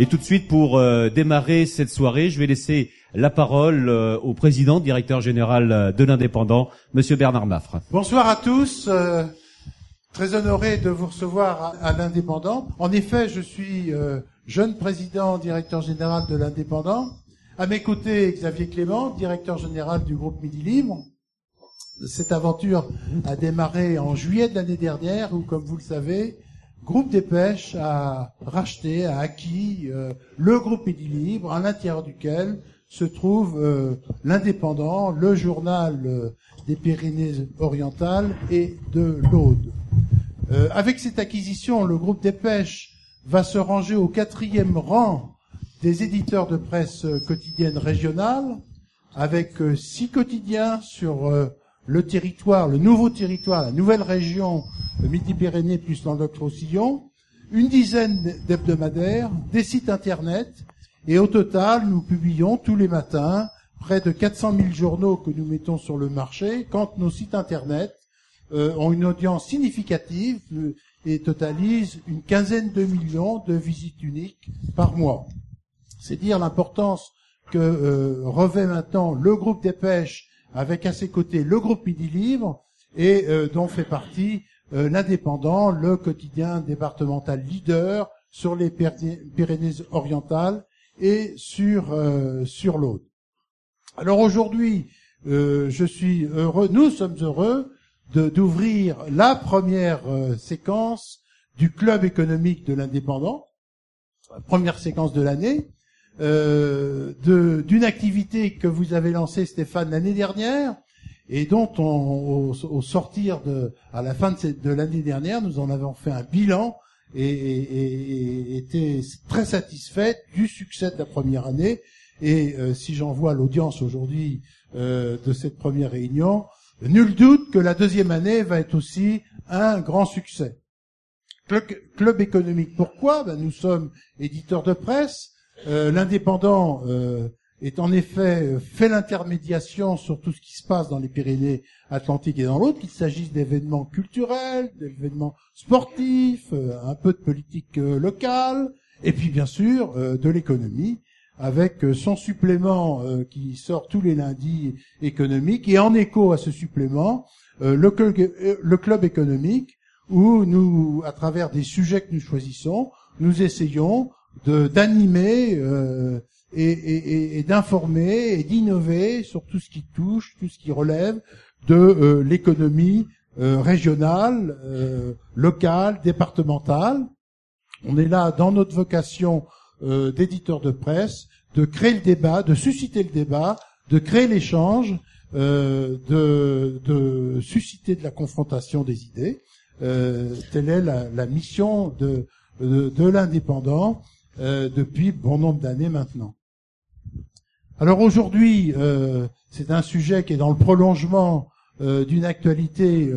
Et tout de suite, pour euh, démarrer cette soirée, je vais laisser la parole euh, au président, directeur général euh, de l'Indépendant, Monsieur Bernard Maffre. Bonsoir à tous. très honoré de vous recevoir à, l'Indépendant. En effet, je suis jeune président, directeur général de l'Indépendant. À mes côtés, Xavier Clément, directeur général du groupe Midi Libre. Cette aventure a démarré en juillet de l'année dernière, où, comme vous le savez, Groupe des Pêches a racheté, a acquis euh, le groupe Midi Libre, à l'intérieur duquel se trouve euh, l'Indépendant, le journal euh, des Pyrénées-Orientales et de l'Aude. avec cette acquisition, le groupe des Pêches va se ranger au quatrième rang des éditeurs de presse quotidienne régionale, avec six quotidiens sur le territoire, le nouveau territoire, la nouvelle région Midi-Pyrénées plus Languedoc-Roussillon, une dizaine d'hebdomadaires, des sites internet, et au total, nous publions tous les matins près de 400 000 journaux que nous mettons sur le marché, quand nos sites internet euh, ont une audience significative euh, et totalisent une quinzaine de millions de visites uniques par mois. C'est dire l'importance que euh, revêt maintenant le groupe des pêches avec à ses côtés le groupe Midi Livre et euh, dont fait partie euh, l'Indépendant, le quotidien départemental leader sur les Pyrénées-Orientales et sur euh, sur l'Aude. Alors aujourd'hui, je suis heureux, nous sommes heureux d'ouvrir la première séquence du club économique de l'Indépendant, première séquence de l'année, euh, d'une activité que vous avez lancée, Stéphane, l'année dernière, et dont on, au, sortir de, à la fin de, de l'année dernière, nous en avons fait un bilan et, et, et était très satisfait du succès de la première année. Et euh, si j'en vois l'audience aujourd'hui euh, de cette première réunion, nul doute que la deuxième année va être aussi un grand succès. Club, club économique, pourquoi? Ben, Nous sommes éditeurs de presse, euh, l'indépendant euh, est en effet euh, fait l'intermédiation sur tout ce qui se passe dans les Pyrénées Atlantiques et dans l'autre, qu'il s'agisse d'événements culturels, d'événements sportifs, un peu de politique locale, et puis bien sûr de l'économie, avec son supplément qui sort tous les lundis économiques, et en écho à ce supplément, le club économique, où nous, à travers des sujets que nous choisissons, nous essayons d'animer euh, et, et, et d'informer et d'innover sur tout ce qui touche, tout ce qui relève de euh, l'économie euh, régionale, euh, locale, départementale. On est là dans notre vocation euh, d'éditeur de presse, de créer le débat, de susciter le débat, de créer l'échange, de, de, susciter de la confrontation des idées. telle est la, la mission de, de, de l'indépendant euh, depuis bon nombre d'années maintenant. Alors aujourd'hui, euh, c'est un sujet qui est dans le prolongement euh, d'une actualité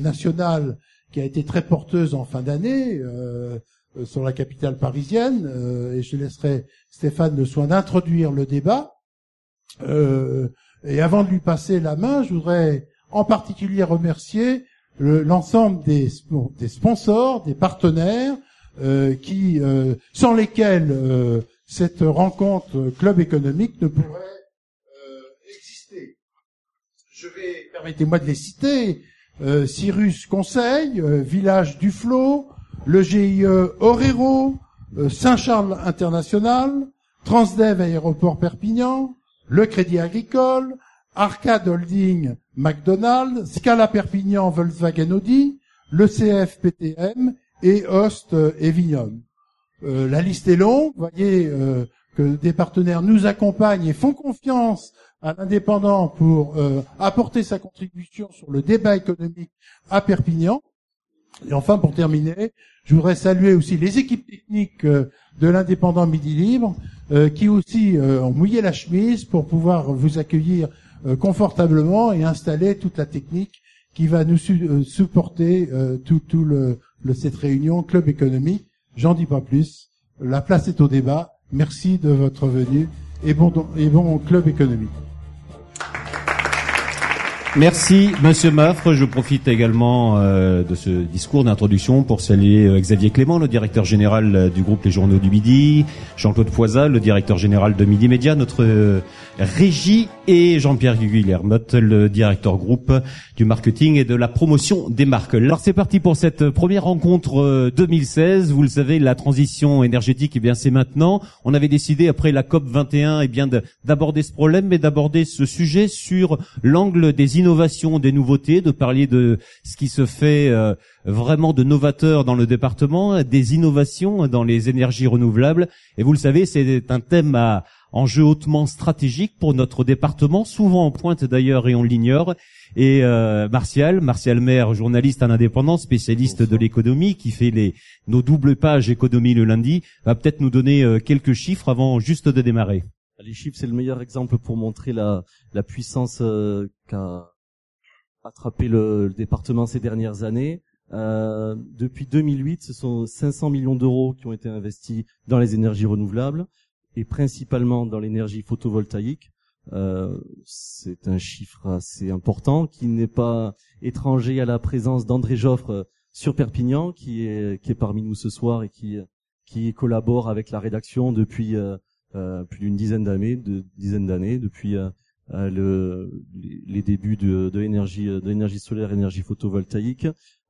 nationale qui a été très porteuse en fin d'année sur la capitale parisienne, et je laisserai Stéphane le soin d'introduire le débat. et avant de lui passer la main, je voudrais en particulier remercier l'ensemble des, sponsors, des partenaires, euh, qui, euh, sans lesquels euh, cette rencontre club économique ne pourrait exister. Je vais, permettez-moi de les citer, Cyrus Conseil, Village du Flot, le GIE Orero, Saint-Charles International, Transdev Aéroport Perpignan, le Crédit Agricole, Arcade Holding McDonald's, Scala Perpignan Volkswagen Audi, le CFPTM et Host et Vignon. Euh, la liste est longue. Vous voyez euh, que des partenaires nous accompagnent et font confiance à l'indépendant pour euh, apporter sa contribution sur le débat économique à Perpignan. Et enfin, pour terminer, je voudrais saluer aussi les équipes techniques de l'indépendant Midi Libre, qui aussi ont mouillé la chemise pour pouvoir vous accueillir confortablement et installer toute la technique qui va nous supporter tout, tout le, de cette réunion Club économique. J'en dis pas plus. La place est au débat. Merci de votre venue et bon, et bon Club économique. Merci, Monsieur Maffre. Je profite également euh, de ce discours d'introduction pour saluer euh, Xavier Clément, le directeur général euh, du groupe Les Journaux du Midi, Jean-Claude Poisat, le directeur général de Midi Média, notre régie, et Jean-Pierre Guillermotte, le directeur groupe du marketing et de la promotion des marques. Alors c'est parti pour cette première rencontre 2016. Vous le savez, la transition énergétique, eh bien c'est maintenant. On avait décidé après la COP 21, eh bien d'aborder ce problème, mais d'aborder ce sujet sur l'angle des innovations, des nouveautés, de parler de ce qui se fait euh, vraiment de novateur dans le département, des innovations dans les énergies renouvelables. Et vous le savez, c'est un thème à enjeu hautement stratégique pour notre département, souvent en pointe d'ailleurs et on l'ignore. Et euh, Martial, Martial Maire, journaliste à l'indépendant, spécialiste de l'économie, qui fait les nos doubles pages économie le lundi, va peut-être nous donner euh, quelques chiffres avant juste de démarrer. Les chiffres, c'est le meilleur exemple pour montrer la, la puissance euh, qu'a attrapé le, département ces dernières années. Euh, depuis 2008, ce sont 500 millions d'euros qui ont été investis dans les énergies renouvelables et principalement dans l'énergie photovoltaïque. Euh, c'est un chiffre assez important qui n'est pas étranger à la présence d'André Joffre sur Perpignan, qui est, qui est parmi nous ce soir et qui, qui collabore avec la rédaction depuis euh, euh, plus d'une dizaine d'années, de dizaines d'années, depuis euh, euh, le, les, débuts de, de l'énergie, de l'énergie solaire, énergie photovoltaïque.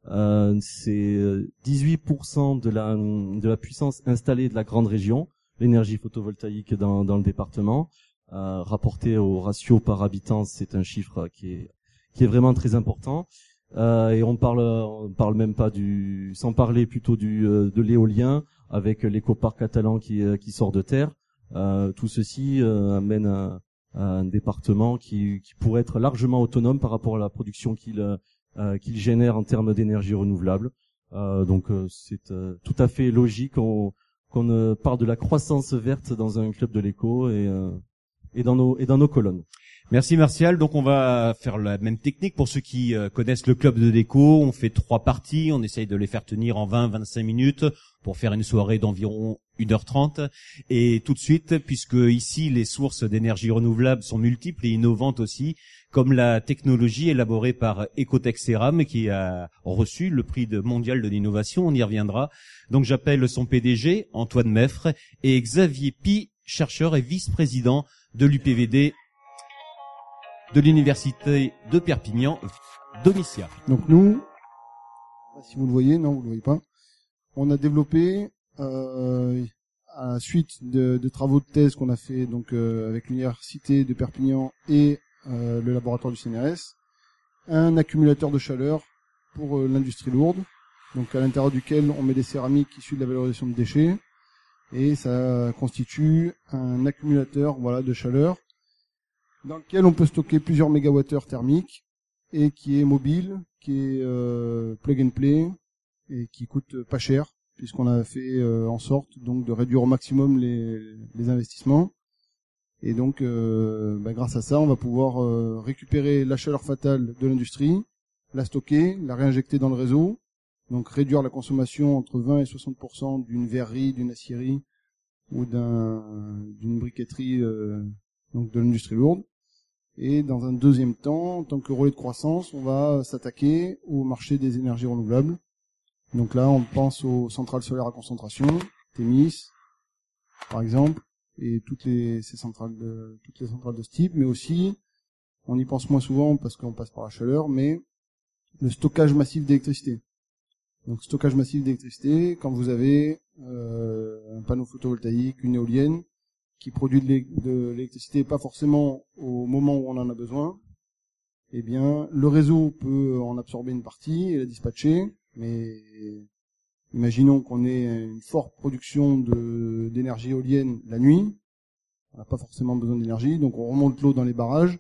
Euh, c'est 18% de la de la puissance installée de la grande région, l'énergie photovoltaïque dans, dans le département. Euh, rapporté au ratio par habitant, c'est un chiffre qui est qui est vraiment très important. Euh, et on parle on parle même pas du sans parler plutôt du de l'éolien avec l'écoparc catalan qui qui sort de terre. Euh, tout ceci euh, amène à, un département qui, qui, pourrait être largement autonome par rapport à la production qu'il euh, qu'il génère en termes d'énergie renouvelable. donc c'est tout à fait logique qu'on qu'on parle de la croissance verte dans un club de l'éco et, et dans nos et dans nos colonnes. Merci Martial. Donc on va faire la même technique pour ceux qui connaissent le club de déco. On fait trois parties, on essaye de les faire tenir en 20-25 minutes pour faire une soirée d'environ 1h30. Et tout de suite, puisque ici les sources d'énergie renouvelable sont multiples et innovantes aussi, comme la technologie élaborée par Ecotech Ceram qui a reçu le prix mondial de l'innovation, on y reviendra. Donc j'appelle son PDG, Antoine Meffre, et Xavier Pi, chercheur et vice-président de l'UPVD de l'université de Perpignan, Domitia. Donc nous, si vous le voyez, non, vous le voyez pas, on a développé euh, à la suite de, travaux de thèse qu'on a fait donc euh, avec l'université de Perpignan et euh, le laboratoire du CNRS, un accumulateur de chaleur pour euh, l'industrie lourde, donc à l'intérieur duquel on met des céramiques issues de la valorisation de déchets et ça constitue un accumulateur voilà de chaleur dans lequel on peut stocker plusieurs mégawattheures thermiques et qui est mobile, qui est plug and play et qui coûte pas cher puisqu'on a fait euh, en sorte donc de réduire au maximum les, investissements. Et donc, euh, bah, grâce à ça, on va pouvoir euh, récupérer la chaleur fatale de l'industrie, la stocker, la réinjecter dans le réseau, donc réduire la consommation entre 20 et 60% d'une verrerie, d'une aciérie ou d'une briqueterie donc de l'industrie lourde. Et dans un deuxième temps, en tant que relais de croissance, on va s'attaquer au marché des énergies renouvelables donc là, on pense aux centrales solaires à concentration, Témis, par exemple, et toutes les ces centrales de, toutes les centrales de ce type, mais aussi, on y pense moins souvent parce qu'on passe par la chaleur, mais le stockage massif d'électricité. Donc stockage massif d'électricité, quand vous avez euh, un panneau photovoltaïque, une éolienne, qui produit de l'électricité pas forcément au moment où on en a besoin, eh bien le réseau peut en absorber une partie et la dispatcher, mais imaginons qu'on ait une forte production d'énergie éolienne la nuit, on n'a pas forcément besoin d'énergie, donc on remonte l'eau dans les barrages.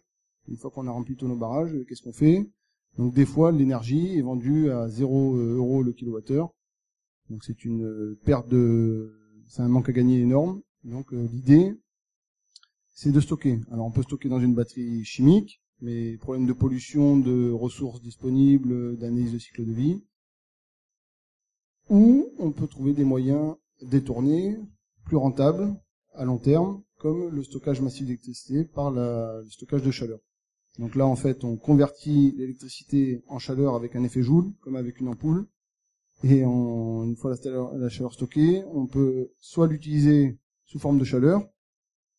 Une fois qu'on a rempli tous nos barrages, qu'est-ce qu'on fait? Donc des fois, l'énergie est vendue à 0 euros le kilowattheure. Donc c'est une perte de... c'est un manque à gagner énorme. Donc euh, l'idée, c'est de stocker. Alors on peut stocker dans une batterie chimique, mais problème de pollution, de ressources disponibles, d'analyse de cycle de vie ou on peut trouver des moyens détournés, plus rentables à long terme, comme le stockage massif d'électricité par le stockage de chaleur. Donc là, en fait, on convertit l'électricité en chaleur avec un effet Joule, comme avec une ampoule. Et une fois la chaleur stockée, on peut soit l'utiliser sous forme de chaleur,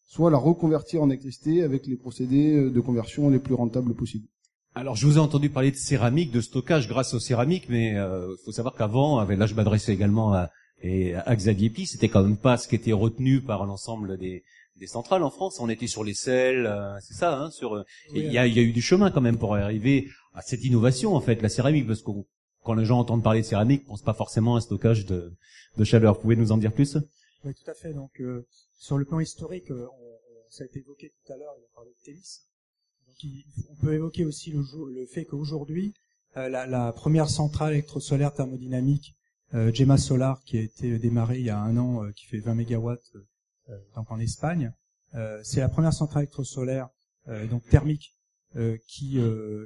soit la reconvertir en électricité avec les procédés de conversion les plus rentables possibles. Alors, je vous ai entendu parler de céramique, de stockage grâce aux céramiques, mais il euh, faut savoir qu'avant, là je m'adressais également à, et à Xavier Pi, c'était quand même pas ce qui était retenu par l'ensemble des, des centrales en France. On était sur les sels, euh, c'est ça. Hein, sur, euh, il y, a, y, a, eu du chemin quand même pour arriver à cette innovation en fait, la céramique, parce que quand les gens entendent parler de céramique, ils pensent pas forcément à un stockage de, de chaleur. Vous pouvez nous en dire plus? Oui, tout à fait. Donc, sur le plan historique, on, ça a été évoqué tout à l'heure. Il a parlé de On peut évoquer aussi le, fait qu'aujourd'hui, euh, la, première centrale électrosolaire thermodynamique, euh, Gemma Solar, qui a été démarrée il y a un an, euh, qui fait 20 mégawatts, euh, donc en Espagne, c'est la première centrale électrosolaire donc thermique qui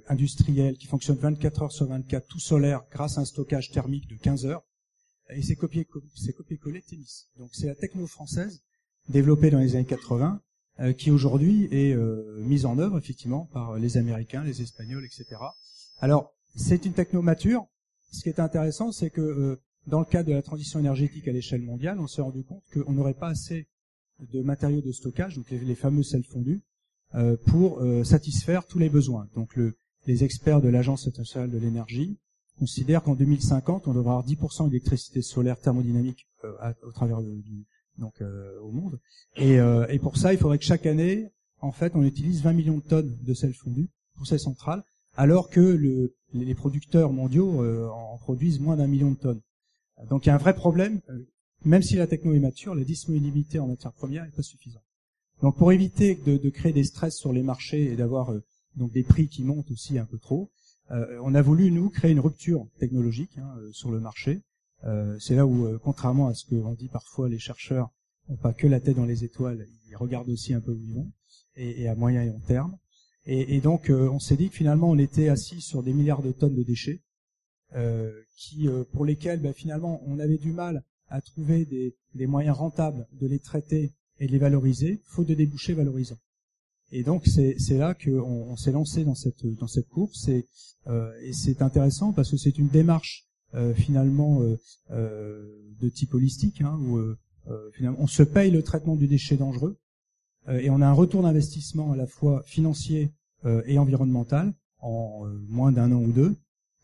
industrielle, qui fonctionne 24 heures sur 24, tout solaire, grâce à un stockage thermique de 15 heures. Et c'est copié, c'est copié-collé Témis. Donc c'est la techno française développée dans les années 80 euh, qui aujourd'hui est euh, mise en œuvre effectivement par les Américains, les Espagnols, etc. Alors c'est une techno mature. Ce qui est intéressant, c'est que euh, dans le cadre de la transition énergétique à l'échelle mondiale, on s'est rendu compte qu'on n'aurait pas assez de matériaux de stockage, donc les, fameux sels fondus, pour satisfaire tous les besoins. Donc le, les experts de l'Agence internationale de l'énergie considèrent qu'en 2050, on devra avoir 10% d'électricité solaire thermodynamique au travers du, donc euh, au monde. Et, euh, et, pour ça, il faudrait que chaque année, en fait, on utilise 20 millions de tonnes de sel fondu pour ces centrales, alors que le, les producteurs mondiaux euh, en produisent moins d'un million de tonnes. Donc il y a un vrai problème. Même si la techno est mature, la disponibilité en matière première n'est pas suffisante. Donc pour éviter de, de, créer des stress sur les marchés et d'avoir donc des prix qui montent aussi un peu trop, on a voulu nous créer une rupture technologique hein, sur le marché euh, c'est là où, euh, contrairement à ce que on dit parfois, les chercheurs n'ont pas que la tête dans les étoiles, ils regardent aussi un peu où ils vont, et, à moyen et long terme. Et, donc, euh, on s'est dit que finalement, on était assis sur des milliards de tonnes de déchets, qui, pour lesquels, ben, finalement, on avait du mal à trouver des, moyens rentables de les traiter et de les valoriser, faute de débouchés valorisants. Et donc c'est là qu'on on, s'est lancé dans cette dans cette course et, et c'est intéressant parce que c'est une démarche euh, finalement euh, euh, de type holistique, hein, où finalement on se paye le traitement du déchet dangereux et on a un retour d'investissement à la fois financier et environnemental en moins d'un an ou deux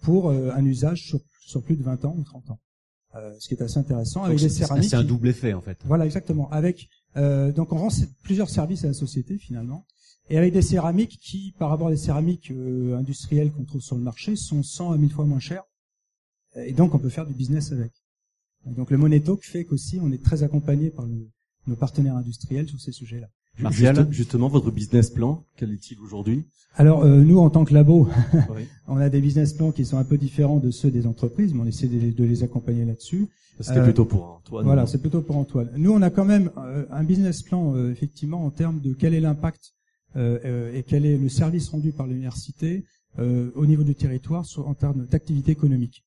pour un usage sur, sur, plus de 20 ans ou 30 ans. Euh, ce qui est assez intéressant avec des céramiques. C'est un double effet en fait. Voilà exactement. Avec euh, donc on rend plusieurs services à la société finalement et avec des céramiques qui, par rapport à des céramiques euh, industrielles qu'on trouve sur le marché, sont 100 à 1000 fois moins chères et donc on peut faire du business avec. Donc le Money Talk fait qu'aussi on est très accompagné par nos partenaires industriels sur ces sujets-là. Martial, justement, votre business plan, quel est-il aujourd'hui? Alors euh, nous, en tant que labo, on a des business plans qui sont un peu différents de ceux des entreprises, mais on essaie de les, accompagner là-dessus. C'était euh, plutôt pour Antoine. Voilà, c'est plutôt pour Antoine. Nous, on a quand même euh, un business plan, effectivement, en termes de quel est l'impact et quel est le service rendu par l'université au niveau du territoire sur, en termes d'activité économique.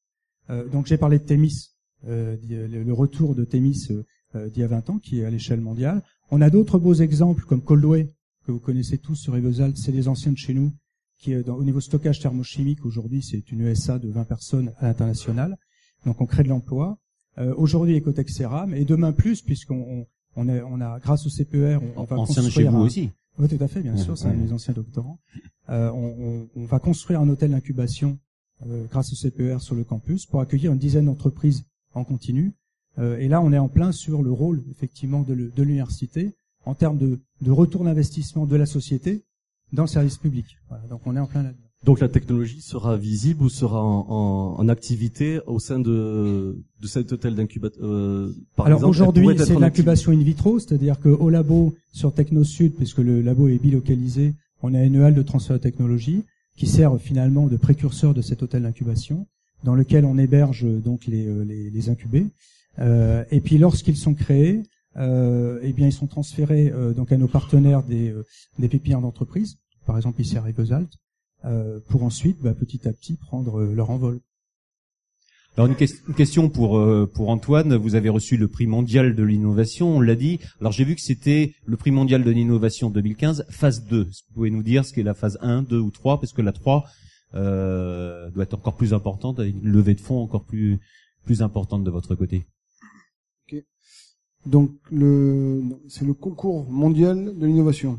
Euh, donc j'ai parlé de Thémis, euh, le retour de Thémis euh, d'il y a 20 ans, qui est à l'échelle mondiale. On a d'autres beaux exemples comme Coldway, que vous connaissez tous sur Evosalt, c'est les anciens de chez nous, qui au niveau stockage thermochimique, aujourd'hui c'est une ESA de 20 personnes à l'international. Donc on crée de l'emploi. Euh, aujourd'hui Ecotech Ceram, et demain plus, puisqu'on on, a, on a, grâce au CPR, on, on va construire... chez vous aussi oui, tout à fait, bien sûr, c'est les anciens doctorants. Euh, on, on, va construire un hôtel d'incubation grâce au CPER sur le campus pour accueillir une dizaine d'entreprises en continu. Euh, et là, on est en plein sur le rôle effectivement de l'université en termes de, de retour d'investissement de la société dans le service public. Voilà, donc on est en plein là-dedans. Donc la technologie sera visible ou sera en, en, en activité au sein de, de cet hôtel d'incubateur euh, Alors aujourd'hui, c'est l'incubation in vitro, c'est-à-dire qu'au labo sur TechnoSud, puisque le labo est bilocalisé, on a une halle de transfert de technologie qui sert finalement de précurseur de cet hôtel d'incubation, dans lequel on héberge donc les, euh, incubés. Euh, et puis lorsqu'ils sont créés, euh, eh bien ils sont transférés euh, donc à nos partenaires des, des pépinières d'entreprise, par exemple ici à Rivesalt, pour ensuite bah, petit à petit prendre leur envol. Alors une, une question pour euh, pour Antoine. Vous avez reçu le prix mondial de l'innovation, on l'a dit. Alors j'ai vu que c'était le prix mondial de l'innovation 2015, phase 2. Est-ce que vous pouvez nous dire ce qu'est la phase 1, 2 ou 3 Parce que la 3 euh, doit être encore plus importante, avec une levée de fonds encore plus plus importante de votre côté. Donc le c'est le concours mondial de l'innovation.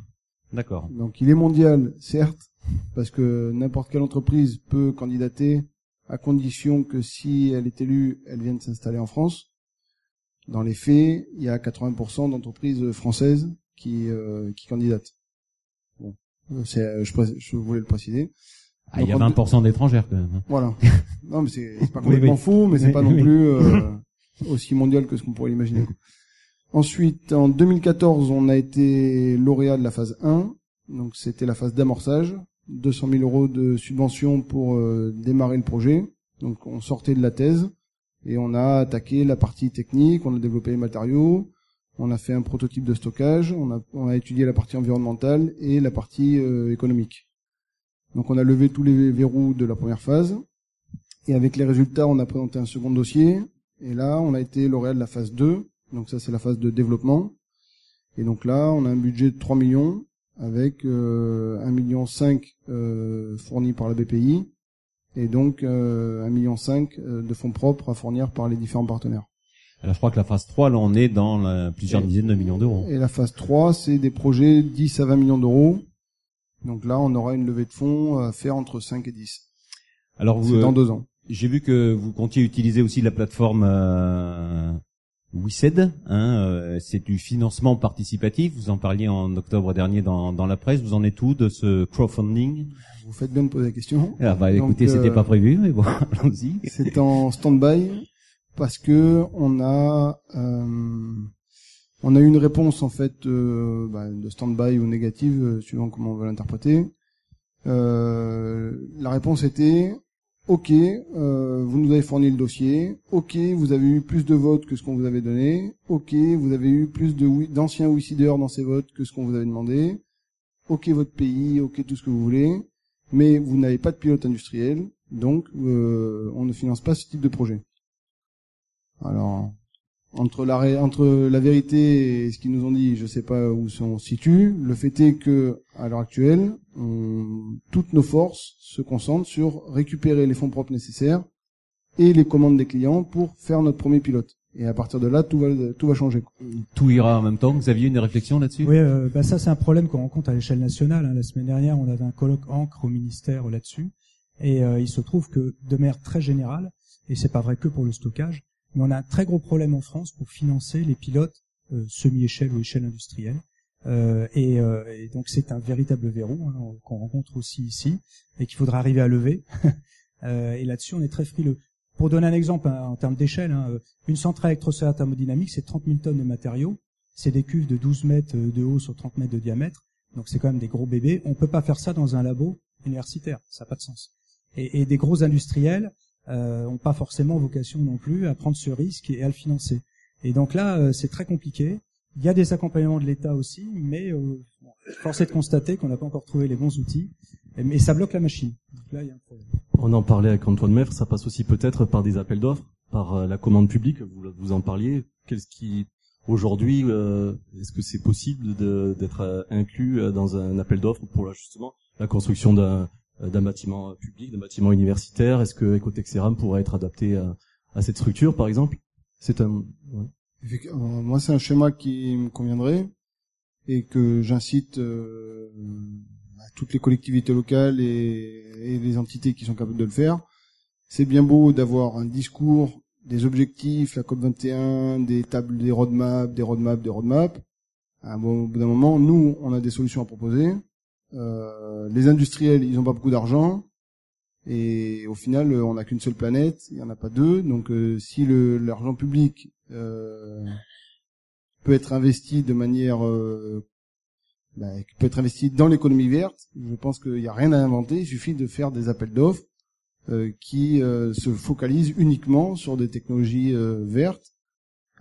D'accord. Donc il est mondial, certes, parce que n'importe quelle entreprise peut candidater à condition que si elle est élue, elle vienne s'installer en France. Dans les faits, il y a 80% d'entreprises françaises qui euh, qui candidatent. Bon, euh, c'est euh, je, je voulais le préciser. Ah, il y a 20% d'étrangères quand même. hein. Voilà. non, mais c'est c'est pas complètement oui. faux, mais c'est Oui, pas non plus euh, aussi mondial que ce qu'on pourrait l'imaginer. Ensuite, en 2014, on a été lauréat de la phase 1. Donc, c'était la phase d'amorçage. 200 000 euros de subvention pour euh, démarrer le projet. Donc, on sortait de la thèse et on a attaqué la partie technique. On a développé les matériaux. On a fait un prototype de stockage. On a, on a étudié la partie environnementale et la partie euh, économique. Donc, on a levé tous les verrous de la première phase. Et avec les résultats, on a présenté un second dossier. Et là, on a été lauréat de la phase 2. Donc ça, c'est la phase de développement. Et donc là, on a un budget de 3 millions avec euh, 1 million 5 euh, fourni par la BPI et donc euh, 1 million 5 euh, de fonds propres à fournir par les différents partenaires. Alors je crois que la phase 3, là on est dans la- plusieurs dizaines de millions d'euros. Et la phase 3, c'est des projets 10 à 20 millions d'euros. Donc là, on aura une levée de fonds à faire entre 5 et 10. Alors vous, dans euh, deux ans. j'ai vu que vous comptiez utiliser aussi la plateforme euh, WICED. Hein, euh, c'est du financement participatif. Vous en parliez en octobre dernier dans, dans la presse. Vous en êtes où de ce crowdfunding? Vous faites bien de poser la question. ah, bah, Donc, Écoutez, c'était euh, pas prévu, mais bon, allons-y. C'est en stand-by parce que on a euh, on a eu une réponse en fait euh, bah, de stand-by ou négative euh, suivant comment on veut l'interpréter. Euh, la réponse était OK, euh, vous nous avez fourni le dossier. OK, vous avez eu plus de votes que ce qu'on vous avait donné. OK, vous avez eu plus d'anciens WICIDers dans ces votes que ce qu'on vous avait demandé. OK, votre pays, OK, tout ce que vous voulez. Mais vous n'avez pas de pilote industriel, donc euh, on ne finance pas ce type de projet. Alors, entre la, ré- entre la vérité et ce qu'ils nous ont dit, je sais pas où on se situe. Le fait est que, à l'heure actuelle, on- toutes nos forces se concentrent sur récupérer les fonds propres nécessaires et les commandes des clients pour faire notre premier pilote. Et à partir de là, tout va, tout va changer. Tout ira en même temps. Vous aviez une réflexion là-dessus? Oui, euh, bah ça c'est un problème qu'on rencontre à l'échelle nationale. hein. La semaine dernière, on avait un colloque encre au ministère là-dessus, et euh, il se trouve que de manière très générale, et c'est pas vrai que pour le stockage, mais on a un très gros problème en France pour financer les pilotes euh, semi-échelle ou échelle industrielle. Euh, et, euh, et donc c'est un véritable verrou hein, qu'on rencontre aussi ici et qu'il faudra arriver à lever. Et là-dessus, on est très frileux. Pour donner un exemple hein, en termes d'échelle, hein, une centrale électrosolaire thermodynamique, c'est 30 000 tonnes de matériaux. C'est des cuves de 12 mètres de haut sur 30 mètres de diamètre. Donc c'est quand même des gros bébés. On peut pas faire ça dans un labo universitaire. Ça n'a pas de sens. Et, et des gros industriels euh, ont pas forcément vocation non plus à prendre ce risque et à le financer. Et donc là, euh, c'est très compliqué. Il y a des accompagnements de l'État aussi, mais euh, force est de constater qu'on n'a pas encore trouvé les bons outils. Mais ça bloque la machine. Donc là, il y a un problème. On en parlait avec Antoine Meffre, ça passe aussi peut-être par des appels d'offres, par euh, la commande publique, vous, vous en parliez. Qu'est-ce qui, aujourd'hui, euh, est-ce que c'est possible d'être euh, inclus euh, dans un appel d'offres pour justement la construction d'un euh, d'un bâtiment public, d'un bâtiment universitaire Est-ce que Ecotexeram pourrait être adapté à, à cette structure, par exemple? C'est un... ouais. Euh, Moi, c'est un schéma qui me conviendrait et que j'incite euh, à toutes les collectivités locales et, et les entités qui sont capables de le faire. C'est bien beau d'avoir un discours, des objectifs, la COP 21, des tables, des roadmaps, des roadmaps, des roadmaps. À un au bout d'un moment, nous, on a des solutions à proposer. Euh, les industriels, ils n'ont pas beaucoup d'argent. Et au final, euh, on n'a qu'une seule planète, il n'y en a pas deux. Donc, euh, si l'argent public euh, peut être investi de manière euh, bah, peut être investi dans l'économie verte, je pense qu'il n'y a rien à inventer. Il suffit de faire des appels d'offres qui se focalisent uniquement sur des technologies vertes,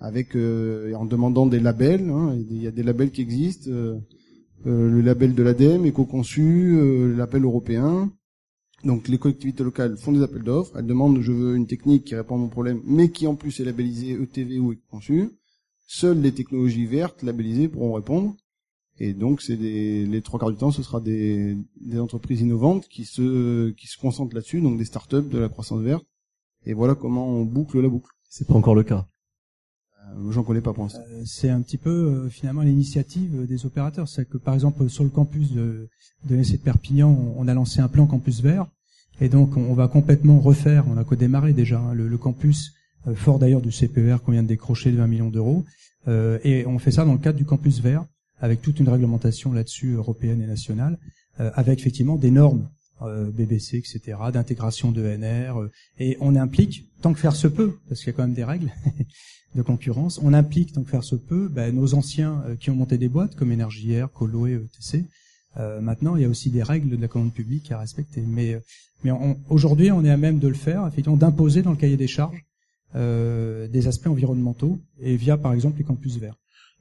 avec euh, en demandant des labels. hein. il y a des labels qui existent. euh, le label de l'ADEME, éco-conçu, euh, label européen. Donc les collectivités locales font des appels d'offres, elles demandent je veux une technique qui répond à mon problème, mais qui en plus est labellisée ETV ou conçue. Seules les technologies vertes labellisées pourront répondre. Et donc c'est les trois quarts du temps, ce sera des, des entreprises innovantes qui se qui se concentrent là-dessus, donc des startups de la croissance verte. Et voilà comment on boucle la boucle. C'est pas encore le cas. Euh, J'en connais pas pour. Euh, c'est un petit peu euh, finalement l'initiative des opérateurs. C'est que par exemple sur le campus de, de l'ENC de Perpignan, on, a lancé un plan campus vert, et donc on, va complètement refaire. On a co-démarré déjà hein, le, le, campus, euh, fort d'ailleurs du CPER qu'on vient de décrocher de 20 millions d'euros, euh, et on fait ça dans le cadre du campus vert, avec toute une réglementation là-dessus européenne et nationale, avec effectivement des normes euh, BBC, etc., d'intégration de NR, euh, et on implique, tant que faire se peut, parce qu'il y a quand même des règles de concurrence, on implique, que faire se peut, ben, nos anciens euh, qui ont monté des boîtes, comme Energiair, Coloé, ETC. maintenant, il y a aussi des règles de la commande publique à respecter. Mais, mais aujourd'hui, on est à même de le faire, effectivement, d'imposer dans le cahier des charges des aspects environnementaux, et via, par exemple, les campus verts.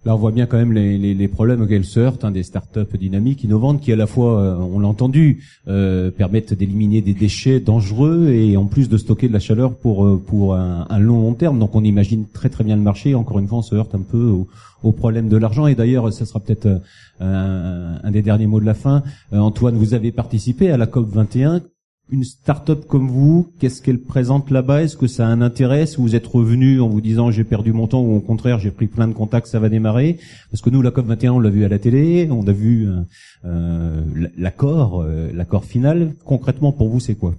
Là, on voit bien quand même les, les, les problèmes auxquels se heurtent hein, des startups dynamiques, innovantes, qui à la fois, euh, on l'a entendu, euh, permettent d'éliminer des déchets dangereux et en plus de stocker de la chaleur pour euh, pour un, long long terme. Donc, on imagine très très bien le marché. Encore une fois, on se heurte un peu au, au problème de l'argent. Et d'ailleurs, ce sera peut-être euh, un, un, des derniers mots de la fin. Antoine, vous avez participé à la COP 21 une start-up comme vous, qu'est-ce qu'elle présente là-bas? Est-ce que ça a un intérêt? Est-ce que vous êtes revenu en vous disant j'ai perdu mon temps ou au contraire j'ai pris plein de contacts, ça va démarrer? Parce que nous, la COP 21, on l'a vu à la télé, on a vu euh, euh l'accord, euh, l'accord final. Concrètement, pour vous, c'est quoi?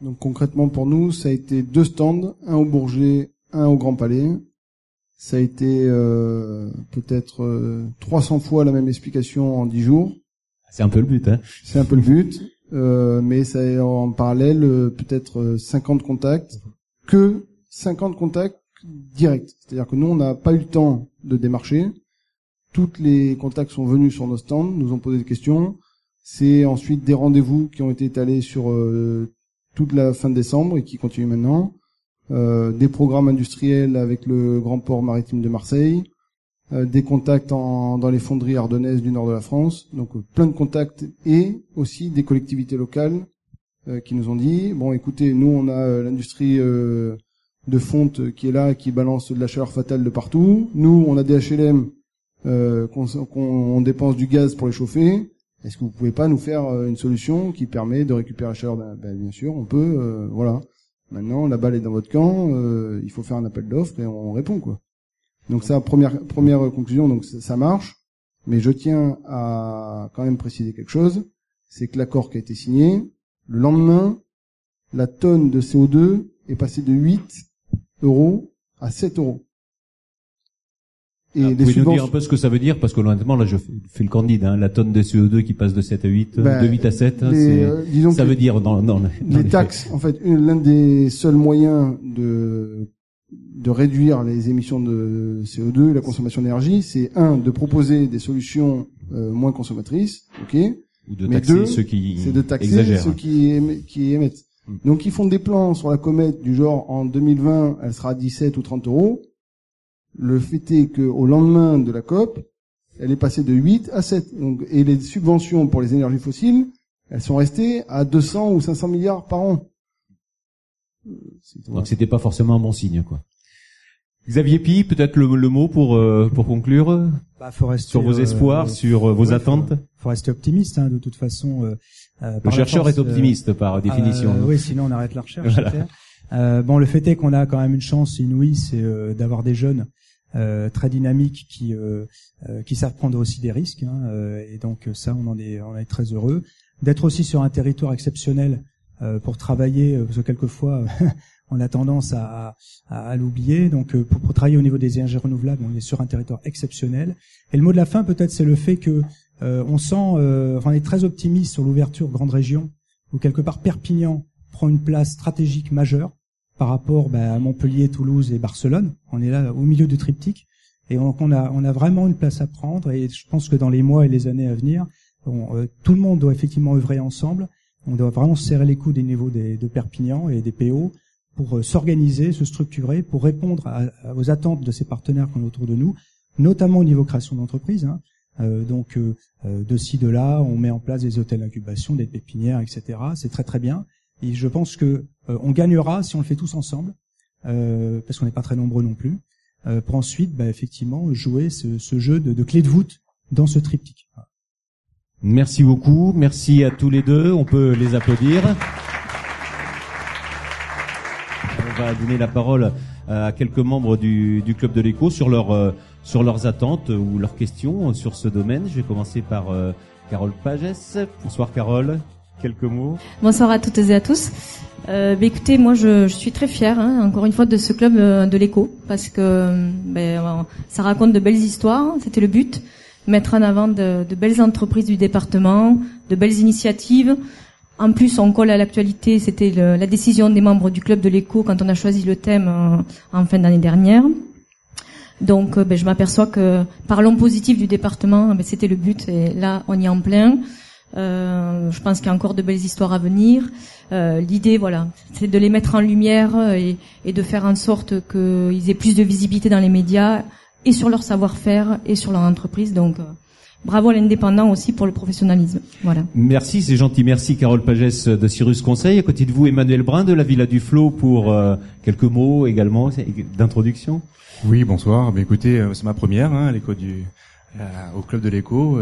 Donc concrètement, pour nous, ça a été deux stands, un au Bourget, un au Grand Palais. Ça a été euh, peut-être 300 fois la même explication en 10 jours. C'est un peu le but, hein C'est un peu le but. Euh, mais ça est en parallèle euh, peut-être 50 euh, contacts, que 50 contacts directs. C'est-à-dire que nous, on n'a pas eu le temps de démarcher. Toutes les contacts sont venus sur nos stands, nous ont posé des questions. C'est ensuite des rendez-vous qui ont été étalés sur toute la fin de décembre et qui continuent maintenant. Euh, des programmes industriels avec le Grand Port Maritime de Marseille, euh, des contacts en, dans les fonderies ardennaises du nord de la France, donc euh, plein de contacts et aussi des collectivités locales euh, qui nous ont dit bon écoutez nous on a l'industrie de fonte qui est là qui balance de la chaleur fatale de partout, nous on a des HLM qu'on dépense du gaz pour les chauffer. Est-ce que vous pouvez pas nous faire une solution qui permet de récupérer la chaleur? Ben, ben, Bien sûr, on peut. voilà. Maintenant, la balle est dans votre camp. il faut faire un appel d'offres et on répond quoi. Donc ça, première première conclusion, donc ça marche. Mais je tiens à quand même préciser quelque chose, c'est que l'accord qui a été signé, le lendemain, la tonne de CO2 est passée de 8 euros à 7 euros. Et ah, vous pouvez nous dire un peu ce que ça veut dire parce que honnêtement là je fais le candide hein, la tonne de CO2 qui passe de 7 à 8 ben, de 8 à 7 hein, euh, ça veut dire dans, dans, les taxes en fait l'un des seuls moyens de de réduire les émissions de CO2, la consommation d'énergie, c'est un de proposer des solutions euh, moins consommatrices, ok, ou de taxer ceux qui c'est de taxer ceux qui, qui émettent. Hmm. Donc ils font des plans sur la comète du genre en 2020 elle sera à 17 ou 30 euros. Le fait est que au lendemain de la COP, elle est passée de 8 à 7. Donc, et les subventions pour les énergies fossiles, elles sont restées à 200 ou 500 milliards par an. Donc c'était pas forcément un bon signe, quoi. Xavier Pi, peut-être le, mot pour euh, pour conclure bah, faut rester, sur vos espoirs, euh, sur euh, vos attentes. Faut, faut, rester optimiste, hein, de toute façon. le chercheur est optimiste par définition. oui, sinon on arrête la recherche. bon, le fait est qu'on a quand même une chance inouïe, c'est d'avoir des jeunes très dynamiques qui qui savent prendre aussi des risques. Hein, et donc ça, on en est on est très heureux d'être aussi sur un territoire exceptionnel euh, pour travailler, euh, parce que quelquefois on a tendance à, à, à l'oublier. Donc euh, pour, pour, travailler au niveau des énergies renouvelables, on est sur un territoire exceptionnel. Et le mot de la fin peut-être c'est le fait que on sent, on est très optimiste sur l'ouverture grande région, où quelque part Perpignan prend une place stratégique majeure par rapport bah, à Montpellier, Toulouse et Barcelone. On est là au milieu du triptyque. Et on, on, a, on a vraiment une place à prendre. Et je pense que dans les mois et les années à venir, tout le monde doit effectivement œuvrer ensemble on doit vraiment serrer les coups des niveaux des, de Perpignan et des PO pour euh, s'organiser, se structurer, pour répondre aux attentes de ces partenaires qu'on a autour de nous, notamment au niveau création d'entreprise. Hein. donc de ci de là, on met en place des hôtels d'incubation, des pépinières, etc. C'est très très bien. Et je pense que on gagnera si on le fait tous ensemble, parce qu'on n'est pas très nombreux non plus, pour ensuite bah, effectivement jouer ce, ce jeu de, de clé de voûte dans ce triptyque. Merci beaucoup, merci à tous les deux, on peut les applaudir. On va donner la parole à quelques membres du, du club de l'écho sur leur euh, sur leurs attentes ou leurs questions sur ce domaine. Je vais commencer par euh, Carole Pagès. Bonsoir Carole, quelques mots. Bonsoir à toutes et à tous. Euh, bah, écoutez, moi je, je, suis très fière, hein, encore une fois, de ce club euh, de l'écho, parce que ben, ça raconte de belles histoires, c'était le but mettre en avant de, de, belles entreprises du département, de belles initiatives. En plus, on colle à l'actualité, c'était la décision des membres du club de l'écho quand on a choisi le thème en, en fin d'année dernière. Donc, euh, ben, je m'aperçois que parlons positif du département, ben, c'était le but, et là, on y est en plein. Euh, je pense qu'il y a encore de belles histoires à venir. Euh, L'idée, voilà, c'est de les mettre en lumière et, et de faire en sorte qu'ils aient plus de visibilité dans les médias et sur leur savoir-faire et sur leur entreprise. Donc, euh, bravo à l'indépendant aussi pour le professionnalisme. Voilà. Merci, c'est gentil. Merci Carole Pagès de Cyrus Conseil. À côté de vous, Emmanuel Brun de la Villa du Flot pour euh, quelques mots également d'introduction. Oui, bonsoir. Mais écoutez, euh, c'est ma première hein, à l'écho du au club de l'écho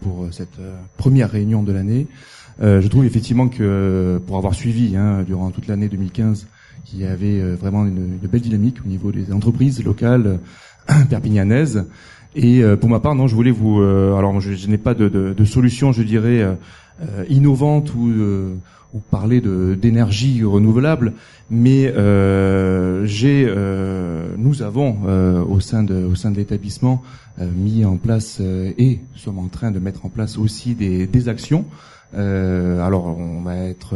pour cette première réunion de l'année. je trouve effectivement que pour avoir suivi hein, durant toute l'année 2015 qu'il y avait vraiment une, une, belle dynamique au niveau des entreprises locales perpignanaise. Et euh, pour ma part, non, je voulais vous. Euh, alors, je, je n'ai pas de, de, de, solution, je dirais, euh, innovante ou, ou parler de d'énergie renouvelable, mais j'ai, nous avons au sein de au sein de l'établissement mis en place et sommes en train de mettre en place aussi des, des actions. alors, on va être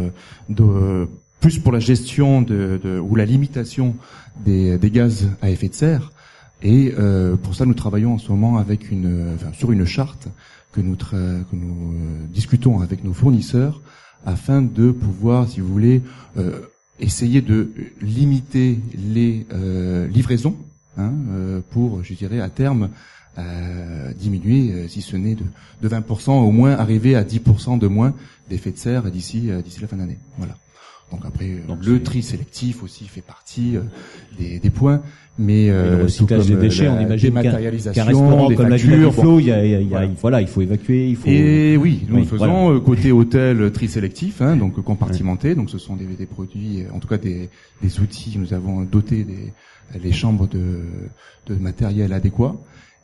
de plus pour la gestion de, de ou la limitation des, des gaz à effet de serre. Et euh, pour ça, nous travaillons en ce moment avec une, enfin, sur une charte que nous, que nous euh, discutons avec nos fournisseurs afin de pouvoir, si vous voulez, euh, essayer de limiter les euh, livraisons hein, euh, pour, je dirais, à terme diminuer, si ce n'est de, de 20%, au moins arriver à 10% de moins d'effet de serre d'ici d'ici la fin d'année. Voilà. Donc après, Donc le tri sélectif aussi fait partie euh, des, des, points, mais euh, le recyclage des déchets, on imagine qu'un restaurant comme la Flow, il y a, il y a, voilà. voilà. il faut évacuer, il faut. Et oui, nous oui, faisons voilà. côté hôtel tri sélectif, hein, donc compartimenté. Ouais. Donc ce sont des, des, produits, en tout cas des, des outils. Nous avons doté des, les chambres de, de matériel adéquat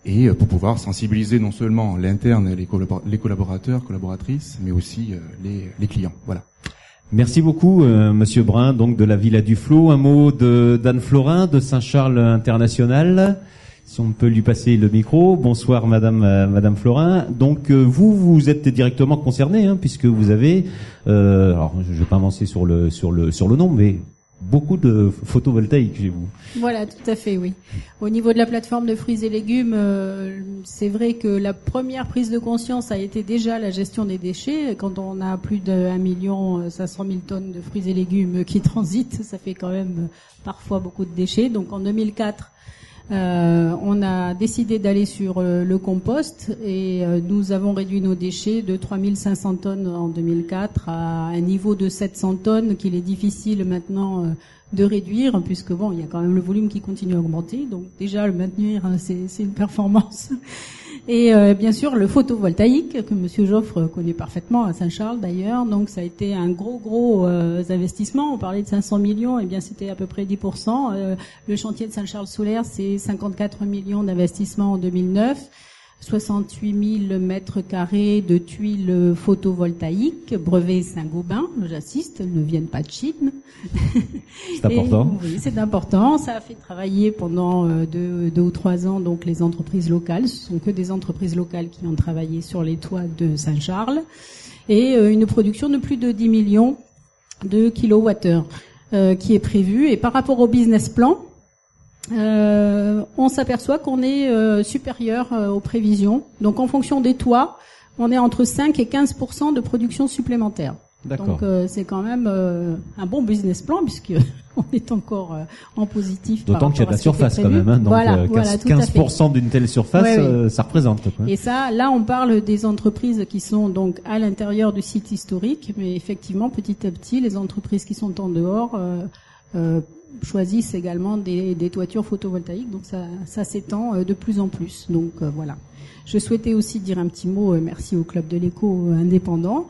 et pour pouvoir sensibiliser non seulement l'interne, les, les collaborateurs, collaboratrices, mais aussi les, les clients. Voilà. Merci beaucoup, euh, Monsieur Brun, donc de la Villa du Flot. Un mot de d'Anne Florin de Saint-Charles International. Si on peut lui passer le micro. Bonsoir, Madame euh, Madame Florin. Donc euh, vous vous êtes directement concerné, hein, puisque vous avez. Euh, alors je ne vais pas avancer sur le sur le sur le nom, mais beaucoup de photovoltaïques chez vous. Voilà, tout à fait, oui. Au niveau de la plateforme de fruits et légumes, euh, c'est vrai que la première prise de conscience a été déjà la gestion des déchets. Quand on a plus de 1 million 500 000 tonnes de fruits et légumes qui transitent, ça fait quand même euh, parfois beaucoup de déchets. Donc en 2004, euh, on a décidé d'aller sur euh, le compost et euh, nous avons réduit nos déchets de 3500 tonnes en 2004 à un niveau de 700 tonnes qu'il est difficile maintenant euh, de réduire puisque bon, il y a quand même le volume qui continue à augmenter. Donc déjà le maintenir, hein, c'est une performance. Et euh, bien sûr le photovoltaïque que Monsieur Joffre connaît parfaitement à Saint-Charles d'ailleurs. Donc ça a été un gros gros euh, investissement. On parlait de 500 millions, et eh bien c'était à peu près 10%. Euh, le chantier de Saint-Charles solaire c'est 54 millions d'investissement en 2009. 68 000 mètres carrés de tuiles photovoltaïques, brevet Saint-Gobain, j'assiste, ne viennent pas de Chine. C'est important. oui, c'est important. Ça a fait travailler pendant euh, deux, deux, ou trois ans donc les entreprises locales. Ce sont que des entreprises locales qui ont travaillé sur les toits de Saint-Charles. Et euh, une production de plus de 10 millions de kilowattheures euh, qui est prévue. Et par rapport au business plan, euh, on s'aperçoit qu'on est euh, supérieur euh, aux prévisions. Donc en fonction des toits, on est entre 5 et 15% de production supplémentaire. Donc euh, c'est quand même euh, un bon business plan puisque on est encore euh, en positif. D'autant qu'il y a de la surface quand même. Hein, donc voilà, 15%, 15 d'une telle surface, ça représente. Quoi. Et ça, là, on parle des entreprises qui sont donc à l'intérieur du site historique, mais effectivement, petit à petit, les entreprises qui sont en dehors choisissent également des, des, toitures photovoltaïques. Donc ça, ça s'étend de plus en plus. Donc voilà. Je souhaitais aussi dire un petit mot. merci au club de l'éco indépendant.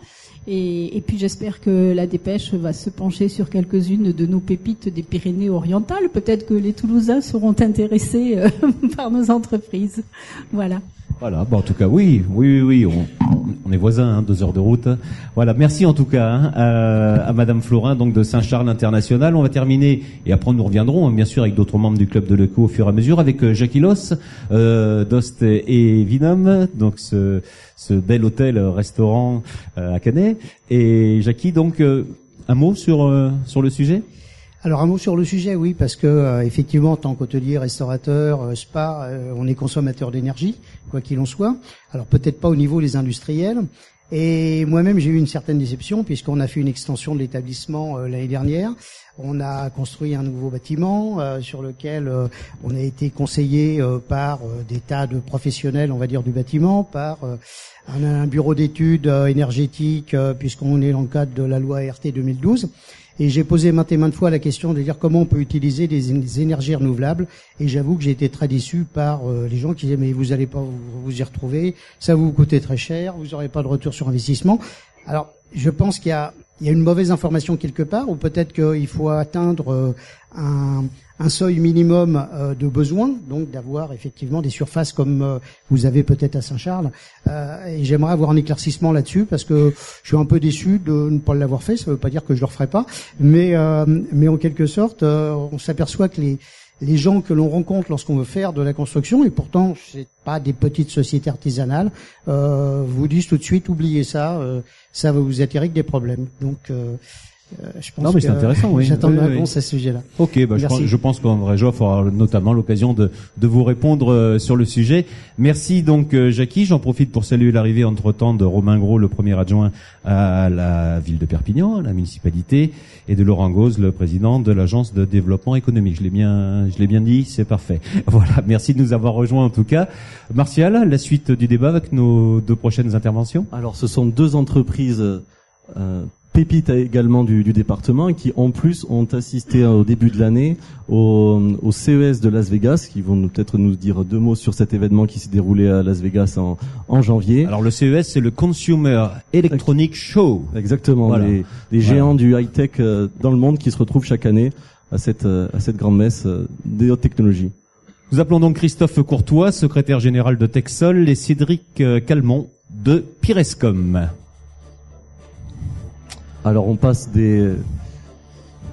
Et, et puis j'espère que la dépêche va se pencher sur quelques-unes de nos pépites des Pyrénées-Orientales. Peut-être que les Toulousains seront intéressés euh, par nos entreprises. Voilà. Voilà, bon, en tout cas, oui, oui, oui, on, on est voisins, hein, deux heures de route. Voilà, merci en tout cas hein, à, à, Madame Florin, donc de Saint-Charles International. On va terminer et après nous reviendrons, hein, bien sûr, avec d'autres membres du club de l'ECO au fur et à mesure, avec euh, Jacques Los, euh, Dost et Vinum, donc ce, ce bel hôtel-restaurant euh, à Canet. Et Jackie, donc, euh, un mot sur sur le sujet? Alors un mot sur le sujet, oui, parce que euh, effectivement, en tant qu'hôtelier, restaurateur, euh, spa, euh, on est consommateur d'énergie, quoi qu'il en soit. Alors peut-être pas au niveau des industriels. Et moi-même, j'ai eu une certaine déception puisqu'on a fait une extension de l'établissement l'année dernière. On a construit un nouveau bâtiment sur lequel on a été conseillé par des tas de professionnels, on va dire, du bâtiment, par un, bureau d'études énergétiques, puisqu'on est dans le cadre de la loi RT 2012. Et j'ai posé maintes et maintes fois la question de dire comment on peut utiliser des, énergies renouvelables. Et j'avoue que j'ai été très déçu par euh, les gens qui disaient mais vous allez pas vous, y retrouver, ça vous coûter très cher, vous n'aurez pas de retour sur investissement. Alors je pense qu'il y a, il y a une mauvaise information quelque part, ou peut-être qu'il faut atteindre euh, un, un seuil minimum euh, de besoin, donc d'avoir effectivement des surfaces comme euh, vous avez peut-être à Saint-Charles. Et j'aimerais avoir un éclaircissement là-dessus parce que je suis un peu déçu de ne pas l'avoir fait. Ça ne veut pas dire que je le referai pas, mais mais en quelque sorte, on s'aperçoit que les les gens que l'on rencontre lorsqu'on veut faire de la construction, et pourtant c'est pas des petites sociétés artisanales, euh, vous disent tout de suite oubliez ça, ça va vous attirer que des problèmes. Donc euh, je pense non, mais c'est intéressant, oui. J'attends une réponse à ce sujet-là. Ok, bah, je, pense, je pense qu'André Joff aura notamment l'occasion de, de vous répondre euh, sur le sujet. Merci donc, euh, Jackie. J'en profite pour saluer l'arrivée entre-temps de Romain Gros, le premier adjoint à la ville de Perpignan, la municipalité, et de Laurent Gauze, le président de l'agence de développement économique. Je l'ai bien, je l'ai bien dit, c'est parfait. Voilà, merci de nous avoir rejoints en tout cas. Martial, la suite du débat avec nos deux prochaines interventions? Alors, ce sont deux entreprises. Euh, pépites également du, du, département qui en plus ont assisté au début de l'année au, au, CES de Las Vegas qui vont peut-être nous dire deux mots sur cet événement qui s'est déroulé à Las Vegas en, en janvier. Alors le CES c'est le Consumer Electronic Show. Exactement, les, les, géants du high-tech euh, dans le monde qui se retrouvent chaque année à cette, euh, à cette grande messe euh, des hautes technologies. Nous appelons donc Christophe Courtois, secrétaire général de Texol, et Cédric Calmont de Pirescom. Alors on passe des,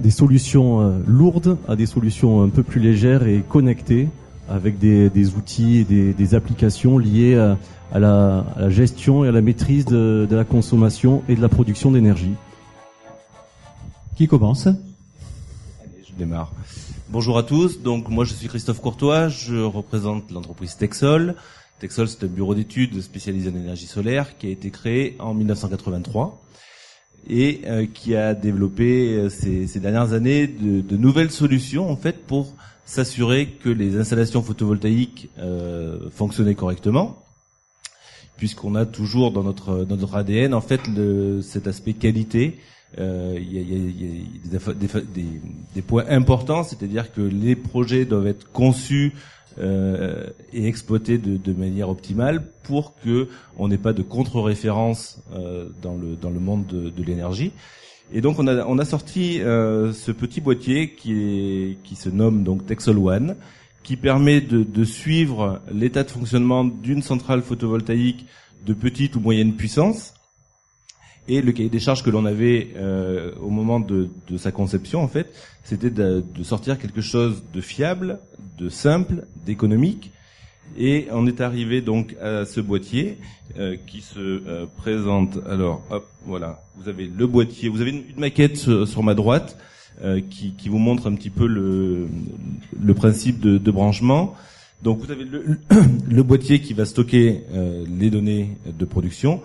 des solutions euh, lourdes à des solutions un peu plus légères et connectées avec des, des outils et des, des, applications liées à, la, la, gestion et à la maîtrise de, de la consommation et de la production d'énergie. Qui commence? Allez, je démarre. Bonjour à tous. Donc moi je suis Christophe Courtois, je représente l'entreprise Texol. Texol c'est un bureau d'études spécialisé en énergie solaire qui a été créé en 1983 et euh, qui a développé euh, ces, ces, dernières années de, de, nouvelles solutions en fait pour s'assurer que les installations photovoltaïques euh, fonctionnaient correctement, puisqu'on a toujours dans notre dans notre ADN en fait le, cet aspect qualité. Euh, il y, a, y, a, des, des, des, points importants, c'est-à-dire que les projets doivent être conçus euh, et exploité de, manière optimale pour que on n'ait pas de contre-référence euh, dans le dans le monde de, l'énergie. Et donc on a on a sorti euh, ce petit boîtier qui qui se nomme donc Texel One, qui permet de suivre l'état de fonctionnement d'une centrale photovoltaïque de petite ou moyenne puissance et le cahier des charges que l'on avait euh, au moment de, de, sa conception, en fait, c'était de, de, sortir quelque chose de fiable, de simple, d'économique. Et on est arrivé donc à ce boîtier euh, qui se euh, présente. Alors, hop, voilà. Vous avez le boîtier. Vous avez une, maquette sur, ma droite euh, qui, qui, vous montre un petit peu le, le principe de, de branchement. Donc, vous avez le, le boîtier qui va stocker euh, les données de production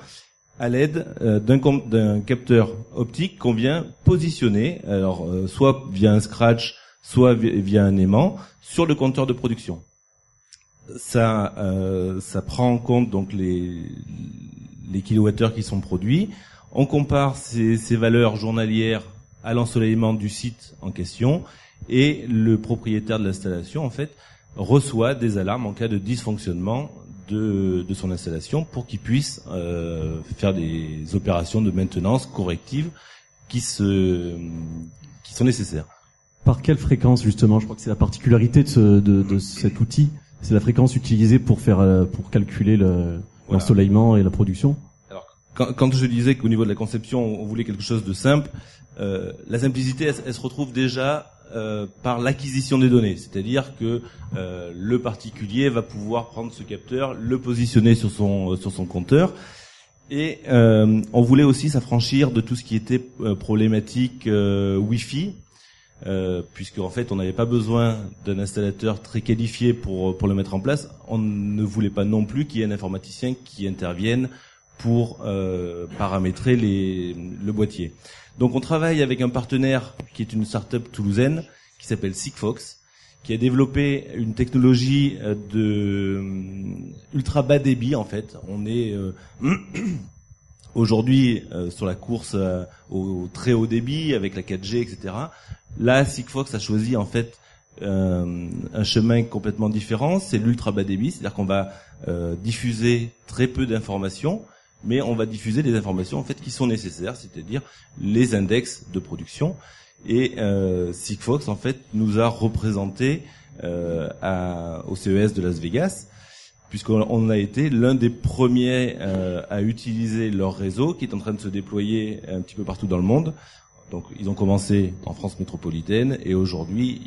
à l'aide euh, d'un capteur optique qu'on vient positionner, alors euh, soit via un scratch, soit vi- via un aimant, sur le compteur de production. Ça, euh, ça prend en compte donc les les kilowattheures qui sont produits. On compare ces, ces valeurs journalières à l'ensoleillement du site en question et le propriétaire de l'installation en fait reçoit des alarmes en cas de dysfonctionnement de, de son installation pour qu'il puisse euh, faire des opérations de maintenance correctives qui se qui sont nécessaires. Par quelle fréquence justement? Je crois que c'est la particularité de, ce- de, de cet outil. C'est la fréquence utilisée pour faire euh, pour calculer le- Voilà. l'ensoleillement et la production. Quand, quand je disais qu'au niveau de la conception, on voulait quelque chose de simple, euh, la simplicité, elle, elle se retrouve déjà euh, par l'acquisition des données. C'est-à-dire que euh, le particulier va pouvoir prendre ce capteur, le positionner sur son sur son compteur. Et euh, on voulait aussi s'affranchir de tout ce qui était euh, problématique euh, Wi-Fi, euh, puisque en fait on n'avait pas besoin d'un installateur très qualifié pour pour le mettre en place. On ne voulait pas non plus qu'il y ait un informaticien qui intervienne pour euh, paramétrer les, le boîtier. Donc on travaille avec un partenaire qui est une start-up toulousaine qui s'appelle Sigfox, qui a développé une technologie euh, de euh, ultra bas débit en fait. On est euh, aujourd'hui sur la course au très haut débit avec la 4G, etc. Là, Sigfox a choisi en fait un chemin complètement différent, c'est l'ultra bas débit, c'est-à-dire qu'on va diffuser très peu d'informations, mais on va diffuser les informations en fait qui sont nécessaires, c'est-à-dire les index de production. Et euh, Sigfox en fait nous a représenté euh, au CES de Las Vegas, puisqu'on on a été l'un des premiers euh, à utiliser leur réseau, qui est en train de se déployer un petit peu partout dans le monde. Donc ils ont commencé en France métropolitaine et aujourd'hui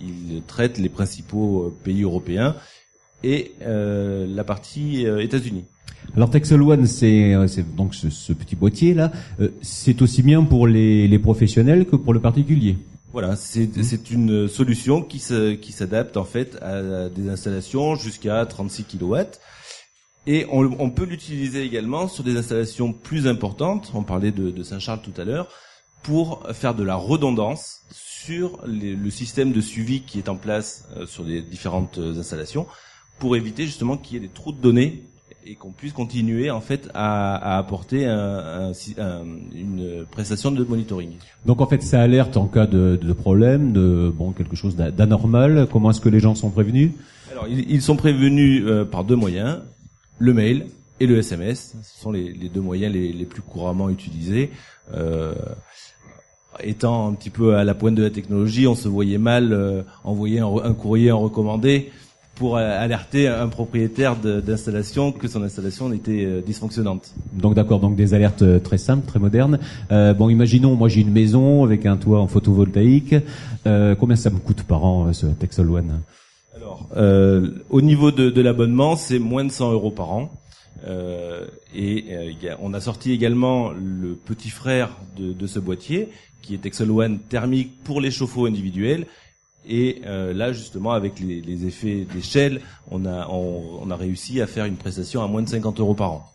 ils, traitent les principaux euh, pays européens et la partie États-Unis. Alors Texel One, c'est euh, c'est donc ce, ce petit boîtier là, euh, c'est aussi bien pour les, les professionnels que pour le particulier. Voilà, c'est c'est une solution qui se, qui s'adapte en fait à des installations jusqu'à 36 kW. Et on, on peut l'utiliser également sur des installations plus importantes. On parlait de, de Saint-Charles tout à l'heure pour faire de la redondance sur les- le système de suivi qui est en place euh, sur les différentes installations pour éviter justement qu'il y ait des trous de données et qu'on puisse continuer en fait à, à apporter un- un une prestation de monitoring. Donc en fait, ça alerte en cas de, de problème, de bon quelque chose d'a- d'anormal. Comment est-ce que les gens sont prévenus? Alors, ils, ils sont prévenus euh, par deux moyens, le mail et le SMS. Ce sont les, les deux moyens les, les plus couramment utilisés. Euh, étant un petit peu à la pointe de la technologie, on se voyait mal euh, envoyer un, un courrier en recommandé pour euh, alerter un propriétaire d'installation que son installation était euh, dysfonctionnante. Donc d'accord, donc des alertes euh, très simples, très modernes. Euh, bon, imaginons, moi j'ai une maison avec un toit en photovoltaïque. Euh, combien ça me coûte par an ce Texel One? Alors, euh, au niveau de, de l'abonnement, c'est moins de 100 euros par an. Euh, et euh, y a- on a sorti également le petit frère de, de ce boîtier, qui est Texel One thermique pour les chauffe-eau individuels. Et euh, là, justement, avec les, les effets d'échelle, on a, on, on a réussi à faire une prestation à moins de 50 euros par an.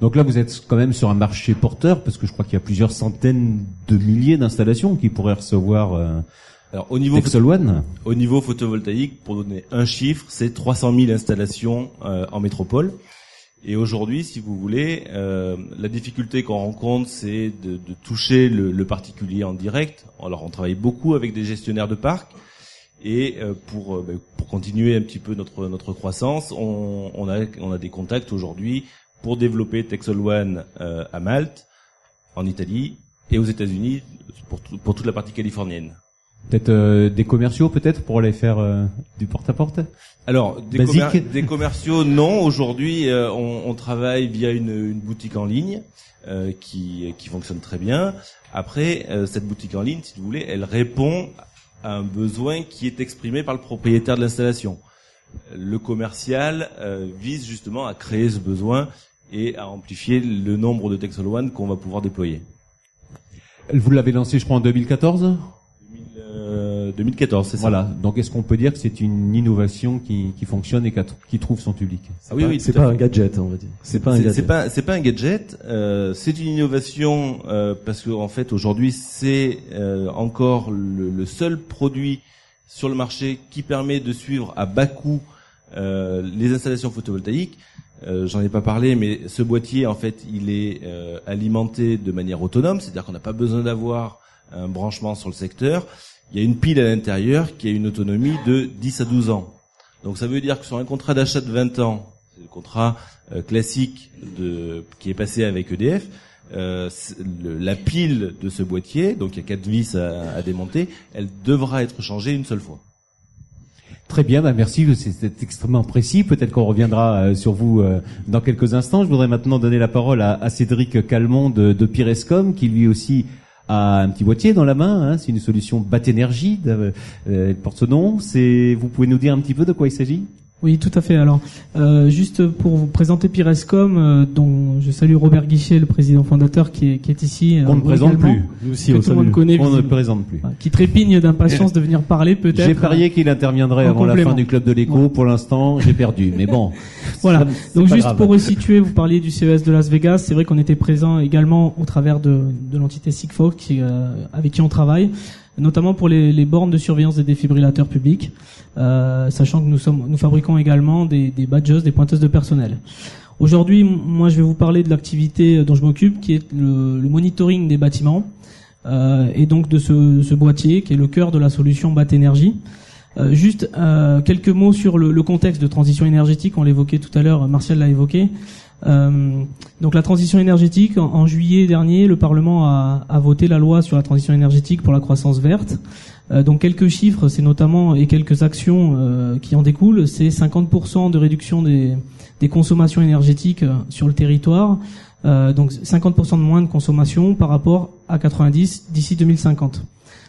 Donc là, vous êtes quand même sur un marché porteur, parce que je crois qu'il y a plusieurs centaines de milliers d'installations qui pourraient recevoir euh, Alors, au niveau One. Au niveau photovoltaïque, pour donner un chiffre, c'est 300 000 installations euh, en métropole. Et aujourd'hui, si vous voulez, euh, la difficulté qu'on rencontre, c'est de, de toucher le, le particulier en direct. Alors, on travaille beaucoup avec des gestionnaires de parcs. Et euh, pour, euh, ben, pour continuer un petit peu notre, notre croissance, on, on, a, on a des contacts aujourd'hui pour développer Texel One euh, à Malte, en Italie et aux États-Unis pour, pour toute la partie californienne. Peut-être euh, des commerciaux, peut-être pour aller faire euh, du porte-à-porte? Alors, des, Basique. commer- des commerciaux, non. Aujourd'hui, euh, on, on travaille via une, une boutique en ligne euh, qui, qui fonctionne très bien. Après, euh, cette boutique en ligne, si vous voulez, elle répond à un besoin qui est exprimé par le propriétaire de l'installation. Le commercial euh, vise justement à créer ce besoin et à amplifier le nombre de Texel One qu'on va pouvoir déployer. Vous l'avez lancé, je crois, en 2014. Euh, euh, 2014, c'est ça. Voilà. Donc est-ce qu'on peut dire que c'est une innovation qui, qui fonctionne et qui a- qui trouve son public? Ah oui, oui, c'est pas un gadget, on va dire. C'est pas un gadget. C'est pas, c'est pas un gadget. euh, c'est une innovation euh, parce que en fait aujourd'hui c'est euh, encore le, le seul produit sur le marché qui permet de suivre à bas coût euh, les installations photovoltaïques. Euh, J'en ai pas parlé, mais ce boîtier en fait il est euh, alimenté de manière autonome, c'est-à-dire qu'on n'a pas besoin d'avoir un branchement sur le secteur. Il y a une pile à l'intérieur qui a une autonomie de 10 à 12 ans. Donc ça veut dire que sur un contrat d'achat de 20 ans, c'est le contrat euh, classique de, qui est passé avec EDF, euh, la pile de ce boîtier, donc il y a quatre vis à, à démonter, elle devra être changée une seule fois. Très bien, bah merci, c'est- extrêmement précis. Peut-être qu'on reviendra euh, sur vous euh, dans quelques instants. Je voudrais maintenant donner la parole à, à Cédric Calmont de, de Pirescom, qui lui aussi a un petit boîtier dans la main. hein. C'est une solution batte énergie, euh, elle porte ce nom. C'est, vous pouvez nous dire un petit peu de quoi il s'agit? Oui, tout à fait. Alors, euh, juste pour vous présenter Pirescom, euh, dont je salue Robert Guichet, le président fondateur, qui est, qui est ici. euh, Qu'on ne présente plus. Nous aussi, que on tout le monde connaît, On ne présente plus. Qui trépigne d'impatience de venir parler, peut-être. J'ai parié qu'il interviendrait en avant la fin du club de l'écho. Pour l'instant, j'ai perdu. Mais bon. Voilà. Donc juste grave. pour resituer, vous parliez du CES de Las Vegas. C'est vrai qu'on était présent également au travers de, de l'entité Sigfox qui, euh, avec qui on travaille, notamment pour les, les bornes de surveillance des défibrillateurs publics, euh, sachant que nous sommes, nous fabriquons également des, des badges, des pointeuses de personnel. Aujourd'hui, moi, je vais vous parler de l'activité dont je m'occupe, qui est le, le monitoring des bâtiments, euh, et donc de ce, ce boîtier qui est le cœur de la solution Bat Énergie. Euh, juste euh, quelques mots sur le, le contexte de transition énergétique. On l'évoquait tout à l'heure, Martial l'a évoqué. Euh, donc la transition énergétique, en, juillet dernier, le Parlement a, voté la loi sur la transition énergétique pour la croissance verte. Euh, donc quelques chiffres, c'est notamment et quelques actions euh, qui en découlent. C'est 50% de réduction des, consommations énergétiques sur le territoire. Donc 50% de moins de consommation par rapport à 90 d'ici 2050.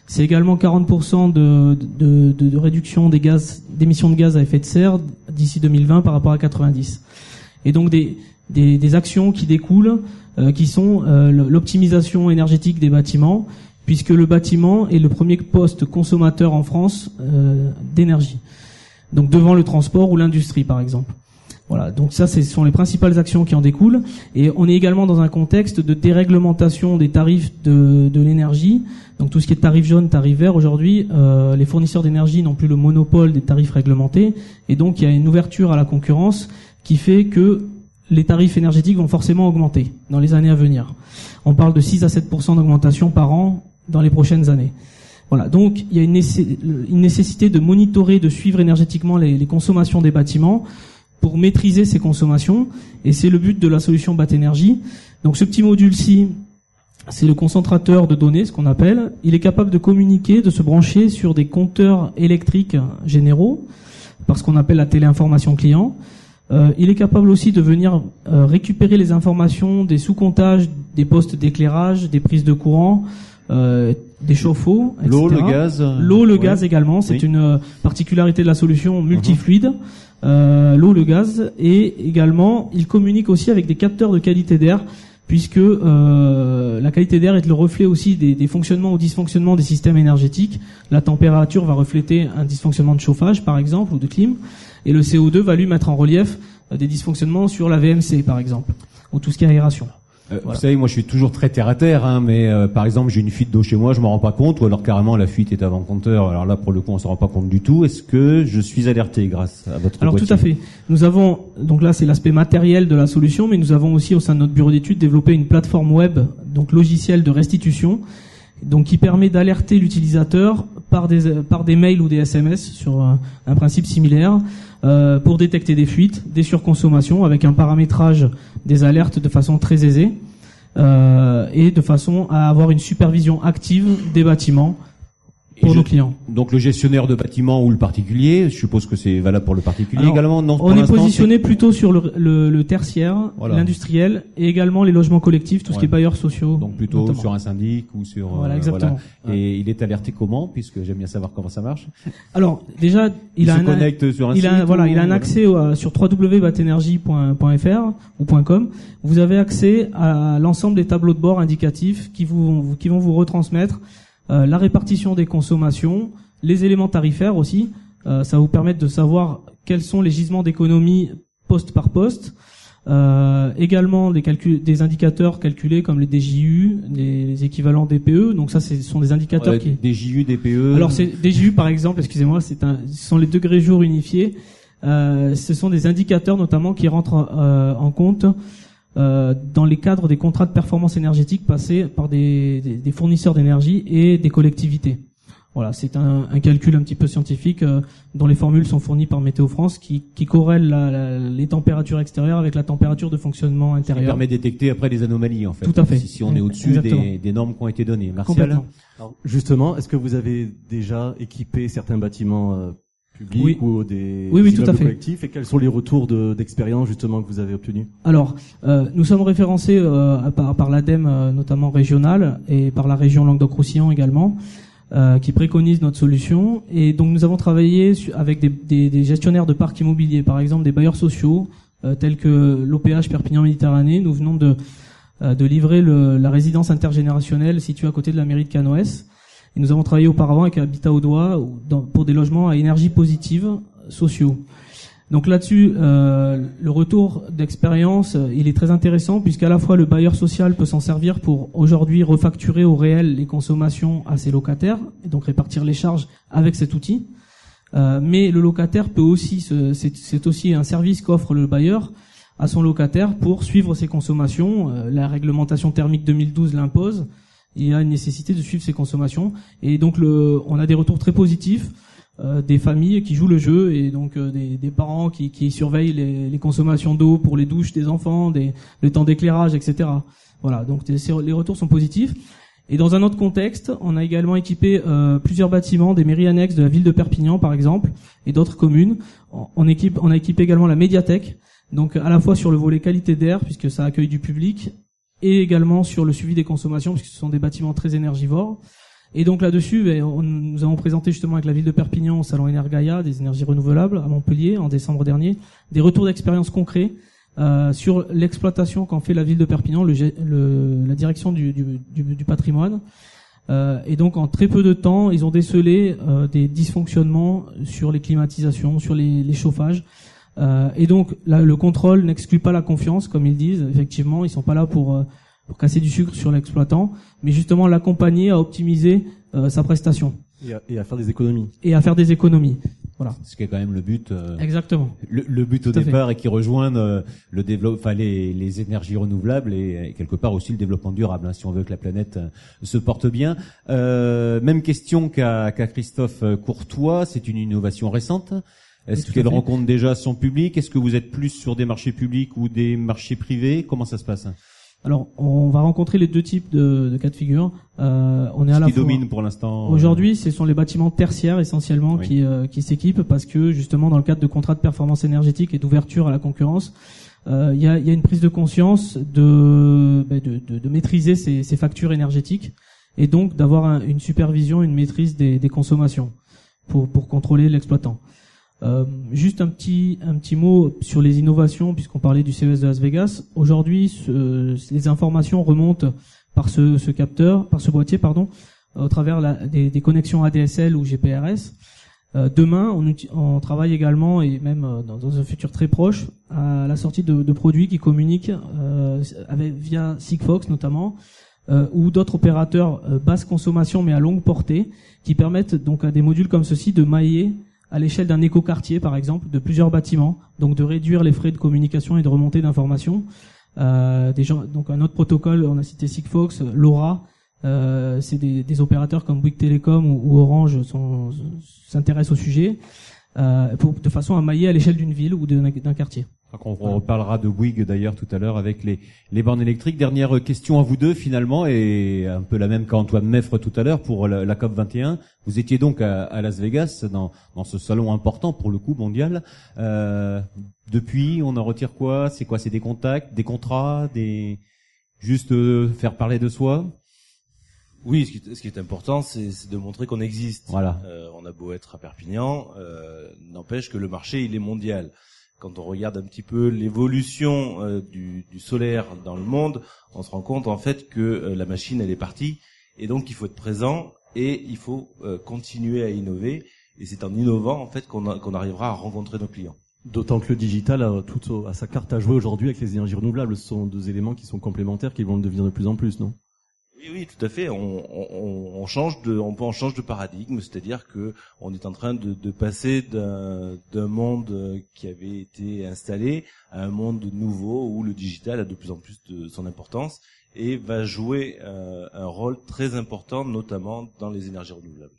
C'est également 40% de, de, de, de réduction des gaz, d'émissions de gaz à effet de serre d'ici 2020 par rapport à 90. Et donc des, des, des actions qui découlent, euh, qui sont euh, l'optimisation énergétique des bâtiments, puisque le bâtiment est le premier poste consommateur en France euh, d'énergie. Donc devant le transport ou l'industrie, par exemple. Voilà, donc ça, ce sont les principales actions qui en découlent. Et on est également dans un contexte de déréglementation des tarifs de, de l'énergie. Donc tout ce qui est tarif jaune, tarif vert, aujourd'hui, euh, les fournisseurs d'énergie n'ont plus le monopole des tarifs réglementés. Et donc il y a une ouverture à la concurrence qui fait que les tarifs énergétiques vont forcément augmenter dans les années à venir. On parle de 6 à 7% d'augmentation par an dans les prochaines années. Voilà, donc il y a une, nécess- une nécessité de monitorer, de suivre énergétiquement les, les consommations des bâtiments pour maîtriser ces consommations, et c'est le but de la solution Bat Énergie. Donc ce petit module-ci, c'est le concentrateur de données, ce qu'on appelle. Il est capable de communiquer, de se brancher sur des compteurs électriques généraux, par ce qu'on appelle la téléinformation client. Euh, il est capable aussi de venir euh, récupérer les informations des sous-comptages, des postes d'éclairage, des prises de courant, euh, des chauffe-eau, L'eau, le gaz. L'eau, le ouais. gaz également, c'est Oui. une particularité de la solution multifluide. Euh, L'eau, le gaz, et également, il communique aussi avec des capteurs de qualité d'air, puisque euh, la qualité d'air est le reflet aussi des, des fonctionnements ou dysfonctionnements des systèmes énergétiques. La température va refléter un dysfonctionnement de chauffage, par exemple, ou de clim, et le CO2 va lui mettre en relief euh, des dysfonctionnements sur la VMC, par exemple, ou tout ce qui est aération. Euh, Voilà. Vous savez, moi je suis toujours très terre à terre, hein, mais euh, par exemple j'ai une fuite d'eau chez moi, je m'en rends pas compte, ou alors carrément la fuite est avant compteur. Alors là pour le coup on s'en rend pas compte du tout. Est-ce que je suis alerté grâce à votre Alors tout à fait. Nous avons donc là c'est l'aspect matériel de la solution, mais nous avons aussi au sein de notre bureau d'études développé une plateforme web, donc logiciel de restitution, donc qui permet d'alerter l'utilisateur par des par des mails ou des SMS sur un, un principe similaire euh, pour détecter des fuites, des surconsommations avec un paramétrage des alertes de façon très aisée euh, et de façon à avoir une supervision active des bâtiments pour je- nos clients. Donc le gestionnaire de bâtiment ou le particulier, je suppose que c'est valable pour le particulier Alors, également. Non, On est positionné plutôt sur le, le- le tertiaire, Voilà. l'industriel et également les logements collectifs, tout ce qui est Ouais. bailleurs sociaux. donc plutôt notamment. sur un syndic ou sur. euh, Voilà, exactement. Et il est alerté comment Puisque j'aime bien savoir comment ça marche. Alors déjà, il, Il, a se un, connecte sur un il a, voilà, ou- il a un accès au- sur www.batenergie.fr ou .com. Vous avez accès à l'ensemble des tableaux de bord indicatifs qui vous qui vont vous retransmettre euh, la répartition des consommations, Les éléments tarifaires aussi, euh, ça va vous permettre de savoir quels sont les gisements d'économie poste par poste. Euh, également des, calculs, des indicateurs calculés comme les DJU, les, les équivalents DPE. Donc ça, ce sont des indicateurs Ouais, qui... DJU, DPE. Alors c'est DJU par exemple, excusez-moi, c'est un, ce sont les degrés jours unifiés. Euh, ce sont des indicateurs notamment qui rentrent euh, en compte euh, dans les cadres des contrats de performance énergétique passés par des, des- des fournisseurs d'énergie et des collectivités. Voilà, c'est un, un calcul un petit peu scientifique euh, dont les formules sont fournies par Météo France qui, qui corrèlent la- la- les températures extérieures avec la température de fonctionnement qui intérieur. permet de détecter après des anomalies en fait. Tout à fait. Si, si on est au-dessus des, des normes qui ont été données. Martial. Alors, justement, est-ce que vous avez déjà équipé certains bâtiments euh, publics Oui. ou des Oui, oui, des tout à fait. collectifs et quels sont les retours de- d'expérience justement que vous avez obtenus? Alors, euh, nous sommes référencés euh, par, par l'ADEME, euh, notamment régionale, et par la région Languedoc-Roussillon également, euh, qui préconise notre solution. Et donc, nous avons travaillé avec des, des- des gestionnaires de parcs immobiliers, par exemple des bailleurs sociaux, euh, tels que l'OPH Perpignan Méditerranée. Nous venons de, euh, de livrer le- la résidence intergénérationnelle située à côté de la mairie de Canoës. Et nous avons travaillé auparavant avec Habitat au Doigt ou dans- pour des logements à énergie positive euh, sociaux. Donc là-dessus, euh, le retour d'expérience, euh, il est très intéressant puisqu'à la fois le bailleur social peut s'en servir pour aujourd'hui refacturer au réel les consommations à ses locataires et donc répartir les charges avec cet outil. Mais le locataire peut aussi, c'est aussi un service qu'offre le bailleur à son locataire pour suivre ses consommations. La réglementation thermique 2012 l'impose. Il y a une nécessité de suivre ses consommations et donc le, on a des retours très positifs euh, des familles qui jouent le jeu et donc euh, des, des parents qui, qui surveillent les, les consommations d'eau pour les douches des enfants, des, le temps d'éclairage, etc. Voilà, donc les retours sont positifs. Et dans un autre contexte, on a également équipé euh, plusieurs bâtiments des mairies annexes de la ville de Perpignan, par exemple, et d'autres communes. On équipe, on a équipé également la médiathèque, donc à la fois sur le volet qualité d'air, puisque ça accueille du public, et également sur le suivi des consommations, puisque ce sont des bâtiments très énergivores. Et donc là-dessus, ben, nous avons présenté justement avec la ville de Perpignan au salon Energaia des énergies renouvelables à Montpellier en décembre dernier, des retours d'expérience concrets euh, sur l'exploitation qu'en fait la ville de Perpignan, le, le- la direction du, du- du- du patrimoine. Euh, et donc en très peu de temps, ils ont décelé euh, des dysfonctionnements sur les climatisations, sur les, les chauffages. Euh, et donc là, le contrôle n'exclut pas la confiance, comme ils disent. Effectivement, ils sont pas là pour, euh, pour casser du sucre sur l'exploitant, mais justement l'accompagner à optimiser euh, sa prestation et à, et à faire des économies. et à faire des économies. Voilà. Ce qui est quand même le but. euh, Exactement. Le, le but au Tout à fait. départ et qui rejoignent euh, le développement, enfin les, les énergies renouvelables et, et quelque part aussi le développement durable, hein, si on veut que la planète se porte bien. Euh, même question qu'à qu'à Christophe Courtois, c'est une innovation récente. Est-ce qu'elle rencontre déjà son public Est-ce que vous êtes plus sur des marchés publics ou des marchés privés? Comment ça se passe? Alors, on va rencontrer les deux types de, de cas de figure. Euh, on est à Ce la qui fois- domine pour l'instant. euh, Aujourd'hui, ce sont les bâtiments tertiaires essentiellement Oui. qui, euh, qui s'équipent parce que justement dans le cadre de contrats de performance énergétique et d'ouverture à la concurrence, euh, il y, a, il y a une prise de conscience de, ben, de, de, de maîtriser ces, ces factures énergétiques et donc d'avoir un- une supervision, une maîtrise des, des consommations pour, pour contrôler l'exploitant. Euh, juste un petit un petit mot sur les innovations puisqu'on parlait du CES de Las Vegas. Aujourd'hui, les informations remontent par ce, ce capteur, par ce boîtier, pardon, au travers la- des, des connexions ADSL ou GPRS. Euh, demain, on, on travaille également et même euh, dans, dans un futur très proche à la sortie de, de produits qui communiquent euh, avec, via Sigfox notamment euh, ou d'autres opérateurs euh, basse consommation mais à longue portée qui permettent donc à des modules comme ceci de mailler à l'échelle d'un écoquartier par exemple de plusieurs bâtiments donc de réduire les frais de communication et de remontée d'informations euh, donc un autre protocole on a cité Sigfox LoRa euh, c'est des, opérateurs comme Bouygues Telecom ou, Orange s'intéressent au sujet euh, de façon à mailler à l'échelle d'une ville ou d'un quartier. Crois qu'on reparlera de Bouygues d'ailleurs tout à l'heure avec les, les bornes électriques. Dernière question à vous deux finalement et un peu la même qu'Antoine Meffre tout à l'heure pour la, la COP 21. Vous étiez donc à, à Las Vegas dans, dans ce salon important pour le coup mondial. Euh, depuis, on en retire quoi? C'est quoi? C'est des contacts, des contrats, des juste euh, faire parler de soi? Oui, ce qui, est- ce qui est important, c'est c'est de montrer qu'on existe. Voilà. Euh, on a beau être à Perpignan, euh, n'empêche que le marché, il est mondial. Quand on regarde un petit peu l'évolution euh, du, solaire dans le monde, on se rend compte en fait que euh, la machine, elle est partie, et donc il faut être présent et il faut euh, continuer à innover. Et c'est en innovant en fait qu'on arrivera à rencontrer nos clients. D'autant que le digital a tout sa carte à jouer aujourd'hui avec les énergies renouvelables. Ce sont deux éléments qui sont complémentaires, qui vont le devenir de plus en plus, non? Oui, tout à fait. On, on, on change de, on, change de paradigme, c'est-à-dire que on est en train de, passer d'un d'un monde qui avait été installé à un monde nouveau où le digital a de plus en plus de son importance et va jouer euh, un rôle très important, notamment dans les énergies renouvelables.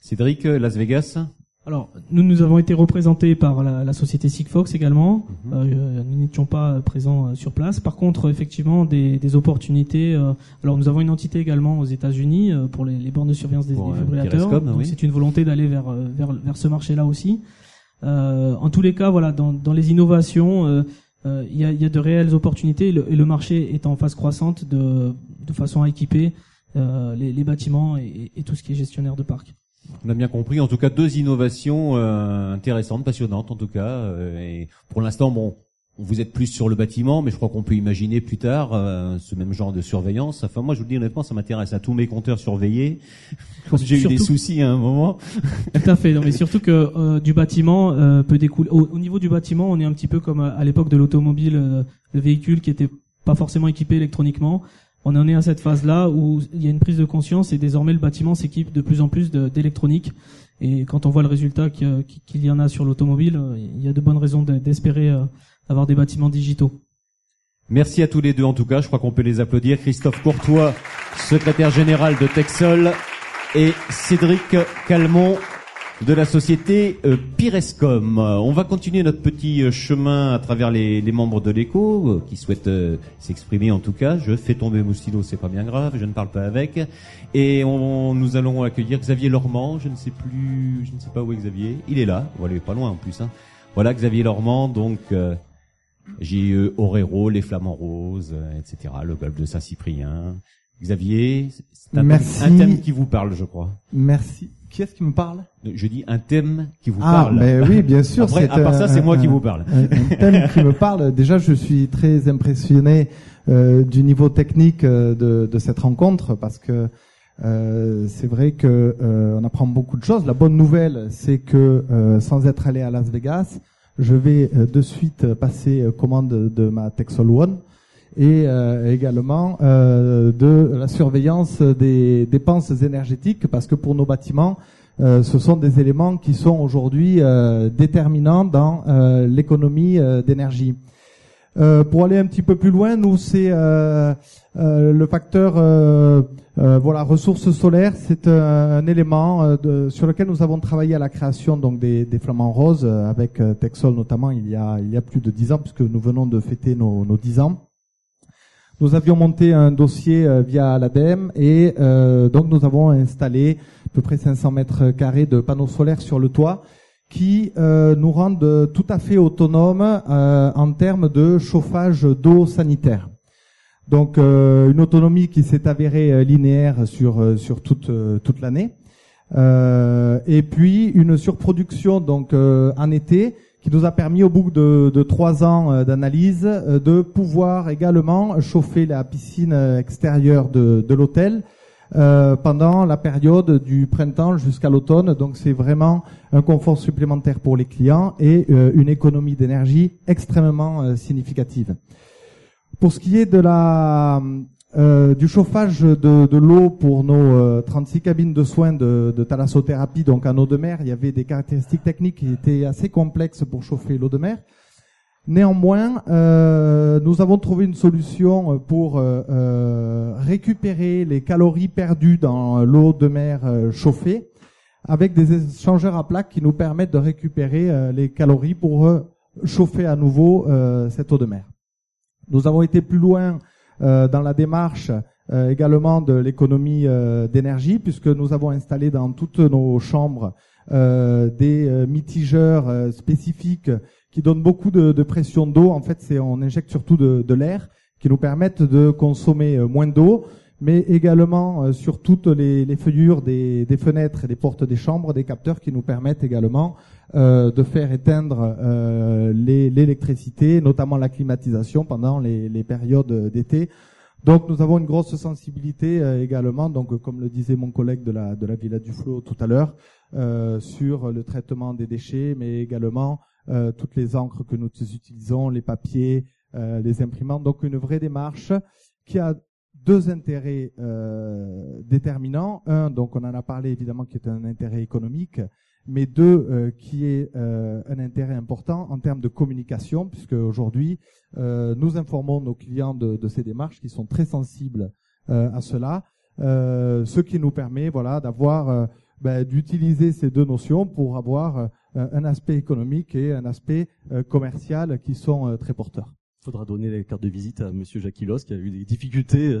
Cédric, Las Vegas? Alors, nous, nous avons été représentés par la, la société Sigfox également. Euh, nous n'étions pas présents euh, sur place. Par contre, effectivement, des, des opportunités. euh, alors, nous avons une entité également aux États-Unis euh, pour les, les bornes de surveillance des euh, défibrillateurs. Periscope, Donc, oui. c'est une volonté d'aller vers, euh, vers vers ce marché-là aussi. Euh, en tous les cas, voilà, dans, dans les innovations, euh, euh, il y, a, y a de réelles opportunités et le, et le marché est en phase croissante de, de façon à équiper euh, les, les bâtiments et, et tout ce qui est gestionnaire de parc. On a bien compris, en tout cas, deux innovations euh, intéressantes, passionnantes en tout cas. euh, et pour l'instant, bon, vous êtes plus sur le bâtiment, mais je crois qu'on peut imaginer plus tard euh, ce même genre de surveillance. Enfin, moi, je vous le dis honnêtement, ça m'intéresse à tous mes compteurs surveillés. J'ai eu des soucis à un moment. Tout à fait. Non, mais surtout que euh, du bâtiment euh, peut découler. Au, au niveau du bâtiment, on est un petit peu comme à, à l'époque de l'automobile, euh, le véhicule qui était pas forcément équipé électroniquement. On en est à cette phase-là où il y a une prise de conscience et désormais le bâtiment s'équipe de plus en plus d'électronique. Et quand on voit le résultat qu'il y en a sur l'automobile, euh, il y a de bonnes raisons de- d'espérer euh, avoir des bâtiments digitaux. Merci à tous les deux en tout cas, je crois qu'on peut les applaudir. Christophe Courtois, secrétaire général de Texol, et Cédric Calmont de la société euh, Pirescom. Euh, On va continuer notre petit euh, chemin à travers les, les membres de l'écho euh, qui souhaitent euh, s'exprimer en tout cas. Je fais tomber mon stylo, c'est pas bien grave, je ne parle pas avec. Et on, nous allons accueillir Xavier Lormand, je ne sais plus, je ne sais pas où est Xavier. Il est là, voilà, il est pas loin en plus. Hein. Voilà Xavier Lormand, donc euh, JE Orero, les Flamands Roses, euh, etc. Le golfe de Saint-Cyprien. Xavier, c'est un, un thème qui vous parle, je crois. Merci. Qui est-ce qui me parle? Je dis un thème qui vous ah, parle. ben oui, bien sûr. Après, c'est à part ça, c'est moi qui vous parle. Un, un thème qui me parle. Déjà, je suis très impressionné euh, du niveau technique euh, de, de cette rencontre parce que euh, c'est vrai que euh, on apprend beaucoup de choses. La bonne nouvelle, c'est que euh, sans être allé à Las Vegas, je vais euh, de suite passer commande de ma Texel One et euh, également euh, de la surveillance des dépenses énergétiques parce que pour nos bâtiments, euh, ce sont des éléments qui sont aujourd'hui euh, déterminants dans euh, l'économie euh, d'énergie. Pour aller un petit peu plus loin, nous c'est le facteur voilà ressources solaires, c'est un, un élément sur lequel nous avons travaillé à la création donc des, des flamants roses avec Texol notamment il y a il y a plus de dix ans puisque nous venons de fêter nos, nos 10 ans. Nous avions monté un dossier euh, via l'ADEME et euh, donc nous avons installé à peu près 500 mètres carrés de panneaux solaires sur le toit qui euh, nous rendent tout à fait autonomes en termes de chauffage d'eau sanitaire. Donc une autonomie qui s'est avérée linéaire sur sur toute toute l'année. Et puis une surproduction donc en été qui nous a permis au bout de, trois ans euh, d'analyse euh, de pouvoir également chauffer la piscine euh, extérieure de, l'hôtel pendant la période du printemps jusqu'à l'automne. Donc c'est vraiment un confort supplémentaire pour les clients et une économie d'énergie extrêmement significative. Pour ce qui est de la euh, du chauffage de, de l'eau pour nos euh, 36 cabines de soins de, de thalassothérapie, donc en eau de mer, il y avait des caractéristiques techniques qui étaient assez complexes pour chauffer l'eau de mer. Néanmoins, euh, nous avons trouvé une solution pour euh, euh, récupérer les calories perdues dans l'eau de mer euh, chauffée avec des échangeurs à plaques qui nous permettent de récupérer euh, les calories pour euh, chauffer à nouveau euh, cette eau de mer. Nous avons été plus loin euh, dans la démarche euh, également de l'économie euh, d'énergie puisque nous avons installé dans toutes nos chambres euh, des euh, mitigeurs euh, spécifiques qui donnent beaucoup de, pression d'eau. En fait, c'est on injecte surtout de, l'air qui nous permettent de consommer euh, moins d'eau, mais également euh, sur toutes les, les feuillures des, des fenêtres et des portes des chambres, des capteurs qui nous permettent également euh, de faire éteindre euh, l'électricité, notamment la climatisation pendant les, les périodes d'été, Donc nous avons une grosse sensibilité euh, également, donc comme le disait mon collègue de la de la Villa du Flot tout à l'heure, euh, sur le traitement des déchets, mais également euh, toutes les encres que nous utilisons, les papiers, euh, les imprimantes. Donc une vraie démarche qui a deux intérêts déterminants. Un, donc on en a parlé évidemment, qui est un intérêt économique, mais deux, euh, qui est euh, un intérêt important en termes de communication, puisque aujourd'hui euh, nous informons nos clients de, de, ces démarches qui sont très sensibles euh, à cela, euh, ce qui nous permet, voilà, d'avoir, ben, d'utiliser ces deux notions pour avoir un aspect économique et un aspect commercial qui sont très porteurs faudra donner les cartes de visite à Monsieur Jacquilos qui a eu des difficultés.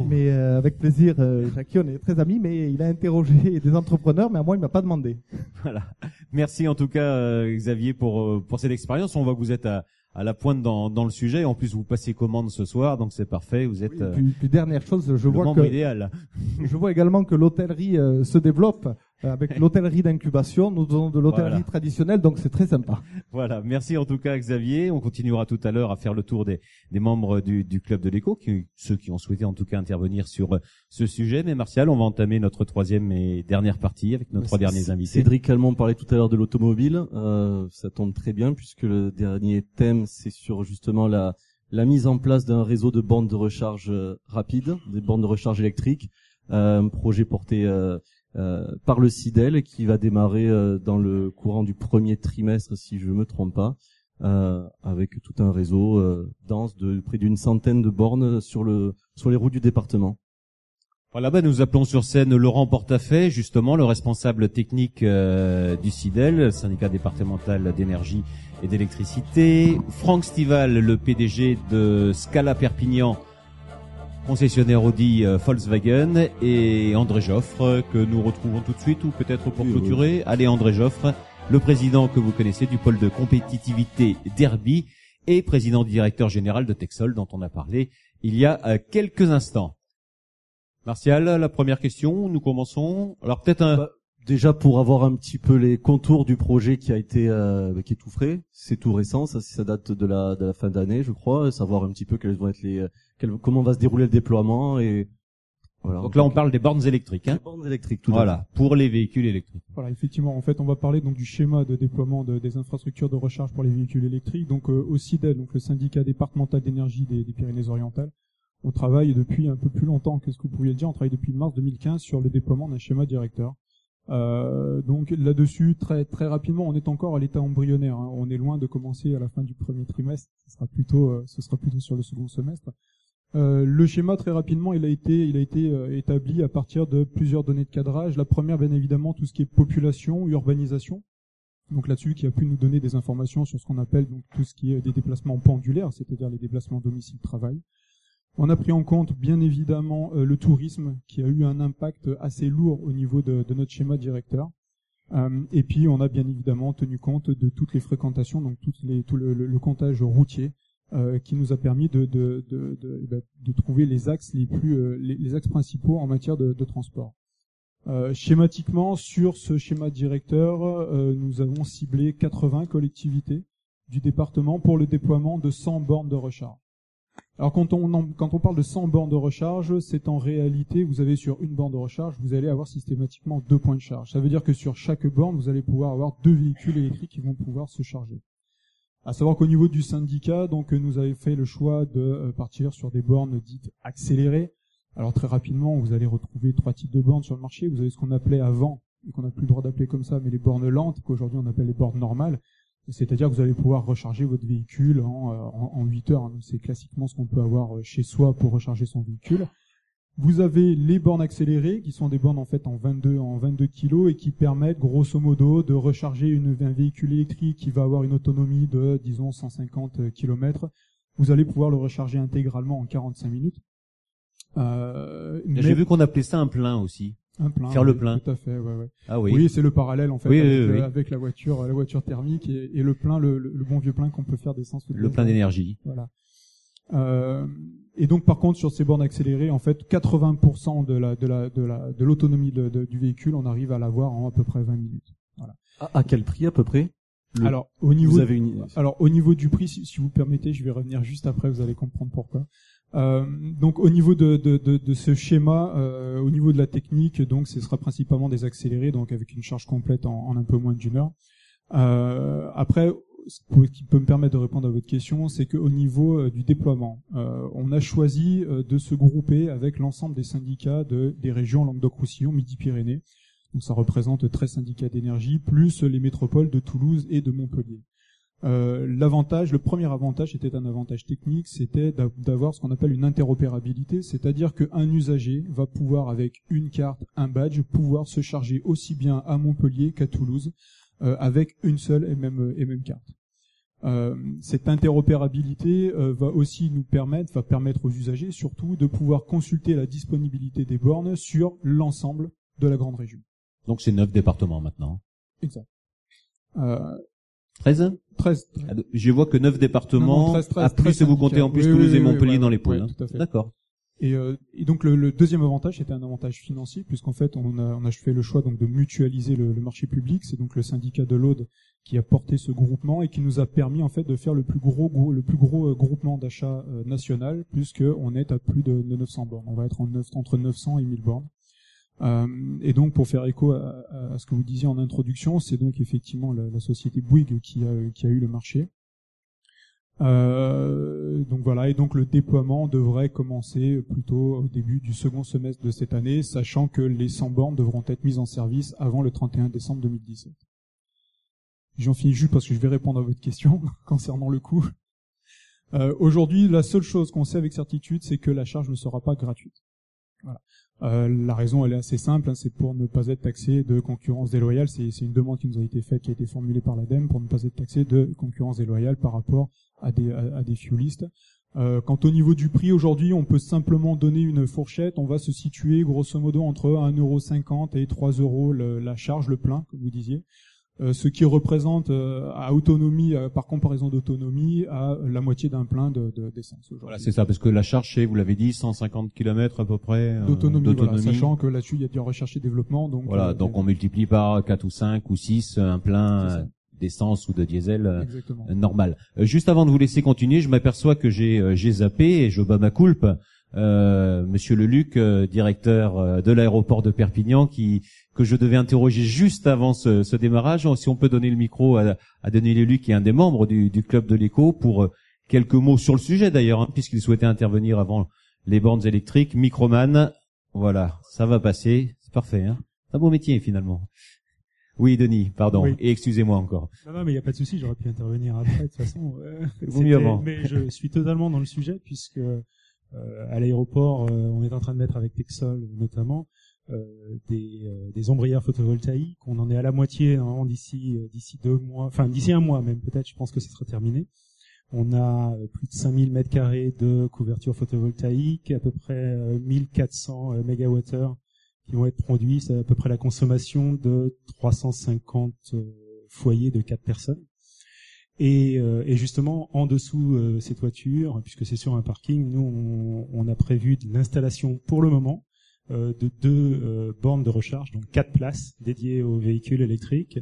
Euh, mais euh, avec plaisir, euh, Jackie, on est très amis, mais il a interrogé des entrepreneurs, mais à moi, il m'a pas demandé. Voilà. Merci en tout cas, Xavier, pour pour cette expérience. On voit que vous êtes à, à la pointe dans, dans le sujet. En plus, vous passez commande ce soir, donc c'est parfait. Vous êtes. Oui, puis, dernière chose, je vois que idéal. je vois également que l'hôtellerie se développe. Euh, avec l'hôtellerie d'incubation. Nous avons de l'hôtellerie traditionnelle, donc c'est très sympa. Voilà, merci en tout cas Xavier. On continuera tout à l'heure à faire le tour des, des membres du, du club de l'écho, qui, ceux qui ont souhaité en tout cas intervenir sur euh, ce sujet. Mais Martial, on va entamer notre troisième et dernière partie avec nos trois derniers invités. Cédric Calmont parlait tout à l'heure de l'automobile. Euh, ça tombe très bien puisque le dernier thème c'est sur justement la la mise en place d'un réseau de bandes de recharge euh, rapide, des bandes de recharge électriques, un projet porté euh, par le CIDEL qui va démarrer euh, dans le courant du premier trimestre si je me trompe pas. Euh, avec tout un réseau dense de près d'une centaine de bornes sur le sur les routes du département. Voilà, bah nous appelons sur scène Laurent Portafait, justement le responsable technique du CIDEL, syndicat départemental d'énergie et d'électricité, Franck Stival, le PDG de Scala Perpignan, concessionnaire Audi euh, Volkswagen et André Joffre que nous retrouvons tout de suite ou peut-être pour clôturer. Allez André Joffre, le président que vous connaissez du pôle de compétitivité Derby et président directeur général de Texol dont on a parlé il y a euh, quelques instants. Martial, la première question, nous commençons. Alors peut-être un... Bah, déjà pour avoir un petit peu les contours du projet qui a été euh, qui est tout frais, c'est tout récent, ça ça date de la de la fin d'année, je crois, savoir un petit peu quels vont être les comment va se dérouler le déploiement et voilà. Donc là, on parle des bornes électriques. Hein. bornes électriques, tout Voilà, pour les véhicules électriques. Voilà, effectivement. En fait, on va parler donc du schéma de déploiement de, des infrastructures de recharge pour les véhicules électriques. Donc euh, au CIDEL, donc le syndicat départemental d'énergie des, des Pyrénées-Orientales, on travaille depuis un peu plus longtemps que ce que vous pouviez le dire. On travaille depuis mars 2015 sur le déploiement d'un schéma directeur. Euh, donc là-dessus, très très rapidement, on est encore à l'état embryonnaire. Hein. On est loin de commencer à la fin du premier trimestre. Ce sera plutôt, euh, ce sera plutôt sur le second semestre. Euh, le schéma très rapidement, il a été, il a été euh, établi à partir de plusieurs données de cadrage. La première, bien évidemment, tout ce qui est population, urbanisation. Donc là-dessus, qui a pu nous donner des informations sur ce qu'on appelle donc tout ce qui est des déplacements pendulaires, c'est-à-dire les déplacements domicile-travail. On a pris en compte, bien évidemment, euh, le tourisme, qui a eu un impact assez lourd au niveau de, notre schéma directeur. et puis, on a bien évidemment tenu compte de toutes les fréquentations, donc tout le comptage routier, euh, qui nous a permis de, de, de, trouver les axes les plus euh, les, axes principaux en matière de, transport. Euh, schématiquement, sur ce schéma directeur, nous avons ciblé 80 collectivités du département pour le déploiement de 100 bornes de recharge. Alors quand on, quand on parle de 100 bornes de recharge, c'est en réalité, vous avez sur une borne de recharge, vous allez avoir systématiquement deux points de charge. Ça veut dire que sur chaque borne, vous allez pouvoir avoir deux véhicules électriques qui vont pouvoir se charger. À savoir qu'au niveau du syndicat, donc nous avons fait le choix de euh, partir sur des bornes dites accélérées. Alors très rapidement, vous allez retrouver trois types de bornes sur le marché. Vous avez ce qu'on appelait avant, et qu'on n'a plus le droit d'appeler comme ça, mais les bornes lentes, qu'aujourd'hui on appelle les bornes normales. C'est-à-dire que vous allez pouvoir recharger votre véhicule en, euh, en, en 8 heures. C'est classiquement ce qu'on peut avoir euh, chez soi pour recharger son véhicule. Vous avez les bornes accélérées, qui sont des bornes en fait en 22 en 22 kg et qui permettent grosso modo de recharger une, un véhicule électrique qui va avoir une autonomie de disons 150 km. Vous allez pouvoir le recharger intégralement en 45 minutes. Euh, J'ai vu qu'on appelait ça un plein aussi. Un plein. Faire le plein. Tout à fait, ouais, ouais. Ah oui. Oui, c'est le parallèle en fait avec, la voiture, la voiture thermique et, le plein, le, le, bon vieux plein qu'on peut faire d'essence. Le plein d'énergie. Voilà. Euh, et donc par contre sur ces bornes accélérées, en fait, 80% de la de la de la de l'autonomie de, du véhicule, on arrive à l'avoir en à peu près 20 minutes. Voilà. À, quel prix à peu près? Alors au niveau vous avez une... alors au niveau du prix, si, vous permettez, je vais revenir juste après, vous allez comprendre pourquoi. Euh, donc au niveau de, de, de, de ce schéma, euh, au niveau de la technique, donc ce sera principalement des accélérés, donc avec une charge complète en, en un peu moins d'une heure. Euh, après, ce qui peut me permettre de répondre à votre question, c'est qu'au niveau euh, du déploiement, euh, on a choisi de se grouper avec l'ensemble des syndicats de, des régions Languedoc-Roussillon, Midi-Pyrénées. Donc ça représente 13 syndicats d'énergie, plus les métropoles de Toulouse et de Montpellier. Euh, l'avantage, le premier avantage était un avantage technique, c'était d'avoir ce qu'on appelle une interopérabilité, c'est-à-dire qu'un usager va pouvoir avec une carte, un badge, pouvoir se charger aussi bien à Montpellier qu'à Toulouse euh, avec une seule et même, et même carte. Euh, cette interopérabilité euh, va aussi nous permettre, va permettre aux usagers surtout de pouvoir consulter la disponibilité des bornes sur l'ensemble de la grande région. Donc c'est neuf départements maintenant. Exact. Euh, 13 13. Je vois que neuf départements, Non, non, 13, 13, à plus 13 vous comptez en plus oui, Toulouse oui, et Montpellier ouais, dans les ouais, pôles. hein. à fait. D'accord. Et, euh, et donc le, le deuxième avantage c'était un avantage financier puisqu'en fait on a, on a fait le choix donc de mutualiser le, le marché public. C'est donc le syndicat de l'Aude qui a porté ce groupement et qui nous a permis en fait de faire le plus gros, le plus gros euh, groupement d'achat euh, national puisque on est à plus de, de 900 bornes. On va être en neuf- entre 900 et 1000 bornes. Euh, et donc pour faire écho à, à- ce que vous disiez en introduction, c'est donc effectivement la, la société Bouygues qui a, qui a eu le marché. Euh, donc voilà, et donc le déploiement devrait commencer plutôt au début du second semestre de cette année, sachant que les 100 bornes devront être mises en service avant le 31 décembre 2017. J'en finis juste parce que je vais répondre à votre question concernant le coût. Euh, Aujourd'hui, la seule chose qu'on sait avec certitude, c'est que la charge ne sera pas gratuite. Voilà. Euh, la raison, elle est assez simple, hein, c'est pour ne pas être taxé de concurrence déloyale. C'est une demande qui nous a été faite, qui a été formulée par l'ADEME, pour ne pas être taxé de concurrence déloyale par rapport à des, à, des fuelistes. Euh, quant au niveau du prix, aujourd'hui, on peut simplement donner une fourchette. On va se situer grosso modo entre 1,50€ et 3 euros le- la charge, le plein, comme vous disiez. Euh, ce qui représente euh, à autonomie, euh, par comparaison d'autonomie, à la moitié d'un plein de- de- d'essence. Voilà, c'est ça, parce que la charge, vous l'avez dit, 150 km à peu près d'autonomie, voilà, sachant que là-dessus il y a du recherche et développement. Donc Voilà, donc on multiplie par 4 ou 5 ou 6 un plein d'essence ou de diesel Exactement. normal. Euh, juste avant de vous laisser continuer, je m'aperçois que j'ai euh, j'ai zappé et je bats ma culpe. Euh, Monsieur Leluc, euh, directeur euh, de l'aéroport de Perpignan, qui que je devais interroger juste avant ce, ce démarrage. Si on peut donner le micro à, à Denis Leluc, qui est un des membres du, du club de l'écho, pour euh, quelques mots sur le sujet d'ailleurs, hein, puisqu'il souhaitait intervenir avant les bornes électriques. Microman, voilà, ça va passer, c'est parfait. Hein c'est un beau métier finalement. Oui, Denis, pardon. Oui. Et excusez-moi encore. Non, non, mais il n'y a pas de souci, j'aurais pu intervenir après, de toute façon. euh, Vaut mieux avant. Mais je suis totalement dans le sujet, puisque euh, à l'aéroport, euh, on est en train de mettre avec Texol, notamment, euh, des, euh, des ombrières photovoltaïques. On en est à la moitié, normalement, d'ici euh, d'ici deux mois, enfin, d'ici un mois même, peut-être, je pense que ce sera terminé. On a euh, plus de 5000 mètres carrés de couverture photovoltaïque, à peu près euh, 1400 euh, mégawattheures qui vont être produits. C'est à peu près la consommation de 350 euh, foyers de 4 personnes. Et, euh, et justement, en dessous euh, ces toitures, puisque c'est sur un parking, nous, on, on a prévu de l'installation pour le moment euh, de deux euh, bornes de recharge, donc quatre places dédiées aux véhicules électriques.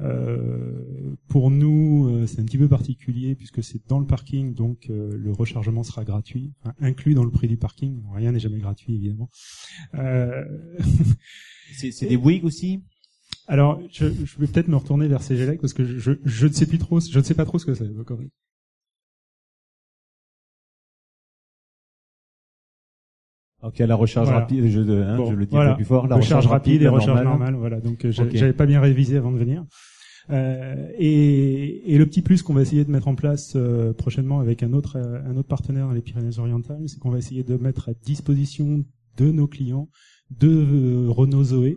Euh, pour nous, euh, c'est un petit peu particulier puisque c'est dans le parking, donc euh, le rechargement sera gratuit, enfin, inclus dans le prix du parking. Rien n'est jamais gratuit, évidemment. Euh, C'est c'est des Bouygues aussi? Alors, je, je vais peut-être me retourner vers CGLEC parce que je, je, je ne sais plus trop, je ne sais pas trop ce que c'est. Ok, la recharge Voilà. rapide, je, hein, Bon, je le dis voilà. un peu plus fort. La recharge rapide et la recharge normale. normale. Voilà. Donc, euh, j'avais pas bien révisé avant de venir. Euh, et, et le petit plus qu'on va essayer de mettre en place euh, prochainement avec un autre euh, un autre partenaire dans les Pyrénées-Orientales, c'est qu'on va essayer de mettre à disposition de nos clients deux euh, Renault Zoé.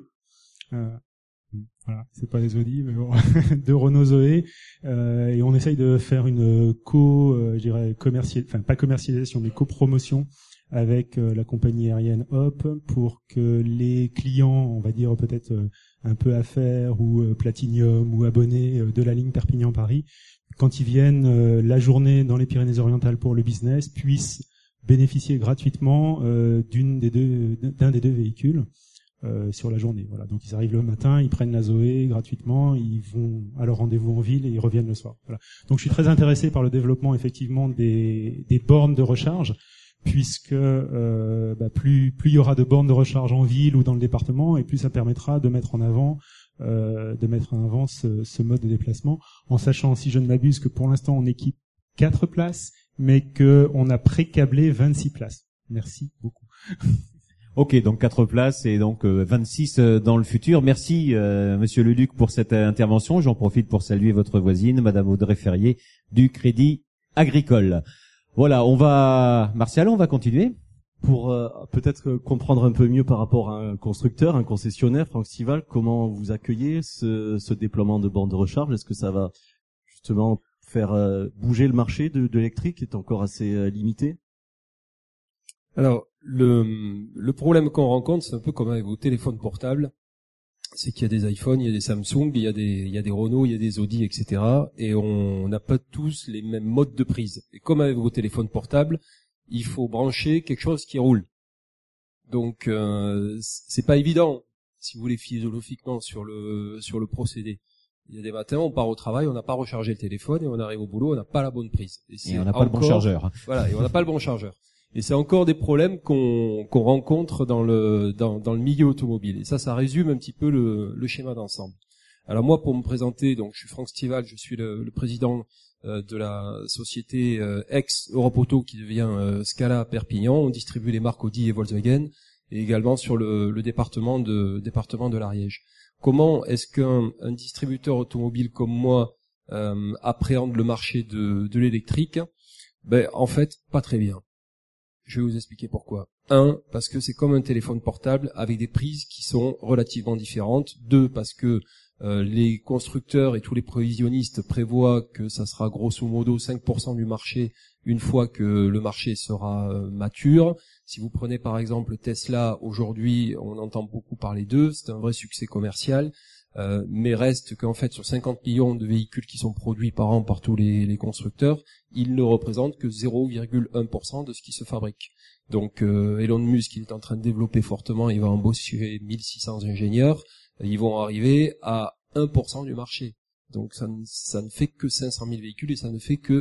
Voilà, c'est pas les Audi, mais bon, de Renault Zoé, euh, et on essaye de faire une co, euh, je dirais commercial, enfin pas commercialisation, mais copromotion avec euh, la compagnie aérienne Hop pour que les clients, on va dire peut-être euh, un peu affaires ou euh, Platinium ou abonnés de la ligne Perpignan-Paris, quand ils viennent la journée dans les Pyrénées-Orientales pour le business, puissent bénéficier gratuitement d'une des deux d'un des deux véhicules euh, sur la journée. Voilà. Donc ils arrivent le matin, ils prennent la Zoé gratuitement, ils vont à leur rendez-vous en ville et ils reviennent le soir. Donc je suis très intéressé par le développement effectivement des, bornes de recharge puisque euh, bah, plus plus il y aura de bornes de recharge en ville ou dans le département, et plus ça permettra de mettre en avant euh, de mettre en avant ce, ce, mode de déplacement, en sachant, si je ne m'abuse, que pour l'instant on équipe quatre places, mais que on a pré-câblé 26 places. Merci beaucoup. Ok, donc quatre places et donc 26 dans le futur. Merci, euh, Monsieur Leduc, pour cette intervention. J'en profite pour saluer votre voisine, Madame Audrey Ferrier, du Crédit Agricole. Voilà, on va, Martial, on va continuer pour euh, peut-être comprendre un peu mieux par rapport à un constructeur, un concessionnaire, Franck Stival, comment vous accueillez ce, ce déploiement de bornes de recharge? Est-ce que ça va justement faire euh, bouger le marché de, de l'électrique qui est encore assez euh, limité? Alors, le, le problème qu'on rencontre, c'est un peu comme avec vos téléphones portables, c'est qu'il y a des iPhones, il y a des Samsung, il y a des, il y a des Renault, il y a des Audi, etc. Et on n'a pas tous les mêmes modes de prise. Et comme avec vos téléphones portables, il faut brancher quelque chose qui roule. Donc euh, c'est pas évident, si vous voulez philosophiquement sur le sur le procédé. Il y a des matins, on part au travail, on n'a pas rechargé le téléphone et on arrive au boulot, on n'a pas la bonne prise. Et, on n'a pas le bon chargeur. Voilà, et on n'a pas le bon chargeur. Et c'est encore des problèmes qu'on rencontre dans le dans, le milieu automobile. Et ça, ça résume un petit peu le, le schéma d'ensemble. Alors moi, pour me présenter, donc je suis Franck Stival, je suis le, le président euh, de la société euh, ex Europe Auto qui devient euh, Scala Perpignan. On distribue les marques Audi et Volkswagen et également sur le, le département de département de l'Ariège. Comment est-ce qu'un un distributeur automobile comme moi appréhende le marché de, de l'électrique? Ben en fait, pas très bien. Je vais vous expliquer pourquoi. Un, parce que c'est comme un téléphone portable avec des prises qui sont relativement différentes. Deux, parce que euh, les constructeurs et tous les prévisionnistes prévoient que ça sera grosso modo 5% du marché une fois que le marché sera euh, mature. Si vous prenez par exemple Tesla, aujourd'hui on entend beaucoup parler d'eux, c'est un vrai succès commercial, euh, mais reste qu'en fait sur 50 millions de véhicules qui sont produits par an par tous les, les constructeurs, ils ne représentent que 0,1% de ce qui se fabrique. Donc Elon Musk il est en train de développer fortement, il va embaucher 1600 ingénieurs ils vont arriver à 1% du marché. Donc ça ne, ça ne fait que 500 000 véhicules et ça ne fait que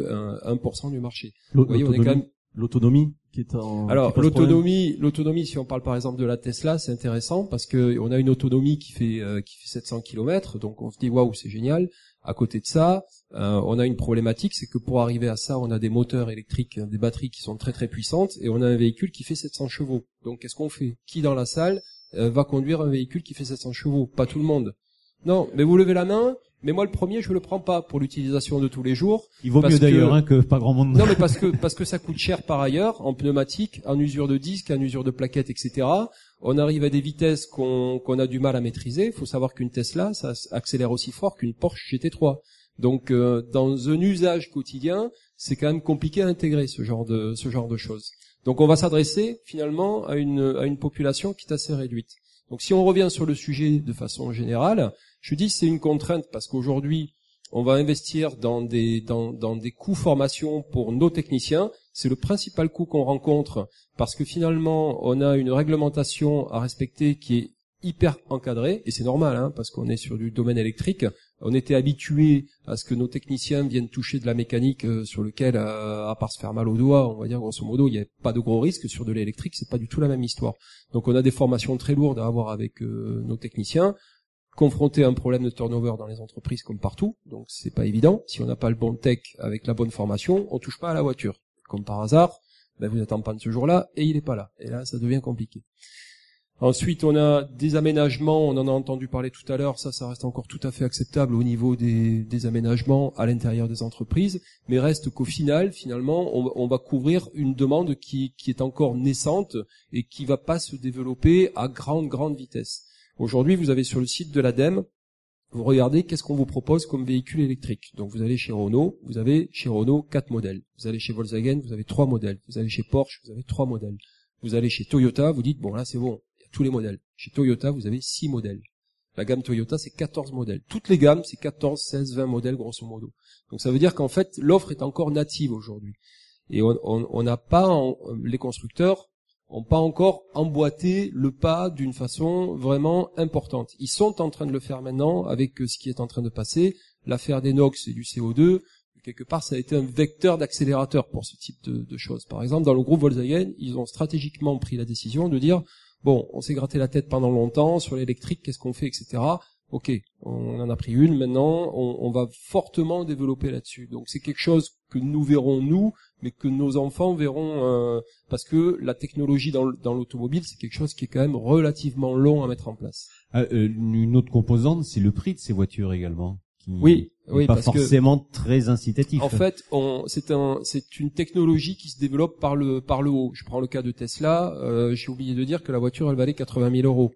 1%, du marché. Vous voyez, on est quand même l'autonomie qui est en alors l'autonomie l'autonomie si on parle par exemple de la Tesla c'est intéressant parce que on a une autonomie qui fait euh, qui fait 700 km donc on se dit waouh c'est génial à côté de ça euh, on a une problématique c'est que pour arriver à ça on a des moteurs électriques des batteries qui sont très très puissantes et on a un véhicule qui fait 700 chevaux donc qu'est-ce qu'on fait? Qui dans la salle euh, va conduire un véhicule qui fait 700 chevaux? Pas tout le monde. Non, mais vous levez la main. Mais moi, le premier, je le prends pas pour l'utilisation de tous les jours. Il vaut mieux d'ailleurs hein, que pas grand monde. Non, mais parce que parce que ça coûte cher par ailleurs en pneumatique, en usure de disque, en usure de plaquettes, etc. On arrive à des vitesses qu'on qu'on a du mal à maîtriser. Il faut savoir qu'une Tesla, ça accélère aussi fort qu'une Porsche GT3. Donc, euh, dans un usage quotidien, c'est quand même compliqué à intégrer ce genre de ce genre de choses. Donc on va s'adresser finalement à une, à une population qui est assez réduite. Donc si on revient sur le sujet de façon générale, je dis c'est une contrainte parce qu'aujourd'hui on va investir dans des, dans, dans des coûts formation pour nos techniciens. C'est le principal coût qu'on rencontre parce que finalement on a une réglementation à respecter qui est hyper encadrée et c'est normal hein, parce qu'on est sur du domaine électrique on était habitué à ce que nos techniciens viennent toucher de la mécanique euh, sur lequel, euh, à part se faire mal au doigt, on va dire grosso modo, il n'y a pas de gros risques. Sur de l'électrique, c'est pas du tout la même histoire. Donc on a des formations très lourdes à avoir avec euh, nos techniciens confrontés à un problème de turnover dans les entreprises comme partout, donc c'est pas évident. Si on n'a pas le bon tech avec la bonne formation, on touche pas à la voiture. Comme par hasard, ben vous êtes en panne ce jour-là et il est pas là. Et là, ça devient compliqué. Ensuite, on a des aménagements, on en a entendu parler tout à l'heure, ça, ça reste encore tout à fait acceptable au niveau des, aménagements à l'intérieur des entreprises, mais reste qu'au final, finalement, on, va couvrir une demande qui, qui est encore naissante et qui va pas se développer à grande, grande vitesse. Aujourd'hui, vous avez sur le site de l'ADEME, vous regardez qu'est-ce qu'on vous propose comme véhicule électrique. Donc vous allez chez Renault, vous avez chez Renault quatre modèles. Vous allez chez Volkswagen, vous avez trois modèles. Vous allez chez Porsche, vous avez trois modèles. Vous allez chez Toyota, vous dites bon là c'est bon, tous les modèles. Chez Toyota, vous avez 6 modèles. La gamme Toyota, c'est 14 modèles. Toutes les gammes, c'est 14, 16, 20 modèles, grosso modo. Donc ça veut dire qu'en fait, l'offre est encore native aujourd'hui. Et on n'a pas, les constructeurs ont pas encore emboîté le pas d'une façon vraiment importante. Ils sont en train de le faire maintenant avec ce qui est en train de passer, l'affaire des NOx et du CO2, quelque part, ça a été un vecteur d'accélérateur pour ce type de choses. Par exemple, dans le groupe Volkswagen, ils ont stratégiquement pris la décision de dire bon, on s'est gratté la tête pendant longtemps sur l'électrique, qu'est-ce qu'on fait, etc. Ok, on en a pris une maintenant, on, on va fortement développer là-dessus. Donc c'est quelque chose que nous verrons nous, mais que nos enfants verront euh, parce que la technologie dans, l'automobile, c'est quelque chose qui est quand même relativement long à mettre en place. Ah, euh, une autre composante, c'est le prix de ces voitures également. Qui Oui, pas parce que- forcément très incitatif. En fait, on- c'est un, c'est une technologie qui se développe par le par le haut. Je prends le cas de Tesla. euh, J'ai oublié de dire que la voiture, elle valait 80 000 euros.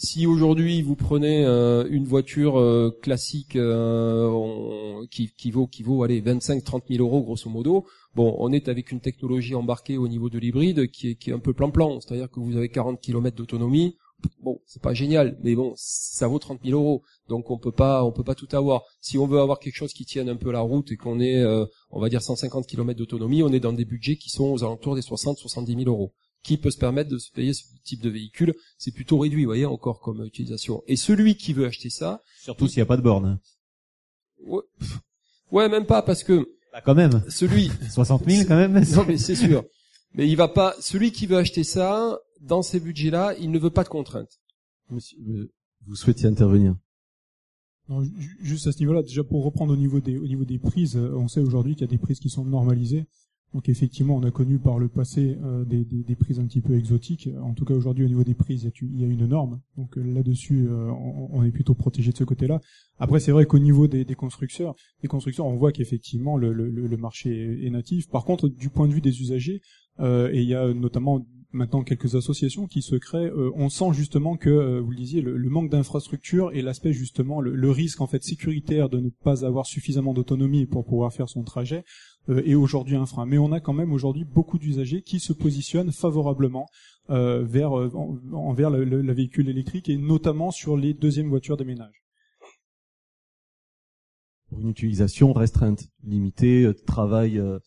Si aujourd'hui vous prenez euh, une voiture euh, classique euh, qui, vaut qui vaut allez 25-30 000 euros grosso modo, bon, on est avec une technologie embarquée au niveau de l'hybride qui est un peu plan-plan, c'est-à-dire que vous avez 40 km d'autonomie. Bon, c'est pas génial, mais bon, ça vaut 30 000 euros, donc on peut pas on peut pas tout avoir. Si on veut avoir quelque chose qui tienne un peu la route et qu'on ait on va dire 150 km d'autonomie, on est dans des budgets qui sont aux alentours des 60-70 000 euros. Qui peut se permettre de se payer ce type de véhicule C'est plutôt réduit, vous voyez, encore comme utilisation. Et celui qui veut acheter ça, Surtout s'il n'y a pas de borne. ouais, pff, ouais, même pas parce que Bah, quand même. celui 60 000 quand même. non mais c'est sûr. Mais il va pas. Celui qui veut acheter ça dans ces budgets-là, il ne veut pas de contraintes. Monsieur, vous souhaitiez intervenir Non, ju- juste à ce niveau-là, déjà pour reprendre au niveau des, au niveau des prises, euh, on sait aujourd'hui qu'il y a des prises qui sont normalisées. Donc effectivement, on a connu par le passé euh, des, des, prises un petit peu exotiques. En tout cas, aujourd'hui, au niveau des prises, il y a, une norme. Donc euh, là-dessus, euh, on, est plutôt protégé de ce côté-là. Après, c'est vrai qu'au niveau des, des constructeurs, des constructeurs, on voit qu'effectivement le, le, marché est, natif. Par contre, du point de vue des usagers, et il y a notamment maintenant quelques associations qui se créent. euh, on sent justement que, euh, vous le disiez, le, le manque d'infrastructure et l'aspect justement, le, le risque en fait sécuritaire de ne pas avoir suffisamment d'autonomie pour pouvoir faire son trajet euh, est aujourd'hui un frein. Mais on a quand même aujourd'hui beaucoup d'usagers qui se positionnent favorablement euh, vers euh, en- envers le, le- le véhicule électrique et notamment sur les deuxièmes voitures des ménages. Pour une utilisation restreinte, limitée, travail euh,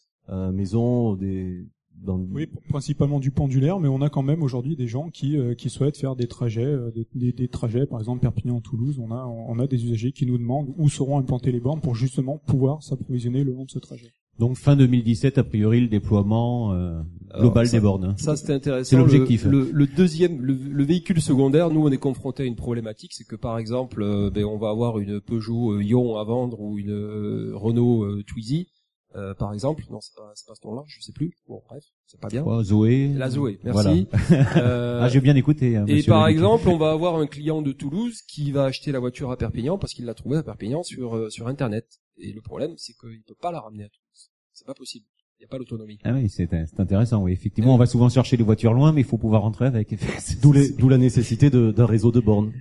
maison, des dans Oui, pr- principalement du pendulaire, mais on a quand même aujourd'hui des gens qui, euh, qui souhaitent faire des trajets, euh, des, des, des trajets, par exemple Perpignan-Toulouse. On a, on a des usagers qui nous demandent où seront implantées les bornes pour justement pouvoir s'approvisionner le long de ce trajet. Donc fin 2017, a priori, le déploiement euh, global Alors, ça- des bornes. Ça, c'était intéressant. C'est l'objectif. Le, le- le deuxième, le, le véhicule secondaire, nous, on est confronté à une problématique, c'est que par exemple, euh, ben, on va avoir une Peugeot euh, Ion à vendre ou une euh, Renault euh, Twizy, euh, par exemple. Non, c'est pas, c'est pas ce nom-là, je sais plus. Bon, bref, c'est pas bien. Oh, Zoé. La Zoé, merci. Voilà. Euh, ah, j'ai bien écouté. hein, et par exemple, on va avoir un client de Toulouse qui va acheter la voiture à Perpignan parce qu'il l'a trouvée à Perpignan sur euh, sur internet. Et le problème, c'est qu'il peut pas la ramener à Toulouse. C'est pas possible. Il n'y a pas l'autonomie. Ah oui, c'est c'est intéressant. Oui, effectivement, on va souvent chercher les voitures loin, mais il faut pouvoir rentrer avec. D'où les- d'où la nécessité de- d'un réseau de bornes.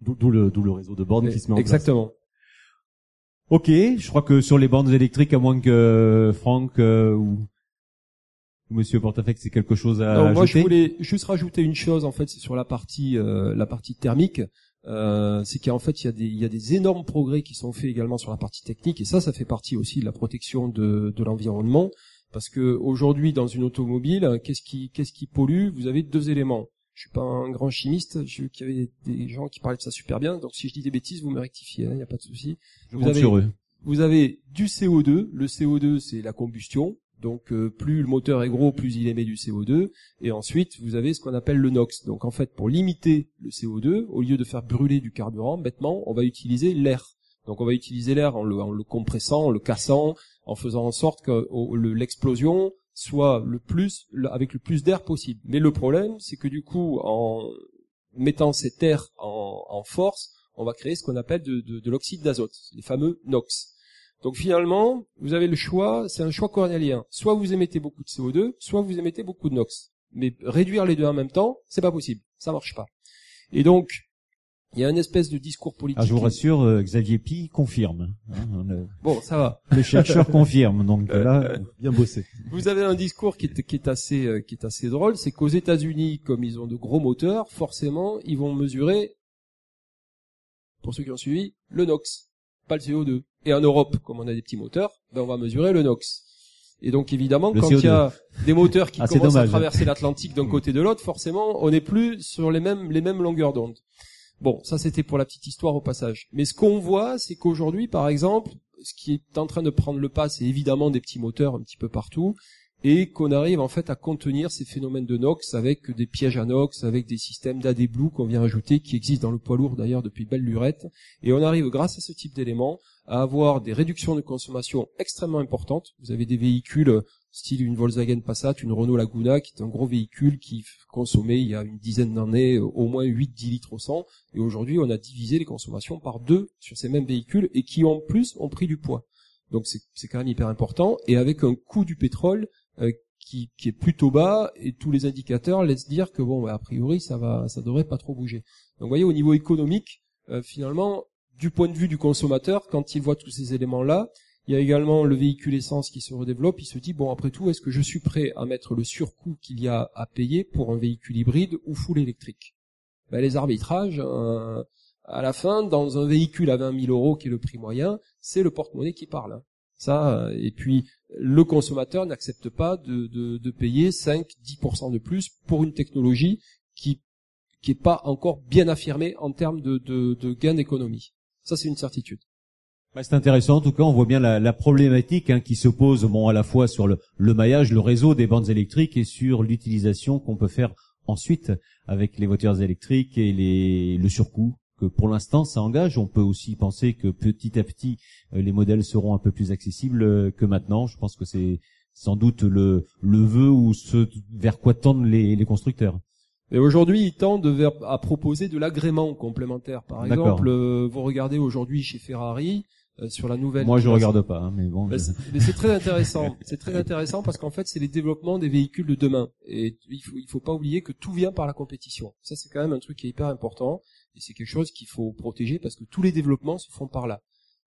D'où d'où le, d'où le réseau de bornes qui se met en place. Exactement. Ok, je crois que sur les bornes électriques, à moins que Franck euh, ou Monsieur Portefeuille, c'est quelque chose à Non, moi, je voulais juste rajouter une chose, en fait, c'est sur la partie, euh, la partie thermique. Euh, c'est qu'en fait, il y, a des, il y a des énormes progrès qui sont faits également sur la partie technique, et ça, ça fait partie aussi de la protection de, de l'environnement, parce que aujourd'hui, dans une automobile, qu'est-ce qui, qu'est-ce qui pollue? Vous avez deux éléments. Je suis pas un grand chimiste, j'ai vu qu'il y avait des gens qui parlaient de ça super bien, donc si je dis des bêtises, vous me rectifiez, il n'y a pas de souci. Je Vous compte avez- sur eux. vous avez du CO2. Le CO2, c'est la combustion. Donc euh, plus le moteur est gros, plus il émet du CO2. Et ensuite, vous avez ce qu'on appelle le NOx. Donc en fait, pour limiter le CO2, au lieu de faire brûler du carburant, bêtement, on va utiliser l'air. Donc on va utiliser l'air en le, en le compressant, en le cassant, en faisant en sorte que l'explosion soit le plus avec le plus d'air possible. Mais le problème, c'est que du coup, en mettant cet air en, force, on va créer ce qu'on appelle de, de- de l'oxyde d'azote, les fameux NOx. Donc finalement, vous avez le choix, c'est un choix cornélien. Soit vous émettez beaucoup de CO2, soit vous émettez beaucoup de NOx. Mais réduire les deux en même temps, c'est pas possible, ça marche pas. Et donc, il y a une espèce de discours politique. Ah, je vous rassure, euh, Xavier Pi confirme. hein, le, Bon, ça va. le chercheur confirme. Donc là, bien bossé. Vous avez un discours qui est, qui est assez, euh, qui est assez drôle, c'est qu'aux États-Unis, comme ils ont de gros moteurs, forcément, ils vont mesurer, pour ceux qui ont suivi, le NOx, pas le CO2. Et en Europe, comme on a des petits moteurs, ben on va mesurer le NOx. Et donc évidemment, Le quand il y a CO2. des moteurs qui Ah, commencent à dommage. traverser l'Atlantique d'un côté de l'autre, forcément, on n'est plus sur les mêmes, les mêmes longueurs d'onde. Bon, ça c'était pour la petite histoire au passage. Mais ce qu'on voit, c'est qu'aujourd'hui, par exemple, ce qui est en train de prendre le pas, c'est évidemment des petits moteurs un petit peu partout, et qu'on arrive en fait à contenir ces phénomènes de NOx avec des pièges à NOx, avec des systèmes d'AD Blue qu'on vient ajouter, qui existent dans le poids lourd d'ailleurs depuis belle lurette, et on arrive grâce à ce type d'éléments à avoir des réductions de consommation extrêmement importantes. Vous avez des véhicules style une Volkswagen Passat, une Renault Laguna, qui est un gros véhicule qui consommait il y a une dizaine d'années au moins 8-10 litres au 100, et aujourd'hui on a divisé les consommations par deux sur ces mêmes véhicules, et qui en plus ont pris du poids. Donc c'est quand même hyper important, et avec un coût du pétrole euh, qui, qui, est plutôt bas, et tous les indicateurs laissent dire que bon, bah, a priori ça va, ça devrait pas trop bouger. Donc vous voyez, au niveau économique, euh, finalement, du point de vue du consommateur, quand il voit tous ces éléments-là, il y a également le véhicule essence qui se redéveloppe. Il se dit bon après tout, est-ce que je suis prêt à mettre le surcoût qu'il y a à payer pour un véhicule hybride ou full électrique? Ben, Les arbitrages, euh, à la fin, dans un véhicule à 20 000 euros qui est le prix moyen, c'est le porte-monnaie qui parle. Ça, euh, et puis le consommateur n'accepte pas de, de, de payer 5-10% de plus pour une technologie qui qui pas encore bien affirmée en termes de, de, de gain d'économie. Ça, c'est une certitude. Bah, c'est intéressant. En tout cas, on voit bien la, la problématique hein, qui se pose, bon, à la fois sur le, le, maillage, le réseau des bandes électriques et sur l'utilisation qu'on peut faire ensuite avec les voitures électriques et les, le surcoût que pour l'instant ça engage. On peut aussi penser que petit à petit euh, les modèles seront un peu plus accessibles euh, que maintenant. Je pense que c'est sans doute le, le vœu ou ce vers quoi tendent les, les constructeurs. Et aujourd'hui, ils tendent à proposer de l'agrément complémentaire. Par exemple, euh, vous regardez aujourd'hui chez Ferrari, euh, sur la nouvelle. Moi, je regarde pas, hein, mais bon. Mais c'est très intéressant. c'est très intéressant parce qu'en fait, c'est les développements des véhicules de demain. Et il faut, il faut pas oublier que tout vient par la compétition. Ça, c'est quand même un truc qui est hyper important et c'est quelque chose qu'il faut protéger parce que tous les développements se font par là.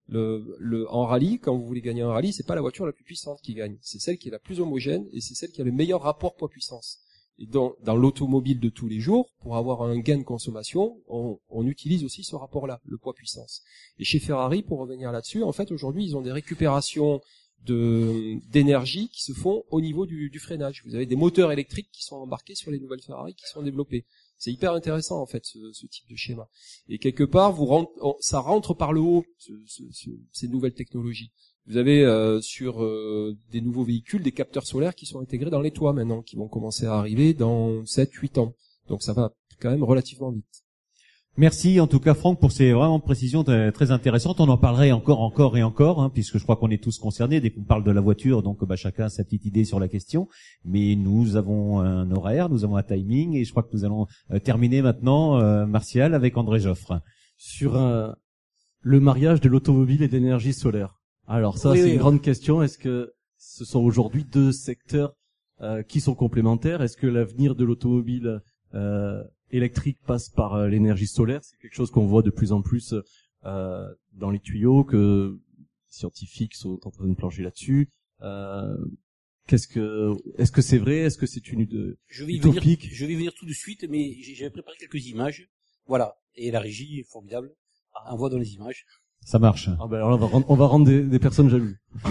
Le, le, en rallye, quand vous voulez gagner un rallye, c'est pas la voiture la plus puissante qui gagne, c'est celle qui est la plus homogène et c'est celle qui a le meilleur rapport poids-puissance. Dans, dans l'automobile de tous les jours, pour avoir un gain de consommation, on, on utilise aussi ce rapport-là, le poids-puissance. Et chez Ferrari, pour revenir là-dessus, en fait, aujourd'hui, ils ont des récupérations de d'énergie qui se font au niveau du, du, freinage. Vous avez des moteurs électriques qui sont embarqués sur les nouvelles Ferrari qui sont développées. C'est hyper intéressant en fait ce, ce, type de schéma. Et quelque part, vous ça rentre par le haut ce, ces nouvelles technologies. Vous avez euh, sur euh, des nouveaux véhicules des capteurs solaires qui sont intégrés dans les toits maintenant, qui vont commencer à arriver dans 7-8 ans. Donc ça va quand même relativement vite. Merci en tout cas Franck pour ces vraiment précisions très intéressantes. On en parlerait encore, encore et encore, hein, puisque je crois qu'on est tous concernés dès qu'on parle de la voiture. Donc bah, chacun a sa petite idée sur la question. Mais nous avons un horaire, nous avons un timing, et je crois que nous allons euh, terminer maintenant, Martial, avec André Joffre. Sur le mariage de l'automobile et d'énergie solaire. Alors ça, c'est une grande question. Est-ce que ce sont aujourd'hui deux secteurs euh, qui sont complémentaires? Est-ce que l'avenir de l'automobile euh, électrique passe par euh, l'énergie solaire? C'est quelque chose qu'on voit de plus en plus euh, dans les tuyaux, que les scientifiques sont en train de plancher là-dessus. Euh, Qu'est-ce que, est-ce que c'est vrai? Est-ce que c'est une de je vais utopique venir, Je vais venir tout de suite, mais j'avais préparé quelques images. Voilà, et la régie est formidable. Envoie dans les images. Ça marche. Ah ben alors on va rendre, on va rendre des, des personnes jalouses.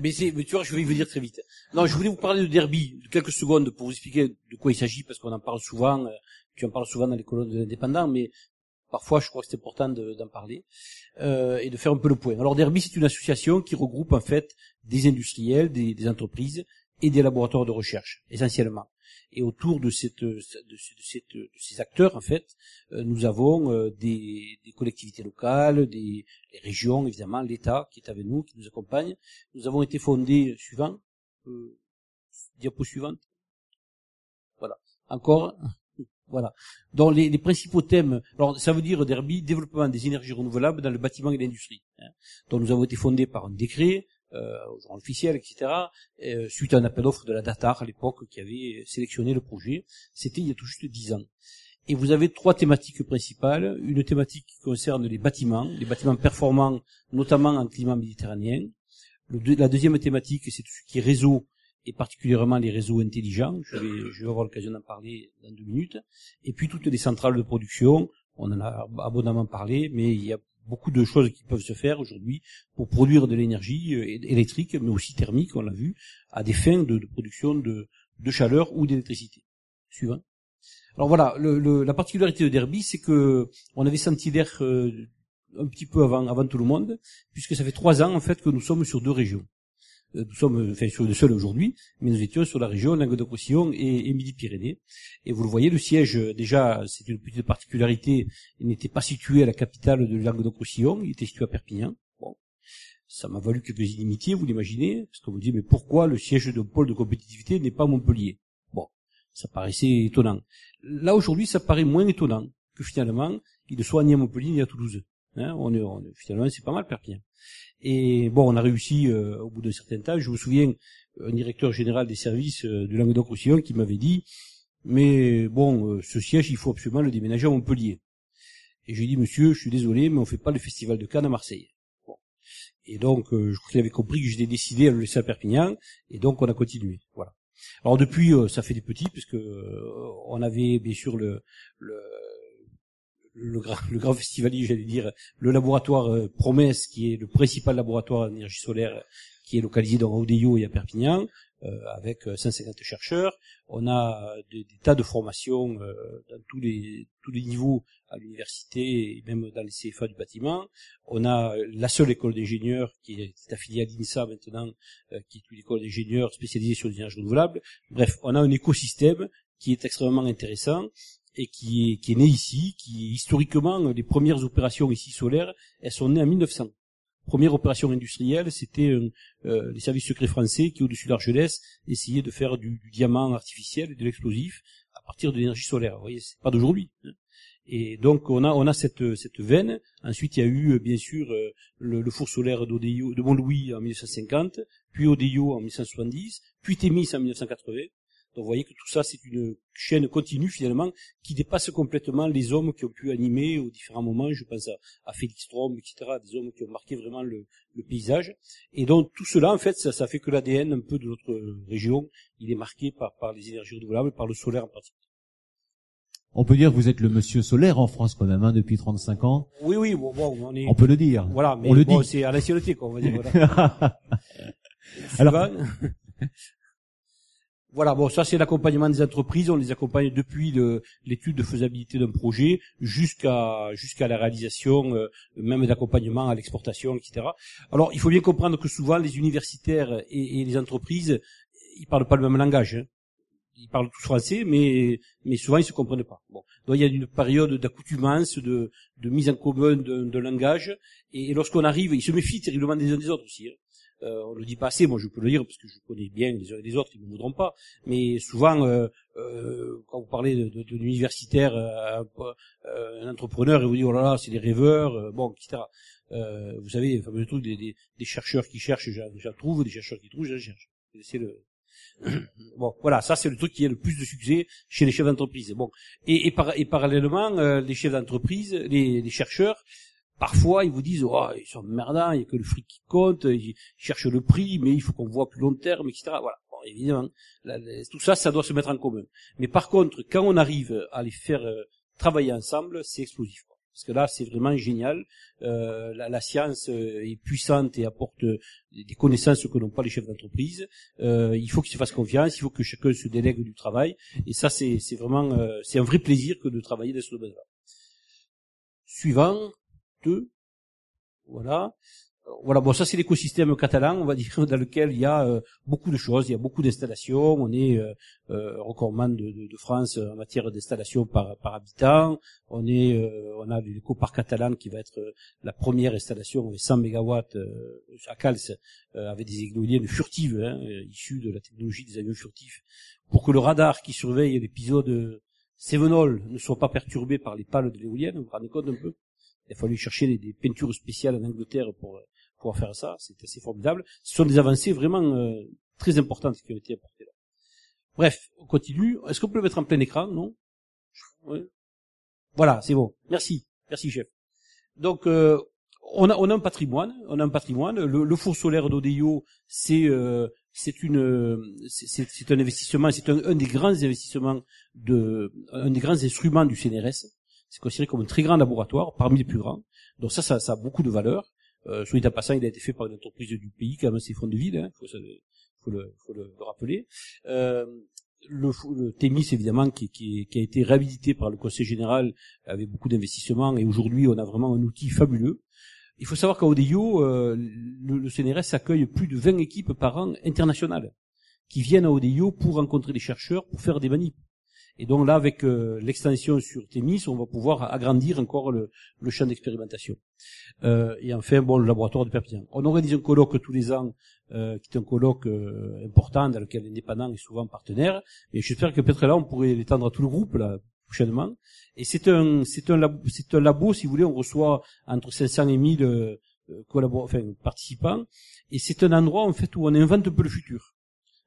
mais, mais tu vois, je vais y venir très vite. Non, je voulais vous parler de Derby, de quelques secondes pour vous expliquer de quoi il s'agit, parce qu'on en parle souvent, euh, tu en parles souvent dans les colonnes indépendants, mais parfois je crois que c'est important d'en parler euh, et de faire un peu le point. Alors Derby, c'est une association qui regroupe en fait des industriels, des, des entreprises et des laboratoires de recherche, essentiellement. Et autour de, cette, de, cette, de, ces acteurs, en fait, euh, nous avons euh, des, des, collectivités locales, des, régions, évidemment, l'État qui est avec nous, qui nous accompagne. Nous avons été fondés, suivant, euh, diapo suivante. Voilà. Encore. Voilà. Dans les, les, principaux thèmes, alors ça veut dire Derby, développement des énergies renouvelables dans le bâtiment et l'industrie. Hein. Donc nous avons été fondés par un décret euh, aux officiels, etc., euh, suite à un appel d'offres de la DATAR à l'époque qui avait sélectionné le projet. C'était il y a tout juste dix ans. Et vous avez trois thématiques principales. Une thématique qui concerne les bâtiments, les bâtiments performants, notamment en climat méditerranéen. La deuxième thématique, c'est tout ce qui est réseau, et particulièrement les réseaux intelligents. Je vais, je vais avoir l'occasion d'en parler dans deux minutes. Et puis toutes les centrales de production. On en a abondamment parlé, mais il y a beaucoup de choses qui peuvent se faire aujourd'hui pour produire de l'énergie euh, électrique, mais aussi thermique, on l'a vu, à des fins de, production de, chaleur ou d'électricité. Suivant. Alors voilà, la particularité de Derby, c'est que on avait senti l'air euh, un petit peu avant, avant tout le monde, puisque ça fait trois ans en fait que nous sommes sur deux régions. Euh, Nous sommes enfin sur une seule aujourd'hui, mais nous étions sur la région Languedoc-Roussillon et, et Midi-Pyrénées. Et vous le voyez, le siège euh, déjà, c'est une petite particularité, il n'était pas situé à la capitale de Languedoc-Roussillon, il était situé à Perpignan. Bon, ça m'a valu quelques inimitiés, vous l'imaginez, parce qu'on me dit mais pourquoi le siège de pôle de compétitivité n'est pas à Montpellier? Bon, ça paraissait étonnant. Là aujourd'hui, ça paraît moins étonnant que finalement il ne soit ni à Montpellier ni à Toulouse. Hein, on est, on est- finalement, c'est pas mal Perpignan. Et bon, on a réussi euh, au bout d'un certain temps. Je me souviens, un directeur général des services euh, du Languedoc-Roussillon qui m'avait dit, mais bon, euh, ce siège, il faut absolument le déménager à Montpellier. Et j'ai dit, monsieur, je suis désolé, mais on fait pas le festival de Cannes à Marseille. Bon. Et donc, euh, je crois qu'il avait compris que j'étais décidé à le laisser à Perpignan, et donc on a continué. Voilà. Alors depuis, euh, ça fait des petits, puisque euh, on avait bien sûr le, le le grand, le grand festivalier, j'allais dire, le laboratoire euh, Promesse, qui est le principal laboratoire d'énergie solaire, qui est localisé dans Audeio et à Perpignan, euh, avec euh, 150 chercheurs. On a euh, des, tas de formations euh, dans tous les tous les niveaux à l'université et même dans les CFA du bâtiment. On a euh, la seule école d'ingénieurs qui est, qui est affiliée à l'INSA maintenant, euh, qui est une école d'ingénieurs spécialisée sur les énergies renouvelables. Bref, on a un écosystème qui est extrêmement intéressant et qui est, qui est né ici, qui historiquement les premières opérations ici solaires, elles sont nées en 1900. Première opération industrielle, c'était euh, les services secrets français qui, au-dessus d'Argelès, essayaient de faire du, du diamant artificiel et de l'explosif à partir de l'énergie solaire. Vous voyez, c'est pas d'aujourd'hui. hein. Et donc on a on a cette cette veine. Ensuite il y a eu bien sûr euh, le, le four solaire de Montlouis en 1950, puis Odeio en 1970, puis Témis en 1980. Donc vous voyez que tout ça c'est une chaîne continue finalement qui dépasse complètement les hommes qui ont pu animer aux différents moments. Je pense à, à Félix Strom, etc. Des hommes qui ont marqué vraiment le, le paysage. Et donc tout cela en fait ça, ça fait que l'ADN un peu de notre région il est marqué par par les énergies renouvelables, par le solaire en particulier. On peut dire que vous êtes le monsieur solaire en France quand même, hein, depuis 35 ans. Oui, oui, bon, bon, on est. On peut le dire. Voilà, mais On le bon, dit. c'est à l'ancienneté, quoi, on va dire. Voilà. Alors-. Voilà, bon, ça c'est l'accompagnement des entreprises. On les accompagne depuis l'étude de faisabilité d'un projet jusqu'à jusqu'à la réalisation, euh, même d'accompagnement à l'exportation, etc. Alors, il faut bien comprendre que souvent les universitaires et, les entreprises, ils parlent pas le même langage. hein ils parlent tous français, mais mais souvent ils se comprennent pas. Bon, donc il y a une période d'accoutumance, de, de mise en commun de langage, et, et lorsqu'on arrive, ils se méfient terriblement des uns des autres aussi. Hein. Euh, on le dit pas assez, moi je peux le dire parce que je connais bien les uns et les autres, ils ne voudront pas. Mais souvent, euh, euh, quand vous parlez de, de, de euh, euh, un entrepreneur, il vous dit oh là là, c'est des rêveurs, euh, bon, etc. Vous savez, le fameux truc des, des, des chercheurs qui cherchent, j'en trouve, des chercheurs qui trouvent, j'en cherche. Le bon, voilà, ça c'est le truc qui a le plus de succès chez les chefs d'entreprise. Bon, et, et, par- et parallèlement, euh, les chefs d'entreprise, les, les chercheurs, parfois ils vous disent, oh, ils sont merdants, il y a que le fric qui compte, ils cherchent le prix, mais il faut qu'on voit plus long terme, etc. Voilà. Bon, évidemment, tout ça, ça doit se mettre en commun. Mais par contre, quand on arrive à les faire euh, travailler ensemble, c'est explosif. Parce que là, c'est vraiment génial. Euh, la, science euh, est puissante et apporte euh, des connaissances que n'ont pas les chefs d'entreprise. Euh, il faut qu'ils se fassent confiance, il faut que chacun se délègue du travail. Et ça, c'est vraiment, c'est un vrai plaisir que de travailler dans ce domaine-là. Suivant, Voilà. Euh, Voilà, bon, ça c'est l'écosystème catalan, on va dire, dans lequel il y a euh, beaucoup de choses, il y a beaucoup d'installations. On est euh, euh, recordman de, France en matière d'installation par, par habitant. On est, on a l'éco-parc catalan qui va être la première installation avec 100 mégawatts à Cals, avec des éoliennes furtives, hein, issues de la technologie des avions furtifs, pour que le radar qui surveille l'épisode Sevenol ne soit pas perturbé par les pales de l'éolienne. Vous vous rendez compte un peu? Il a fallu chercher des, peintures spéciales en Angleterre pour euh, pouvoir faire ça. C'est assez formidable. Ce sont des avancées vraiment euh, très importantes qui ont été apportées là. Bref, on continue. Est-ce qu'on peut le mettre en plein écran? Non? Voilà, c'est bon. Merci. Merci, chef. Donc, euh, on, a, on a un patrimoine. On a un patrimoine. Le, le four solaire d'Odeio, c'est euh, c'est une c'est un investissement. C'est un, un des grands investissements de un des grands instruments du CNRS. C'est considéré comme un très grand laboratoire, parmi les plus grands. Donc ça, ça, ça a beaucoup de valeur. Euh, soit en passant, il a été fait par une entreprise du pays, quand même, c'est Front de Ville, hein, faut, faut, le, faut le, le rappeler. Euh, le, le TEMIS évidemment qui, qui, qui, a été réhabilité par le Conseil général avec beaucoup d'investissements et aujourd'hui on a vraiment un outil fabuleux. Il faut savoir qu'à ODIO, euh, le, le, CNRS accueille plus de 20 équipes par an internationales qui viennent à ODIO pour rencontrer des chercheurs, pour faire des manips. Et donc là, avec euh, l'extension sur Thémis, on va pouvoir agrandir encore le, le champ d'expérimentation. Euh, et enfin, bon, le laboratoire de Perpignan. On organise un colloque tous les ans, euh, qui est un colloque euh, important dans lequel l'indépendant est souvent partenaire. Et j'espère que peut-être là, on pourrait l'étendre à tout le groupe là prochainement. Et c'est un, c'est un, labo, c'est un labo, si vous voulez, on reçoit entre 500 et 1000 euh, enfin, participants. Et c'est un endroit en fait où on invente un peu le futur.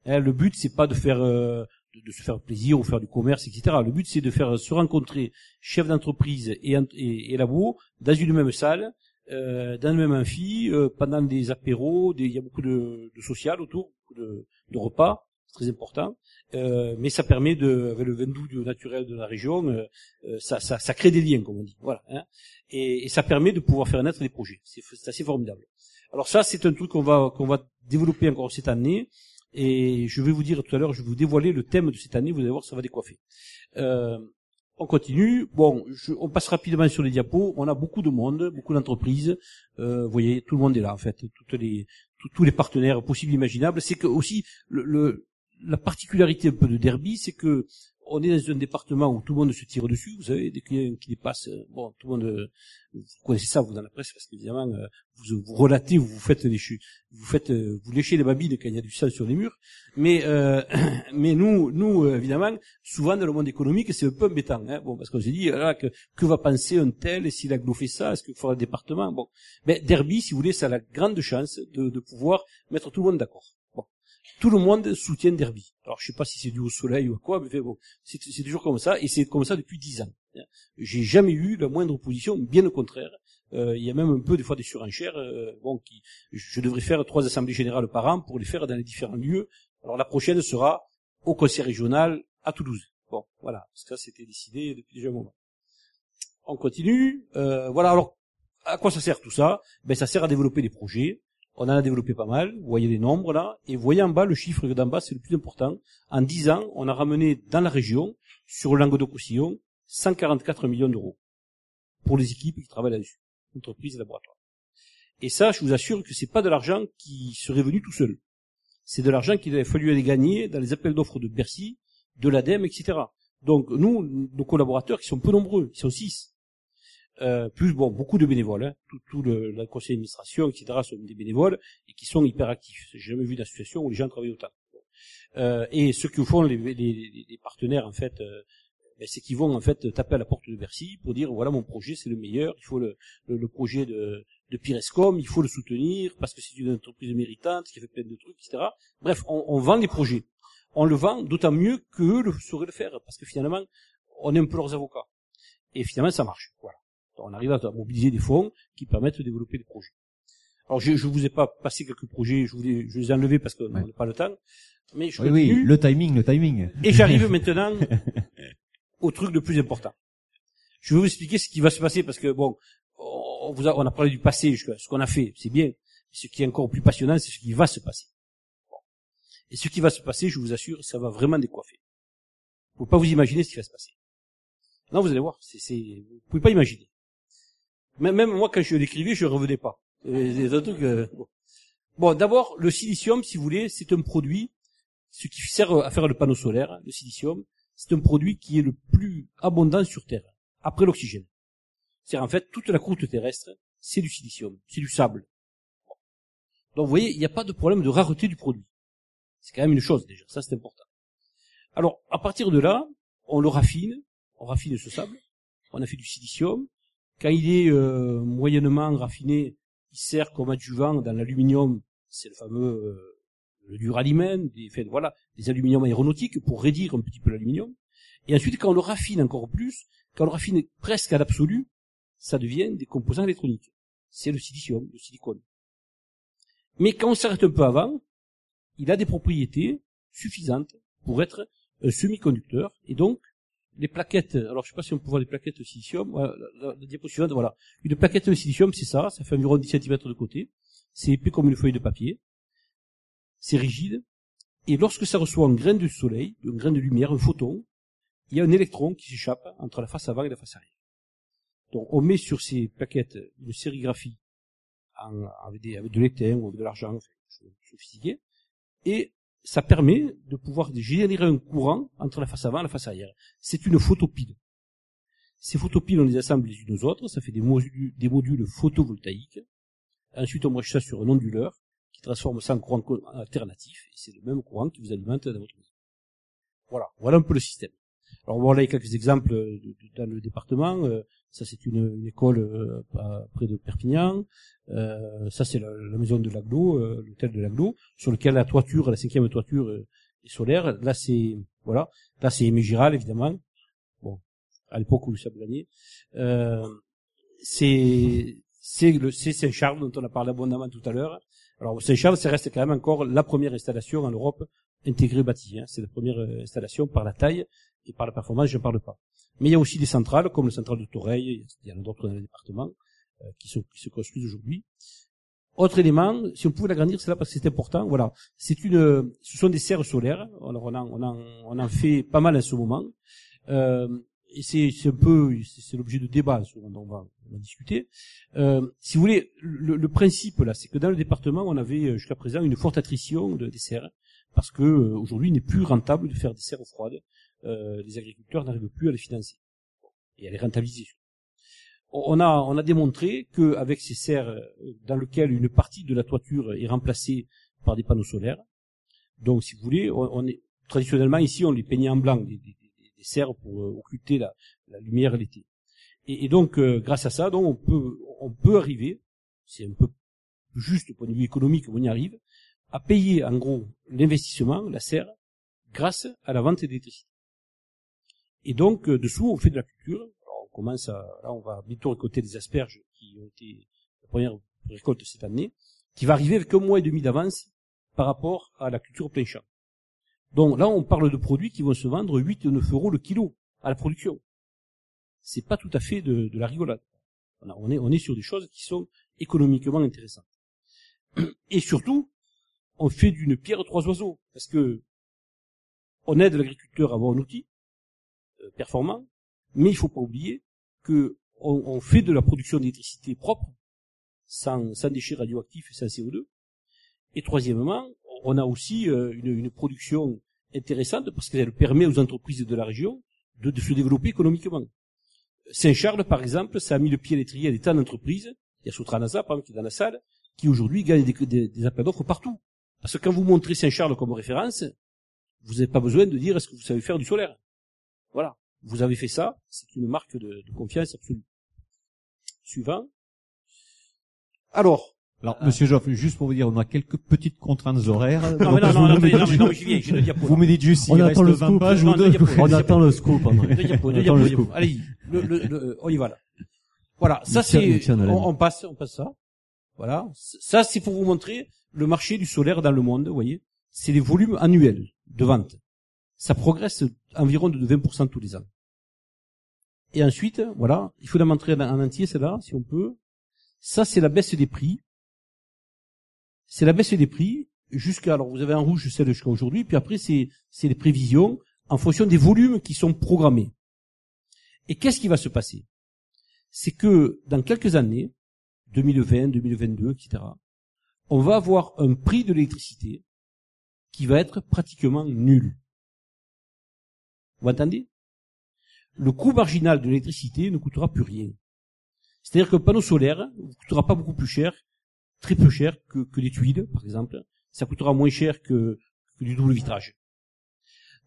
Hein, le but, c'est pas de faire euh, de, de, se faire plaisir ou faire du commerce, etc. Le but, c'est de faire se rencontrer chefs d'entreprise et, et, et labo dans une même salle, euh, dans le même amphi, euh, pendant des apéros, des, il y a beaucoup de, de social autour, de, de repas, c'est très important. Euh, mais ça permet de, avec le vin doux naturel de la région, euh, euh, ça, ça, ça, crée des liens, comme on dit. Voilà. Hein. Et, et, ça permet de pouvoir faire naître des projets. C'est assez formidable. Alors ça, c'est un truc qu'on va qu'on va développer encore cette année. Et je vais vous dire tout à l'heure, je vais vous dévoiler le thème de cette année, vous allez voir, ça va décoiffer. Euh, on continue. Bon, je, on passe rapidement sur les diapos. On a beaucoup de monde, beaucoup d'entreprises. Euh, vous voyez, tout le monde est là en fait. Toutes les, tous les partenaires possibles, imaginables. C'est que aussi le, le, la particularité un peu de Derby, c'est que on est dans un département où tout le monde se tire dessus, vous savez, des clients qui dépassent, euh, bon, tout le monde, euh, vous connaissez ça, vous dans la presse, parce qu'évidemment, euh, vous, vous relatez, vous, vous faites des vous faites, vous léchez les babines quand il y a du sang sur les murs, mais, mais nous, nous, évidemment, souvent dans le monde économique, c'est un peu embêtant, hein, bon, parce qu'on se dit, là, que, que va penser un tel, s'il a fait ça, est-ce qu'il faut un département, bon. Mais Derby, si vous voulez, ça a la grande chance de pouvoir mettre tout le monde d'accord tout le monde soutient Derby. Alors je sais pas si c'est dû au soleil ou à quoi, mais bon, c'est toujours comme ça, et c'est comme ça depuis dix ans. J'ai jamais eu la moindre opposition, bien au contraire. Euh, il y a même un peu des fois des surenchères. Euh, bon, qui, je devrais faire trois assemblées générales par an pour les faire dans les différents lieux. Alors la prochaine sera au conseil régional à Toulouse. Bon, voilà, ça c'était décidé depuis déjà un moment. On continue. Euh, voilà, alors à quoi ça sert tout ça? Ben ça sert à développer des projets. On en a développé pas mal. Vous voyez les nombres là. Et vous voyez en bas, le chiffre d'en bas, c'est le plus important. En 10 ans, on a ramené dans la région, sur le Languedoc-Roussillon, 144 millions d'euros. Pour les équipes qui travaillent là-dessus. Entreprises et laboratoires. Et ça, je vous assure que c'est pas de l'argent qui serait venu tout seul. C'est de l'argent qu'il a fallu aller gagner dans les appels d'offres de Bercy, de l'ADEME, etc. Donc, nous, nos collaborateurs, qui sont peu nombreux, ils sont six, euh, plus bon beaucoup de bénévoles, hein. tout, tout le, le, conseil d'administration, etc. sont des bénévoles et qui sont hyper actifs. J'ai jamais vu d'association où les gens travaillent autant. Euh, et ce que font les, les, les partenaires en fait, euh, ben, c'est qu'ils vont en fait taper à la porte de Bercy pour dire voilà mon projet c'est le meilleur, il faut le, le, projet de, de Pirescom, il faut le soutenir parce que c'est une entreprise méritante qui fait plein de trucs, etc. Bref, on, on vend les projets. On le vend d'autant mieux que le saurait le faire parce que finalement on est un peu leurs avocats. Et finalement ça marche. Voilà on arrive à mobiliser des fonds qui permettent de développer des projets. Alors je ne vous ai pas passé quelques projets, je, voulais, je les ai enlevés parce qu'on n'a pas le temps. Mais je oui, oui, le timing, le timing. Et j'arrive maintenant au truc le plus important. Je vais vous expliquer ce qui va se passer parce que bon, on, vous a, on a parlé du passé, ce qu'on a fait, c'est bien. Ce qui est encore plus passionnant, c'est ce qui va se passer. Et ce qui va se passer, je vous assure, ça va vraiment décoiffer. Vous pouvez pas vous imaginer ce qui va se passer. Non, vous allez voir, c'est, vous pouvez pas imaginer. Même moi, quand je l'écrivais, je revenais pas. Euh, bon, d'abord, le silicium, si vous voulez, c'est un produit, ce qui sert à faire le panneau solaire, le silicium, c'est un produit qui est le plus abondant sur Terre, après l'oxygène. C'est-à-dire, en fait, toute la croûte terrestre, c'est du silicium, c'est du sable. Donc, vous voyez, il n'y a pas de problème de rareté du produit. C'est quand même une chose, déjà. Ça, c'est important. Alors, à partir de là, on le raffine, on raffine ce sable, on a fait du silicium, quand il est euh, moyennement raffiné, il sert comme adjuvant dans l'aluminium, c'est le fameux euh, le duralimène, des, enfin, voilà, des aluminiums aéronautiques pour réduire un petit peu l'aluminium. Et ensuite, quand on le raffine encore plus, quand on le raffine presque à l'absolu, ça devient des composants électroniques. C'est le silicium, le silicone. Mais quand on s'arrête un peu avant, il a des propriétés suffisantes pour être un semi-conducteur, et donc les plaquettes, alors je sais pas si on peut voir les plaquettes de silicium, la, la, diapo suivante, voilà. Une plaquette de silicium, c'est ça, ça fait environ 10 cm de côté, c'est épais comme une feuille de papier, c'est rigide, Et lorsque ça reçoit un grain de soleil, un grain de lumière, un photon, il y a un électron qui s'échappe entre la face avant et la face arrière. Donc on met sur ces plaquettes une sérigraphie avec de l'étain ou avec de l'argent, enfin, sophistiqué, et ça permet de pouvoir générer un courant entre la face avant et la face arrière. C'est une photopile. Ces photopiles, on les assemble les unes aux autres, ça fait des modules, photovoltaïques. Ensuite, on branche ça sur un onduleur qui transforme ça en courant alternatif, et c'est le même courant qui vous alimente dans votre maison. Voilà, voilà un peu le système. Alors voilà quelques exemples dans le département. Euh, ça c'est une, une, école euh, près de Perpignan. Euh, ça c'est la, la, maison de l'aglo, euh, l'hôtel de l'aglo, sur lequel la toiture, la cinquième toiture euh, est solaire. Là c'est voilà, là c'est Aimé évidemment. Bon, à l'époque où ça gagné. Euh, c'est c'est le c'est Saint-Charles dont on a parlé abondamment tout à l'heure. Alors Saint-Charles, ça reste quand même encore la première installation en Europe intégrée bâtie. Hein. C'est la première installation par la taille et par la performance, je ne parle pas. Mais il y a aussi des centrales, comme le central de Toreil, il y en a d'autres dans le département, euh, qui, qui se construisent aujourd'hui. Autre élément, si on pouvait l'agrandir, c'est là parce que c'est important. Voilà, c'est une, ce sont des serres solaires. Alors on en, on en, on en fait pas mal en ce moment. Euh, et c'est, c'est un peu, c'est, l'objet de débat dont on va, on va discuter. Euh, si vous voulez, le, le principe là, c'est que dans le département, on avait euh, jusqu'à présent une forte attrition de, des serres parce que euh, aujourd'hui, il n'est plus rentable de faire des serres froides euh, les agriculteurs n'arrivent plus à les financer et à les rentabiliser. On a, on a démontré qu'avec ces serres euh, dans lesquelles une partie de la toiture est remplacée par des panneaux solaires, donc si vous voulez, on, est traditionnellement ici on les peignait en blanc, des, serres pour euh, occulter la, lumière l'été. Et, et, donc grâce à ça, donc on peut, on peut arriver, c'est un peu juste au point de vue économique, on y arrive, à payer en gros l'investissement, la serre, grâce à la vente d'électricité. Et donc, euh, dessous, on fait de la culture. Alors, on commence à, là, on va bientôt récolter des asperges qui ont été la première récolte cette année, qui va arriver avec un mois et demi d'avance par rapport à la culture plein champ. Donc là, on parle de produits qui vont se vendre 8 ou 9 euros le kilo à la production. C'est pas tout à fait de, de la rigolade. On est, on est sur des choses qui sont économiquement intéressantes. Et surtout, on fait d'une pierre trois oiseaux, parce que on aide l'agriculteur à avoir un outil, euh, performant, mais il faut pas oublier que on, on fait de la production d'électricité propre, sans, déchets radioactifs et sans CO2. Et troisièmement, on a aussi euh, une, production intéressante parce qu'elle permet aux entreprises de la région de, se développer économiquement. Saint-Charles, par exemple, ça a mis le pied à l'étrier à des tas d'entreprises. Il y a Soutranasa, par exemple, qui est dans la salle, qui aujourd'hui gagne des, des, des appels d'offres partout. Parce que quand vous montrez Saint-Charles comme référence, vous n'avez pas besoin de dire est-ce que vous savez faire du solaire? Voilà. Vous avez fait ça, c'est une marque de, de, confiance absolue. Suivant. Alors. Alors, euh, Monsieur Joff, juste pour vous dire, on a quelques petites contraintes horaires. Non, mais non, non, non, mais, non, mais, non, j'y viens, j'ai le diapo. Vous me dites juste, on il attend reste le 20 scoop. pages Non, ou deux. deux diapos, on attend le scoop. André. Deux diapos, On deux attend le diapos. scoop. Allez, le, le, le, on y va là. Voilà, ça c'est, on, on passe, on passe ça. Voilà, ça c'est pour vous montrer le marché du solaire dans le monde, vous voyez. C'est les volumes annuels de vente. Ça progresse environ de 20% tous les ans. Et ensuite, voilà, il faut la montrer en entier, celle-là, si on peut. Ça, c'est la baisse des prix. C'est la baisse des prix jusqu'à, alors vous avez en rouge celle jusqu'à aujourd'hui, puis après c'est, c'est les prévisions en fonction des volumes qui sont programmés. Et qu'est-ce qui va se passer? C'est que dans quelques années, 2020, 2022, etc., on va avoir un prix de l'électricité qui va être pratiquement nul. Vous entendez? Le coût marginal de l'électricité ne coûtera plus rien. C'est-à-dire qu'un panneau solaire ne coûtera pas beaucoup plus cher, très peu cher que, que des tuiles, par exemple. Ça coûtera moins cher que, que du double vitrage.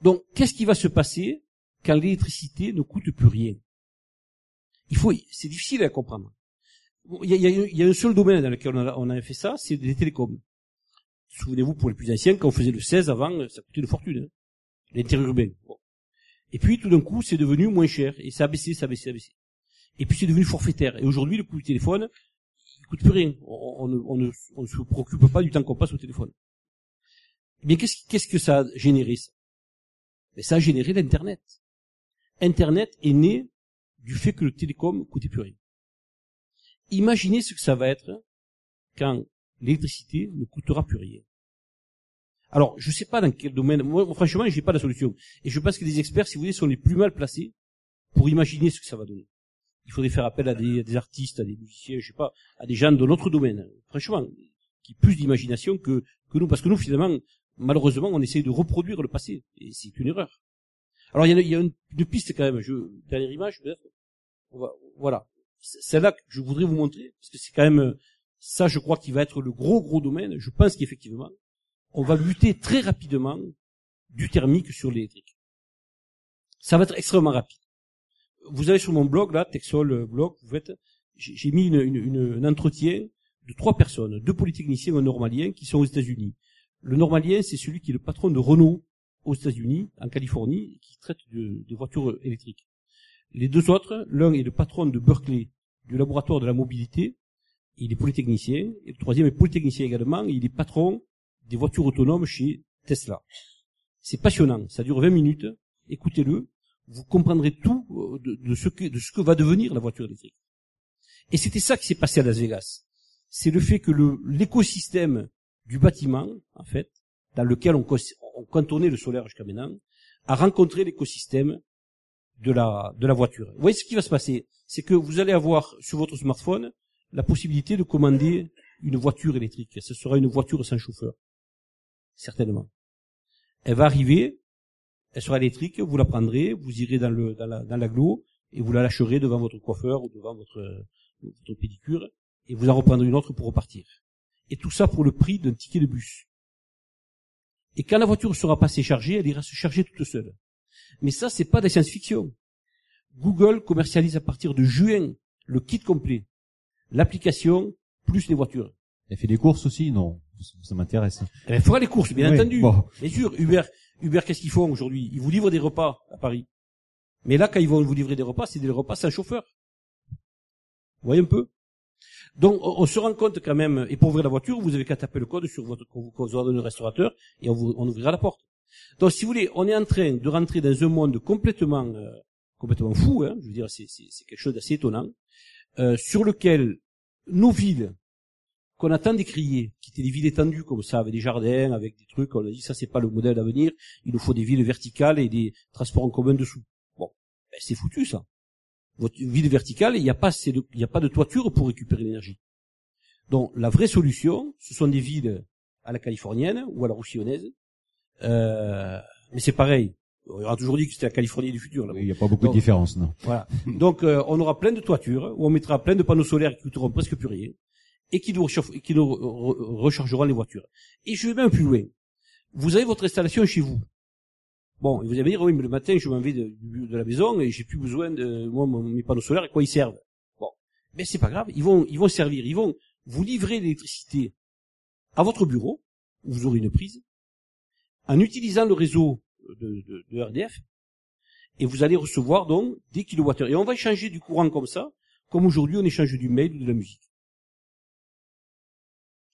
Donc, qu'est-ce qui va se passer quand l'électricité ne coûte plus rien? Il faut, c'est difficile à comprendre. Il y, a, un seul domaine dans lequel on a, fait ça, c'est les télécoms. Souvenez-vous, pour les plus anciens, quand on faisait le 16 avant, ça coûtait une fortune. Hein. L'interurbain. Et puis, tout d'un coup, c'est devenu moins cher. Et ça a baissé, ça a baissé, ça a baissé. Et puis, c'est devenu forfaitaire. Et aujourd'hui, le coût du téléphone, il coûte plus rien. On, ne, on ne- on ne se préoccupe pas du temps qu'on passe au téléphone. Eh bien, qu'est-ce, qu'est-ce que ça a généré, ça? Mais ça a généré l'Internet. Internet est né du fait que le télécom coûtait plus rien. Imaginez ce que ça va être quand l'électricité ne coûtera plus rien. Alors, je sais pas dans quel domaine. Moi, franchement, j'ai pas la solution. Et je pense que les experts, si vous voulez, sont les plus mal placés pour imaginer ce que ça va donner. Il faudrait faire appel à des, artistes, à des musiciens, je sais pas, à des gens de notre domaine. Franchement, qui plus d'imagination que, nous. Parce que nous, finalement, malheureusement, on essaie de reproduire le passé. Et c'est une erreur. Alors, il y a, y a une, piste quand même. Je, dernière image, peut-être. Voilà. Celle-là que je voudrais vous montrer, parce que c'est quand même, ça, je crois qu'il va être le gros, gros domaine. Je pense qu'effectivement, on va lutter très rapidement du thermique sur l'électrique. Ça va être extrêmement rapide. Vous avez sur mon blog, là, Texol blog, vous faites, j'ai mis une, un entretien de trois personnes, deux polytechniciens et un normalien qui sont aux États-Unis. Le normalien, c'est celui qui est le patron de Renault aux États-Unis, en Californie, qui traite de, voitures électriques. Les deux autres, l'un est le patron de Berkeley, du laboratoire de la mobilité, il est polytechnicien, et le troisième est polytechnicien également, il est patron des voitures autonomes chez Tesla. C'est passionnant, ça dure 20 minutes, écoutez-le, vous comprendrez tout euh, de, ce que, de ce que va devenir la voiture électrique. Et c'était ça qui s'est passé à Las Vegas. C'est le fait que l'écosystème du bâtiment, en fait, dans lequel on, on cantonnait le solaire jusqu'à maintenant, a rencontré l'écosystème de la, de la voiture. Vous voyez ce qui va se passer? C'est que vous allez avoir sur votre smartphone la possibilité de commander une voiture électrique. Ce sera une voiture sans chauffeur certainement. Elle va arriver, elle sera électrique, vous la prendrez, vous irez dans le dans la dans l'aglo et vous la lâcherez devant votre coiffeur ou devant votre votre pédicure et vous en reprendrez une autre pour repartir. Et tout ça pour le prix d'un ticket de bus. Et quand la voiture sera passée chargée, elle ira se charger toute seule. Mais ça, c'est pas de la science-fiction. Google commercialise à partir de juin le kit complet. L'application plus les voitures. Elle fait des courses aussi, non? Ça m'intéresse. Elle fera les courses, bien entendu. Bien sûr, Uber, Uber, qu'est-ce qu'ils font aujourd'hui? Ils vous livrent des repas à Paris. Mais là, quand ils vont vous livrer des repas, c'est des repas sans chauffeur. Vous voyez un peu? Donc, on, se rend compte quand même, et pour ouvrir la voiture, vous avez qu'à taper le code sur votre de restaurateur, et on, vous, on ouvrira la porte. Donc, si vous voulez, on est en train de rentrer dans un monde complètement, euh, complètement fou, hein, je veux dire, c'est quelque chose d'assez étonnant, euh, sur lequel nos villes qu'on a tant décrié, qui étaient des villes étendues comme ça, avec des jardins, avec des trucs, on a dit ça c'est pas le modèle à venir, il nous faut des villes verticales et des transports en commun dessous. Bon, ben, c'est foutu ça. Votre ville verticale, il n'y a pas il n'y a pas de toiture pour récupérer l'énergie. Donc la vraie solution, ce sont des villes à la californienne ou à la roussillonnaise. Euh, mais c'est pareil. On aura toujours dit que c'était la Californie du futur. Il n'y a pas beaucoup de différence, non. Voilà. Donc euh, on aura plein de toitures où on mettra plein de panneaux solaires qui coûteront presque plus rien et qui nous, rechargeront les voitures. Et je vais même plus loin. Vous avez votre installation chez vous. Bon, vous allez me dire, oui, mais le matin, je m'en vais de, la maison et j'ai plus besoin de moi, mes panneaux solaires, à quoi ils servent Bon, mais c'est pas grave, ils vont, ils vont servir, ils vont vous livrer l'électricité à votre bureau, où vous aurez une prise, en utilisant le réseau de, de, de RDF, et vous allez recevoir donc des kilowattheures. Et on va échanger du courant comme ça, comme aujourd'hui on échange du mail ou de la musique.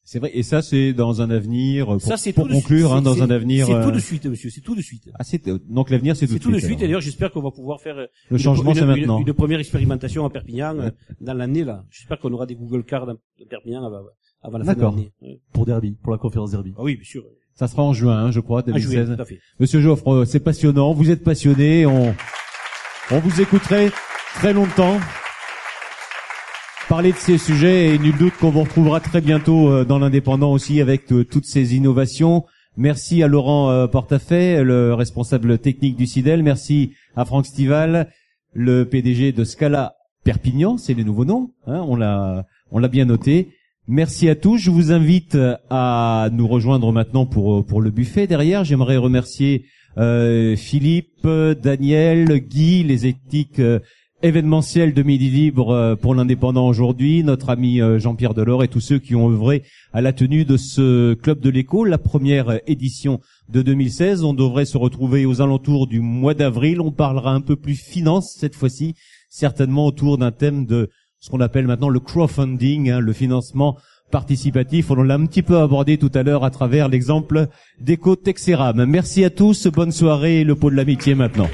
C'est vrai, et ça c'est dans un avenir pour, ça, pour conclure, hein, dans un avenir. C'est tout de euh, suite, monsieur. C'est tout de suite. Ah, c'est donc l'avenir, c'est tout, tout, de suite. Et d'ailleurs, j'espère qu'on va pouvoir faire le une, changement, c'est maintenant. Une, première expérimentation à Perpignan euh, dans l'année là. J'espère qu'on aura des Google Cars à Perpignan avant, avant la fin de l'année. Pour Derby, pour la conférence Derby. Ah oui, bien sûr. Ça sera en juin, hein, je crois, 2016. Ah, juin, tout à fait. Monsieur Joffre, euh, c'est passionnant. Vous êtes passionné. On, on vous écouterait très longtemps parler de ces sujets et nul doute qu'on vous retrouvera très bientôt euh, dans l'indépendant aussi avec euh, toutes ces innovations. Merci à Laurent euh, Portafait, le responsable technique du CIDEL. Merci à Franck Stival, le PDG de Scala Perpignan. C'est les nouveaux noms. Hein, on l'a, on l'a bien noté. Merci à tous. Je vous invite à nous rejoindre maintenant pour pour le buffet derrière. J'aimerais remercier Philippe, Daniel, Guy, les éthiques événementiel de Midi Libre euh, pour l'indépendant aujourd'hui, notre ami euh, Jean-Pierre Delors et tous ceux qui ont œuvré à la tenue de ce Club de l'écho, la première édition de 2016. On devrait se retrouver aux alentours du mois d'avril. On parlera un peu plus finance cette fois-ci, certainement autour d'un thème de ce qu'on appelle maintenant le crowdfunding, hein, le financement participatif. On l'a un petit peu abordé tout à l'heure à travers l'exemple d'Eco Texeram. Merci à tous, bonne soirée et le pot de l'amitié maintenant.